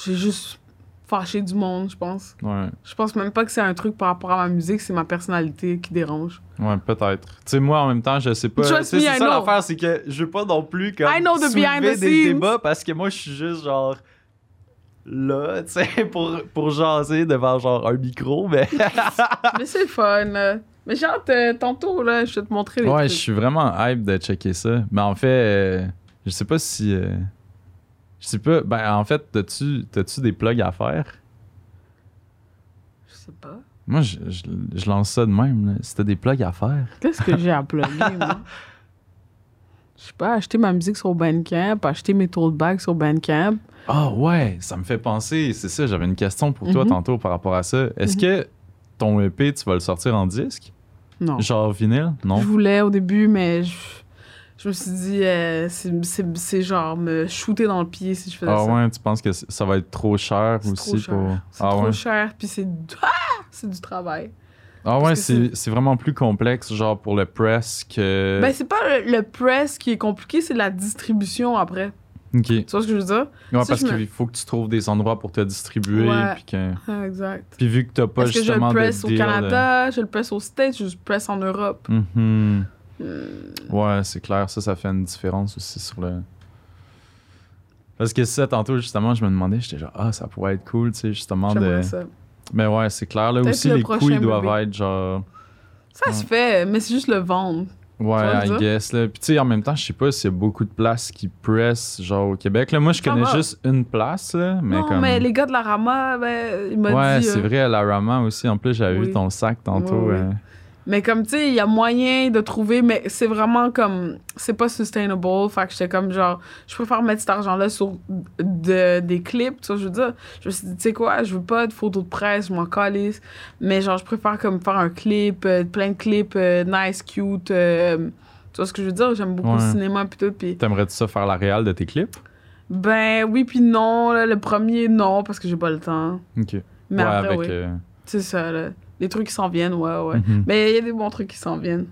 J'ai juste fâché du monde, je pense. Ouais. Je pense même pas que c'est un truc par rapport à ma musique, c'est ma personnalité qui dérange. Ouais, peut-être. Tu sais, moi, en même temps, je sais pas. C'est I ça know. l'affaire, c'est que je veux pas non plus comme I know the soulever des débats parce que moi, je suis juste genre là, tu sais, pour, pour jaser devant genre un micro, mais... [LAUGHS] Mais c'est fun, là. Mais euh, tantôt, là, je vais te montrer les ouais, je suis vraiment hype de checker ça. Mais en fait, euh, je sais pas si... euh, je sais pas, ben en fait, t'as-tu t'as-tu des plugs à faire? Je sais pas. Moi, je, je- je lance ça de même. là. Si t'as des plugs à faire. Qu'est-ce que j'ai à plugger, moi? [LAUGHS] Je sais pas, acheter ma musique sur Bandcamp, acheter mes tote bags sur Bandcamp. Ah ouais, ça me fait penser. C'est ça, j'avais une question pour toi Mhm. tantôt par rapport à ça. Est-ce que ton EP, tu vas le sortir en disque? Non. Genre vinyle? Non? Je voulais au début, mais je, je me suis dit, euh, c'est- genre me shooter dans le pied si je faisais Ah ça. ouais, tu penses que ça va être trop cher aussi trop cher. pour. C'est Ah trop ouais? cher, puis c'est [LAUGHS] ah, c'est du travail. Ah ouais, c'est c'est vraiment plus complexe, genre pour le press que. Ben, c'est pas le, le press qui est compliqué, c'est la distribution après. Ok. Tu vois ce que je veux dire? Ouais, parce me- qu'il faut que tu trouves des endroits pour te distribuer. Ouais. Puis, que... Ah, exact. puis vu que t'as pas Parce que je le justement de press au deal de- Canada, je le press aux States, je le press en Europe? Hmm. Ouais, c'est clair, ça, ça fait une différence aussi sur le. Parce que ça, tantôt, justement, je me demandais, j'étais genre, ah, ça pourrait être cool, tu sais, justement. De... Ça. Mais ouais, c'est clair, là aussi, le les prochain couilles doivent être genre. Ça se fait, mais c'est juste le vendre. Ouais, I guess, là. Puis, tu sais, en même temps, je sais pas s'il y a beaucoup de places qui pressent, genre, au Québec. Là, moi, je connais juste une place, là. Mais non, comme. mais les gars de la Rama, ben, ils m'ont Ouais, dit. c'est euh, vrai, à la Rama aussi. En plus, j'avais Oui. vu ton sac tantôt. Ouais, ouais. euh. Mais comme, tu sais, il y a moyen de trouver, mais c'est vraiment comme. C'est pas sustainable. Fait que j'étais comme genre. Je préfère mettre cet argent-là sur de, des clips, tu vois, je veux dire? Je me suis dit, tu sais quoi, je veux pas de photos de presse, je m'en calisse. Mais genre, je préfère comme faire un clip, euh, plein de clips euh, nice, cute. euh, tu vois ce que je veux dire? J'aime beaucoup Ouais. le cinéma pis tout. Pis T'aimerais-tu ça faire la réal de tes clips? ben oui, puis non. là, le premier, non, parce que j'ai pas le temps. Ok. Mais ouais, après, avec. oui. C'est ça, là. Les trucs qui s'en viennent, ouais, ouais. mhm. Mais il y a des bons trucs qui s'en viennent.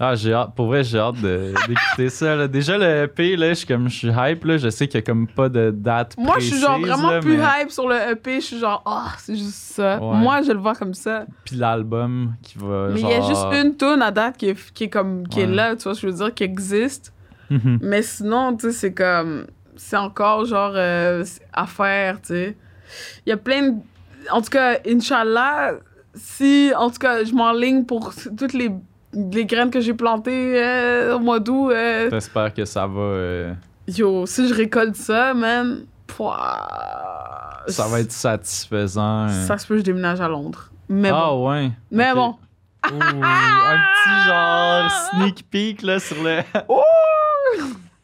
Ah, j'ai hâte. Pour vrai, j'ai hâte d'écouter [LAUGHS] ça. là. Déjà, le EP, là, je suis comme, je suis hype, là. Je sais qu'il y a comme pas de date Moi, je suis genre vraiment là, plus mais- hype sur le EP. Je suis genre, ah, c'est juste ça. Ouais. Moi, je le vois comme ça. Puis l'album qui va. Mais il y a juste une tune à date qui est, qui est comme, qui est là, tu vois, je veux dire, qui existe. Mhm. Mais sinon, tu sais, c'est comme, c'est encore genre euh, à faire, tu sais. Il y a plein de. En tout cas, Inch'Allah, si, en tout cas, je m'enligne pour toutes les, les graines que j'ai plantées euh, au mois d'août. euh, J'espère que ça va. euh, Yo, si je récolte ça, man, pouah, ça va être satisfaisant. euh. Ça se peut que je déménage à Londres. Mais ah bon. ouais. Mais bon. Ouh, un petit genre [LAUGHS] sneak peek là sur le.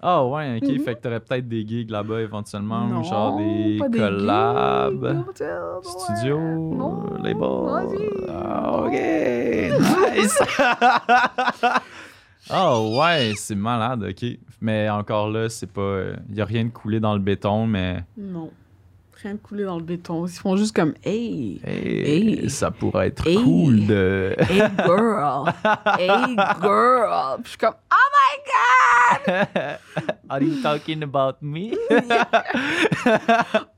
Ah ouais, ok. Mhm. Fait que t'aurais peut-être des gigs là-bas éventuellement, Non, ou genre des collabs. gigs, sais, ouais. Studio, Non, label. Ah, ok, nice. oh [LAUGHS] ouais, c'est malade, ok. Mais encore là, c'est pas. Il y a rien de coulé dans le béton, mais. Non. De coulé dans le béton. Ils font juste comme Hey, Hey, Hey. ça pourrait être Hey. cool de. hey girl, hey girl. Puis je suis comme Oh my god! [LAUGHS] Are you talking about me? [LAUGHS]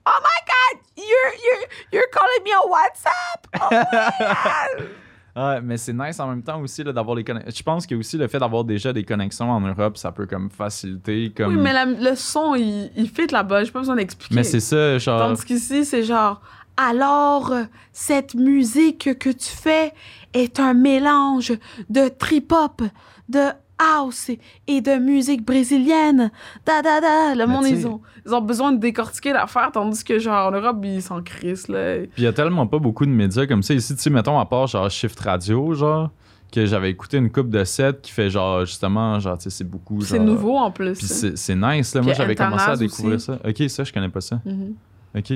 Oh my god! You're, you're, you're calling me on WhatsApp! Oh my god! [LAUGHS] Ouais, mais c'est nice en même temps aussi là, d'avoir les connexions. Je pense que aussi le fait d'avoir déjà des connexions en Europe, ça peut comme faciliter. Comme... Oui, mais la- le son, il, il fit là-bas. J'ai pas besoin d'expliquer. Mais c'est ça, genre. Tandis qu'ici, c'est genre, alors, cette musique que tu fais est un mélange de trip-hop, de house et- et de musique brésilienne. Da, da, da. Le monde, ils ont, ils ont besoin de décortiquer l'affaire, tandis que, genre, en Europe, ils s'en crissent, là. Puis il y a tellement pas beaucoup de médias comme ça ici, tu sais, mettons, à part genre Shift Radio, genre, que j'avais écouté une coupe de sets qui fait genre, justement, genre, tu sais, c'est beaucoup. C'est nouveau, en plus. Puis c'est nice, là. Moi, j'avais commencé à découvrir aussi. ça. Ok, ça, je connais pas ça. Mhm. Ok.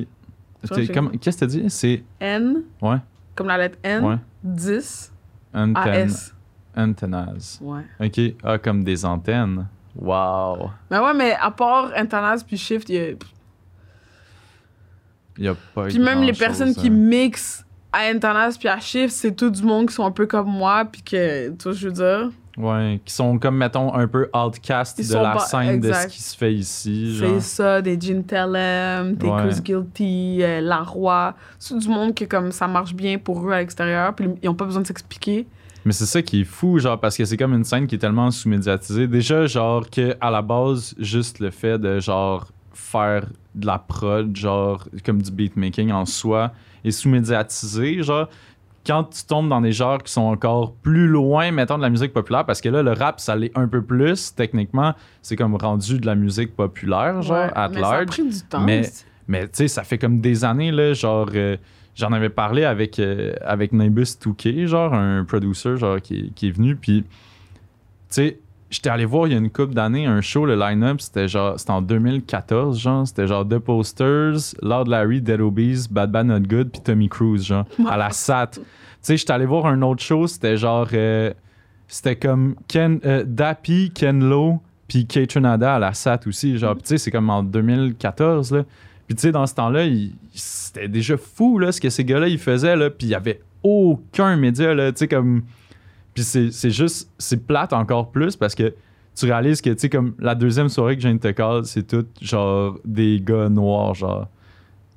Qu'est-ce que t'as dit? C'est. N, Ouais. comme la lettre N, Ouais. 10, Anten... AS. Antennas. Ouais. Ok. Ah, comme des antennes. Wow. Mais ouais, mais à part Internet puis Shift, il y a... Il y a pas Puis même les personnes qui hein. mixent à Internet puis à Shift, c'est tout du monde qui sont un peu comme moi, puis que, tu vois, que je veux dire, Ouais, qui sont comme, mettons, un peu outcast Ils de la scène de ce qui se fait ici. C'est ça, des Gin Tellem, des Ouais. Chris Guilty, euh, Laroi, c'est du monde qui, comme, ça marche bien pour eux à l'extérieur, puis ils ont pas besoin de s'expliquer. Mais c'est ça qui est fou, genre, parce que c'est comme une scène qui est tellement sous-médiatisée. Déjà, genre, que à la base, juste le fait de, genre, faire de la prod, genre, comme du beatmaking en soi, est sous-médiatisé, genre. Quand tu tombes dans des genres qui sont encore plus loin, mettons, de la musique populaire, parce que là, le rap, ça l'est un peu plus, techniquement, c'est comme rendu de la musique populaire, genre, Ouais, at mais ça a pris du temps. Mais-. Mais tu sais, ça fait comme des années, là, genre, euh, j'en avais parlé avec, euh, avec Nimbus 2K, genre un producer genre, qui, qui est venu. Puis, tu sais, j'étais allé voir il y a une couple d'années un show, le line-up, c'était genre, c'était en 2014, genre, c'était genre The Posters, Lord Larry, Dead Obies, Bad Bad Not Good, puis Tommy Cruise, genre, à la SAT. Tu sais, j'étais allé voir un autre show, c'était genre, euh, c'était comme Ken, euh, Dappy, Ken Lo, puis Kate Trinada à la SAT aussi, genre, tu sais, c'est comme en 2014, là. Puis tu sais, dans ce temps-là, c'était déjà fou, là, ce que ces gars-là, ils faisaient, là, puis il y avait aucun média, là, tu sais, comme... Puis c'est c'est juste, c'est plate encore plus parce que tu réalises que, tu sais, comme la deuxième soirée que de te call, c'est tout genre des gars noirs, genre.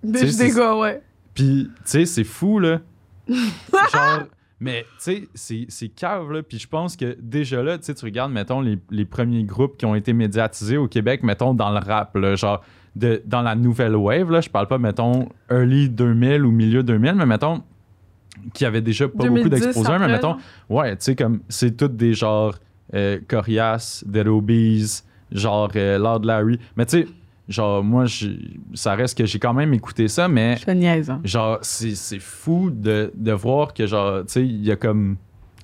Des, gars, ouais. Puis, tu sais, c'est fou, là. [LAUGHS] genre, mais, tu sais, c'est- c'est cave, là. Puis je pense que déjà là, tu sais, tu regardes, mettons, les, les premiers groupes qui ont été médiatisés au Québec, mettons, dans le rap, là, genre, de, dans la nouvelle wave, là. Je parle pas, mettons, early 2000 ou milieu 2000, mais mettons, qui avait déjà pas beaucoup 2010 d'exposure, mais mettons. Ouais, tu sais, comme c'est toutes des genres euh, Corias, Dead Obies, genre euh, Lord Larry. Mais tu sais, genre, moi, j'ai- ça reste que j'ai quand même écouté ça, mais Je niaise, hein. genre, c'est c'est fou de, de voir que, genre, tu sais, il y a comme.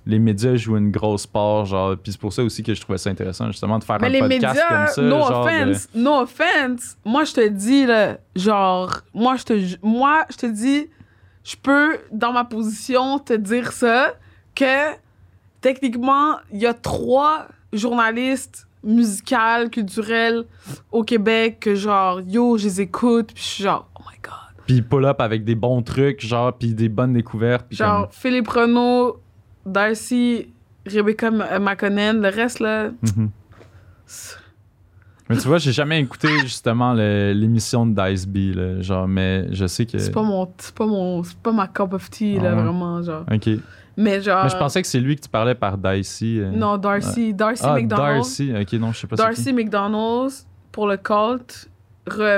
Les médias jouent une grosse part, genre, puis c'est pour ça aussi que je trouvais ça intéressant, justement, de faire Mais un les podcast médias, comme ça. no genre de- offense, no offense. Moi, je te dis, là, genre, moi, je te, moi, je te dis, je peux, dans ma position, te dire ça, que techniquement, il y a trois journalistes musicales, culturels au Québec que, genre, yo, je les écoute, puis je suis genre, oh my god. Puis pull-up avec des bons trucs, genre, puis des bonnes découvertes. Genre, Philippe Renaud, Darcy, Rebecca M- euh, McConnell, le reste, là, Mhm. Mais tu vois, j'ai jamais écouté justement l'émission de Dice B, là, genre, mais je sais que. c'est pas mon, c'est pas mon, c'est pas ma cup of tea, là, Ah vraiment, genre. Ok. Mais genre. Mais je pensais que c'est lui que tu parlais par Dicey. euh. Non, Darcy. Darcy ah, McDonald's. Darcy. Ok, non, je sais pas Darcy. McDonald's pour le cult.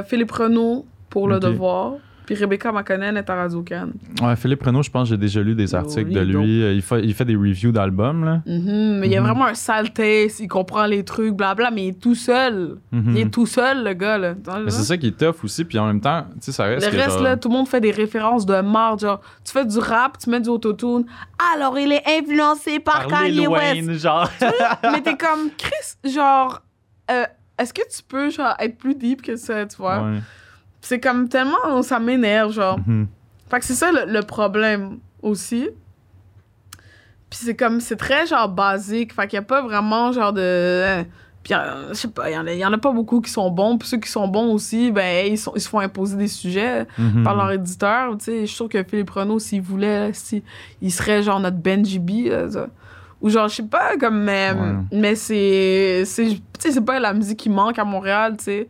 Philippe Renaud pour le devoir. Puis Rebecca McConnell est à Radio Cannes. Ouais, Philippe Renaud, je pense que j'ai déjà lu des articles de lui. Il fait, il fait des reviews d'albums, là. Mhm, Mais il y a Mhm. vraiment un sale taste, il comprend les trucs, blabla, mais il est tout seul. Mhm. Il est tout seul, le gars, là. Mais c'est ça qui est tough aussi, puis en même temps, tu sais, ça reste. Le reste, genre- là, tout le monde fait des références de marde. Genre, tu fais du rap, tu mets du autotune. Alors, il est influencé par, par Kanye West. Wayne, genre. mais t'es comme, Chris, genre, euh, est-ce que tu peux, genre, être plus deep que ça, tu vois? Ouais. C'est comme tellement, ça m'énerve, genre. Mhm. Fait que c'est ça le, le problème aussi. Puis c'est comme, c'est très genre basique. Fait qu'il y a pas vraiment genre de. euh, Puis euh, je sais pas, il y, en a- il y en a pas beaucoup qui sont bons. Puis ceux qui sont bons aussi, ben ils, sont, ils se font imposer des sujets Mhm. par leur éditeur. Tu sais, je suis sûre que Philippe Renaud, s'il voulait, si, il serait genre notre Benji B. là, ça. Ou genre, je sais pas, comme. Mais, Ouais. mais c'est. c'est- Tu sais, c'est pas la musique qui manque à Montréal, tu sais.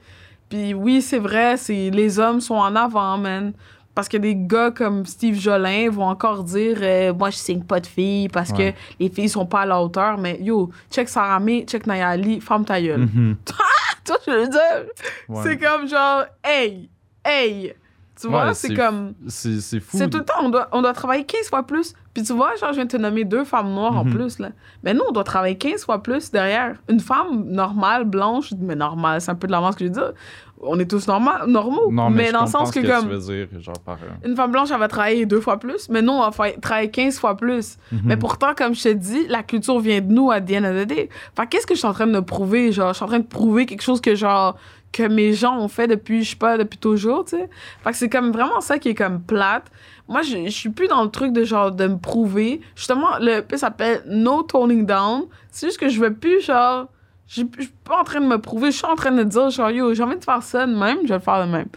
Puis oui, c'est vrai, c'est les hommes sont en avant, man. Parce que des gars comme Steve Jolin vont encore dire euh, Moi, je signe pas de filles parce Ouais. que les filles sont pas à la hauteur. Mais yo, check Sarah May, check Nayali, ferme ta gueule. Mhm. [LAUGHS] Tu vois, je veux dire, Ouais. c'est comme genre, hey, hey. Tu vois, Ouais, c'est comme. C'est c'est fou. C'est tout le temps, on doit, on doit travailler 15 fois plus. Puis tu vois, genre, je viens de te nommer deux femmes noires en Mhm. plus, là. Mais nous, on doit travailler 15 fois plus derrière. Une femme normale, blanche, mais normale, c'est un peu de l'avance que je veux dire. On est tous normal, normaux. Non, mais, dans le sens que, que comme, tu veux dire, genre par. euh, une femme blanche, elle va travailler deux fois plus, mais nous, on va travailler 15 fois plus. mhm. Mais pourtant, comme je te dis, la culture vient de nous à the end of the day. Fait que qu'est-ce que je suis en train de prouver? Genre, je suis en train de prouver quelque chose que, genre, que mes gens ont fait depuis, je sais pas, depuis toujours, tu sais. Fait que c'est comme vraiment ça qui est comme plate. Moi, je, je suis plus dans le truc de, genre, de me prouver. Justement, le P s'appelle No Toning Down. C'est juste que je veux plus, genre, je suis pas en train de me prouver. Je suis en train de dire, genre, yo, j'ai envie de faire ça de même, je vais le faire de même.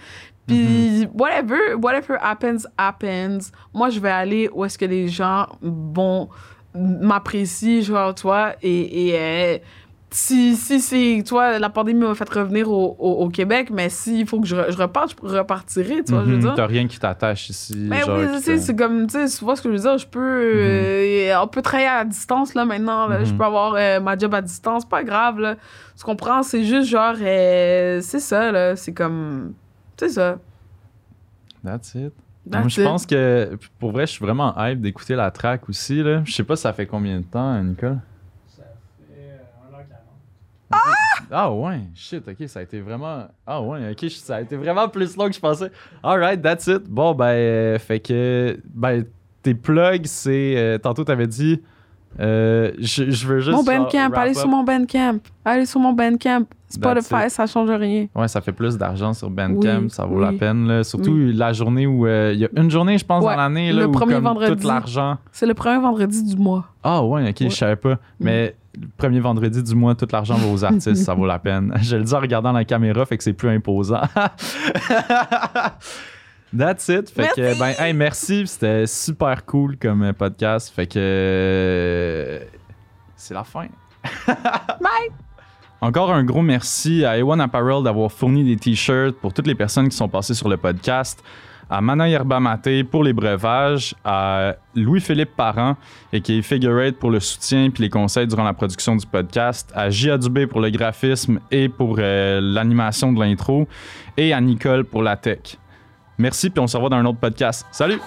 Puis, whatever, whatever happens, happens. Moi, je vais aller où est-ce que les gens vont m'apprécient, genre, et, et euh, si, si c'est, tu vois, la pandémie m'a fait revenir au, au, au Québec, mais s'il faut que je, je reparte, je repartirai, tu vois, je veux Mhm. dire. T'as rien qui t'attache ici. Mais genre, oui, tu sais, c'est comme, tu sais, vois ce que je veux dire, je peux, euh, on peut travailler à distance, là, maintenant, là. je Mhm. peux avoir euh, ma job à distance, pas grave, là. Tu comprends, c'est juste genre, euh, c'est ça, là, c'est comme, c'est ça. That's it. Moi, je pense que, pour vrai, je suis vraiment hype d'écouter la track aussi. Là. Je sais pas, ça fait combien de temps, Nicole? 1h40. Ah ouais, shit, ok, ça a été vraiment. Ah ouais, ok, ça a été vraiment plus long que je pensais. Alright, that's it. Bon, ben, euh, fait que. Ben, tes plugs, c'est. euh, tantôt, t'avais dit. euh, je, je veux juste. Mon Bandcamp, allez sur mon Bandcamp. Allez sur mon Bandcamp. Spotify, ça change rien. Ouais, ça fait plus d'argent sur Bandcamp, Oui, ça vaut la peine. Là. Surtout la journée où. euh, Il y a une journée, je pense, Ouais, dans l'année, là, le où premier comme vendredi. tout l'argent. C'est le premier vendredi du mois. Ah ouais, ok, Ouais. je savais pas. Mais le premier vendredi du mois, tout l'argent va aux [LAUGHS] artistes, ça vaut la peine. [LAUGHS] Je le dis en regardant la caméra, fait que c'est plus imposant. [LAUGHS] That's it. Fait que, ben, hey, merci. C'était super cool comme podcast. Fait que. euh, C'est la fin. Bye! Encore un gros merci à Ewan Apparel d'avoir fourni des t-shirts pour toutes les personnes qui sont passées sur le podcast, à Mana Yerba Maté pour les breuvages, à Louis-Philippe Parent et qui est pour le soutien puis les conseils durant la production du podcast, à Gia Dubé pour le graphisme et pour euh, l'animation de l'intro et à Nicole pour la tech. Merci puis on se revoit dans un autre podcast. Salut!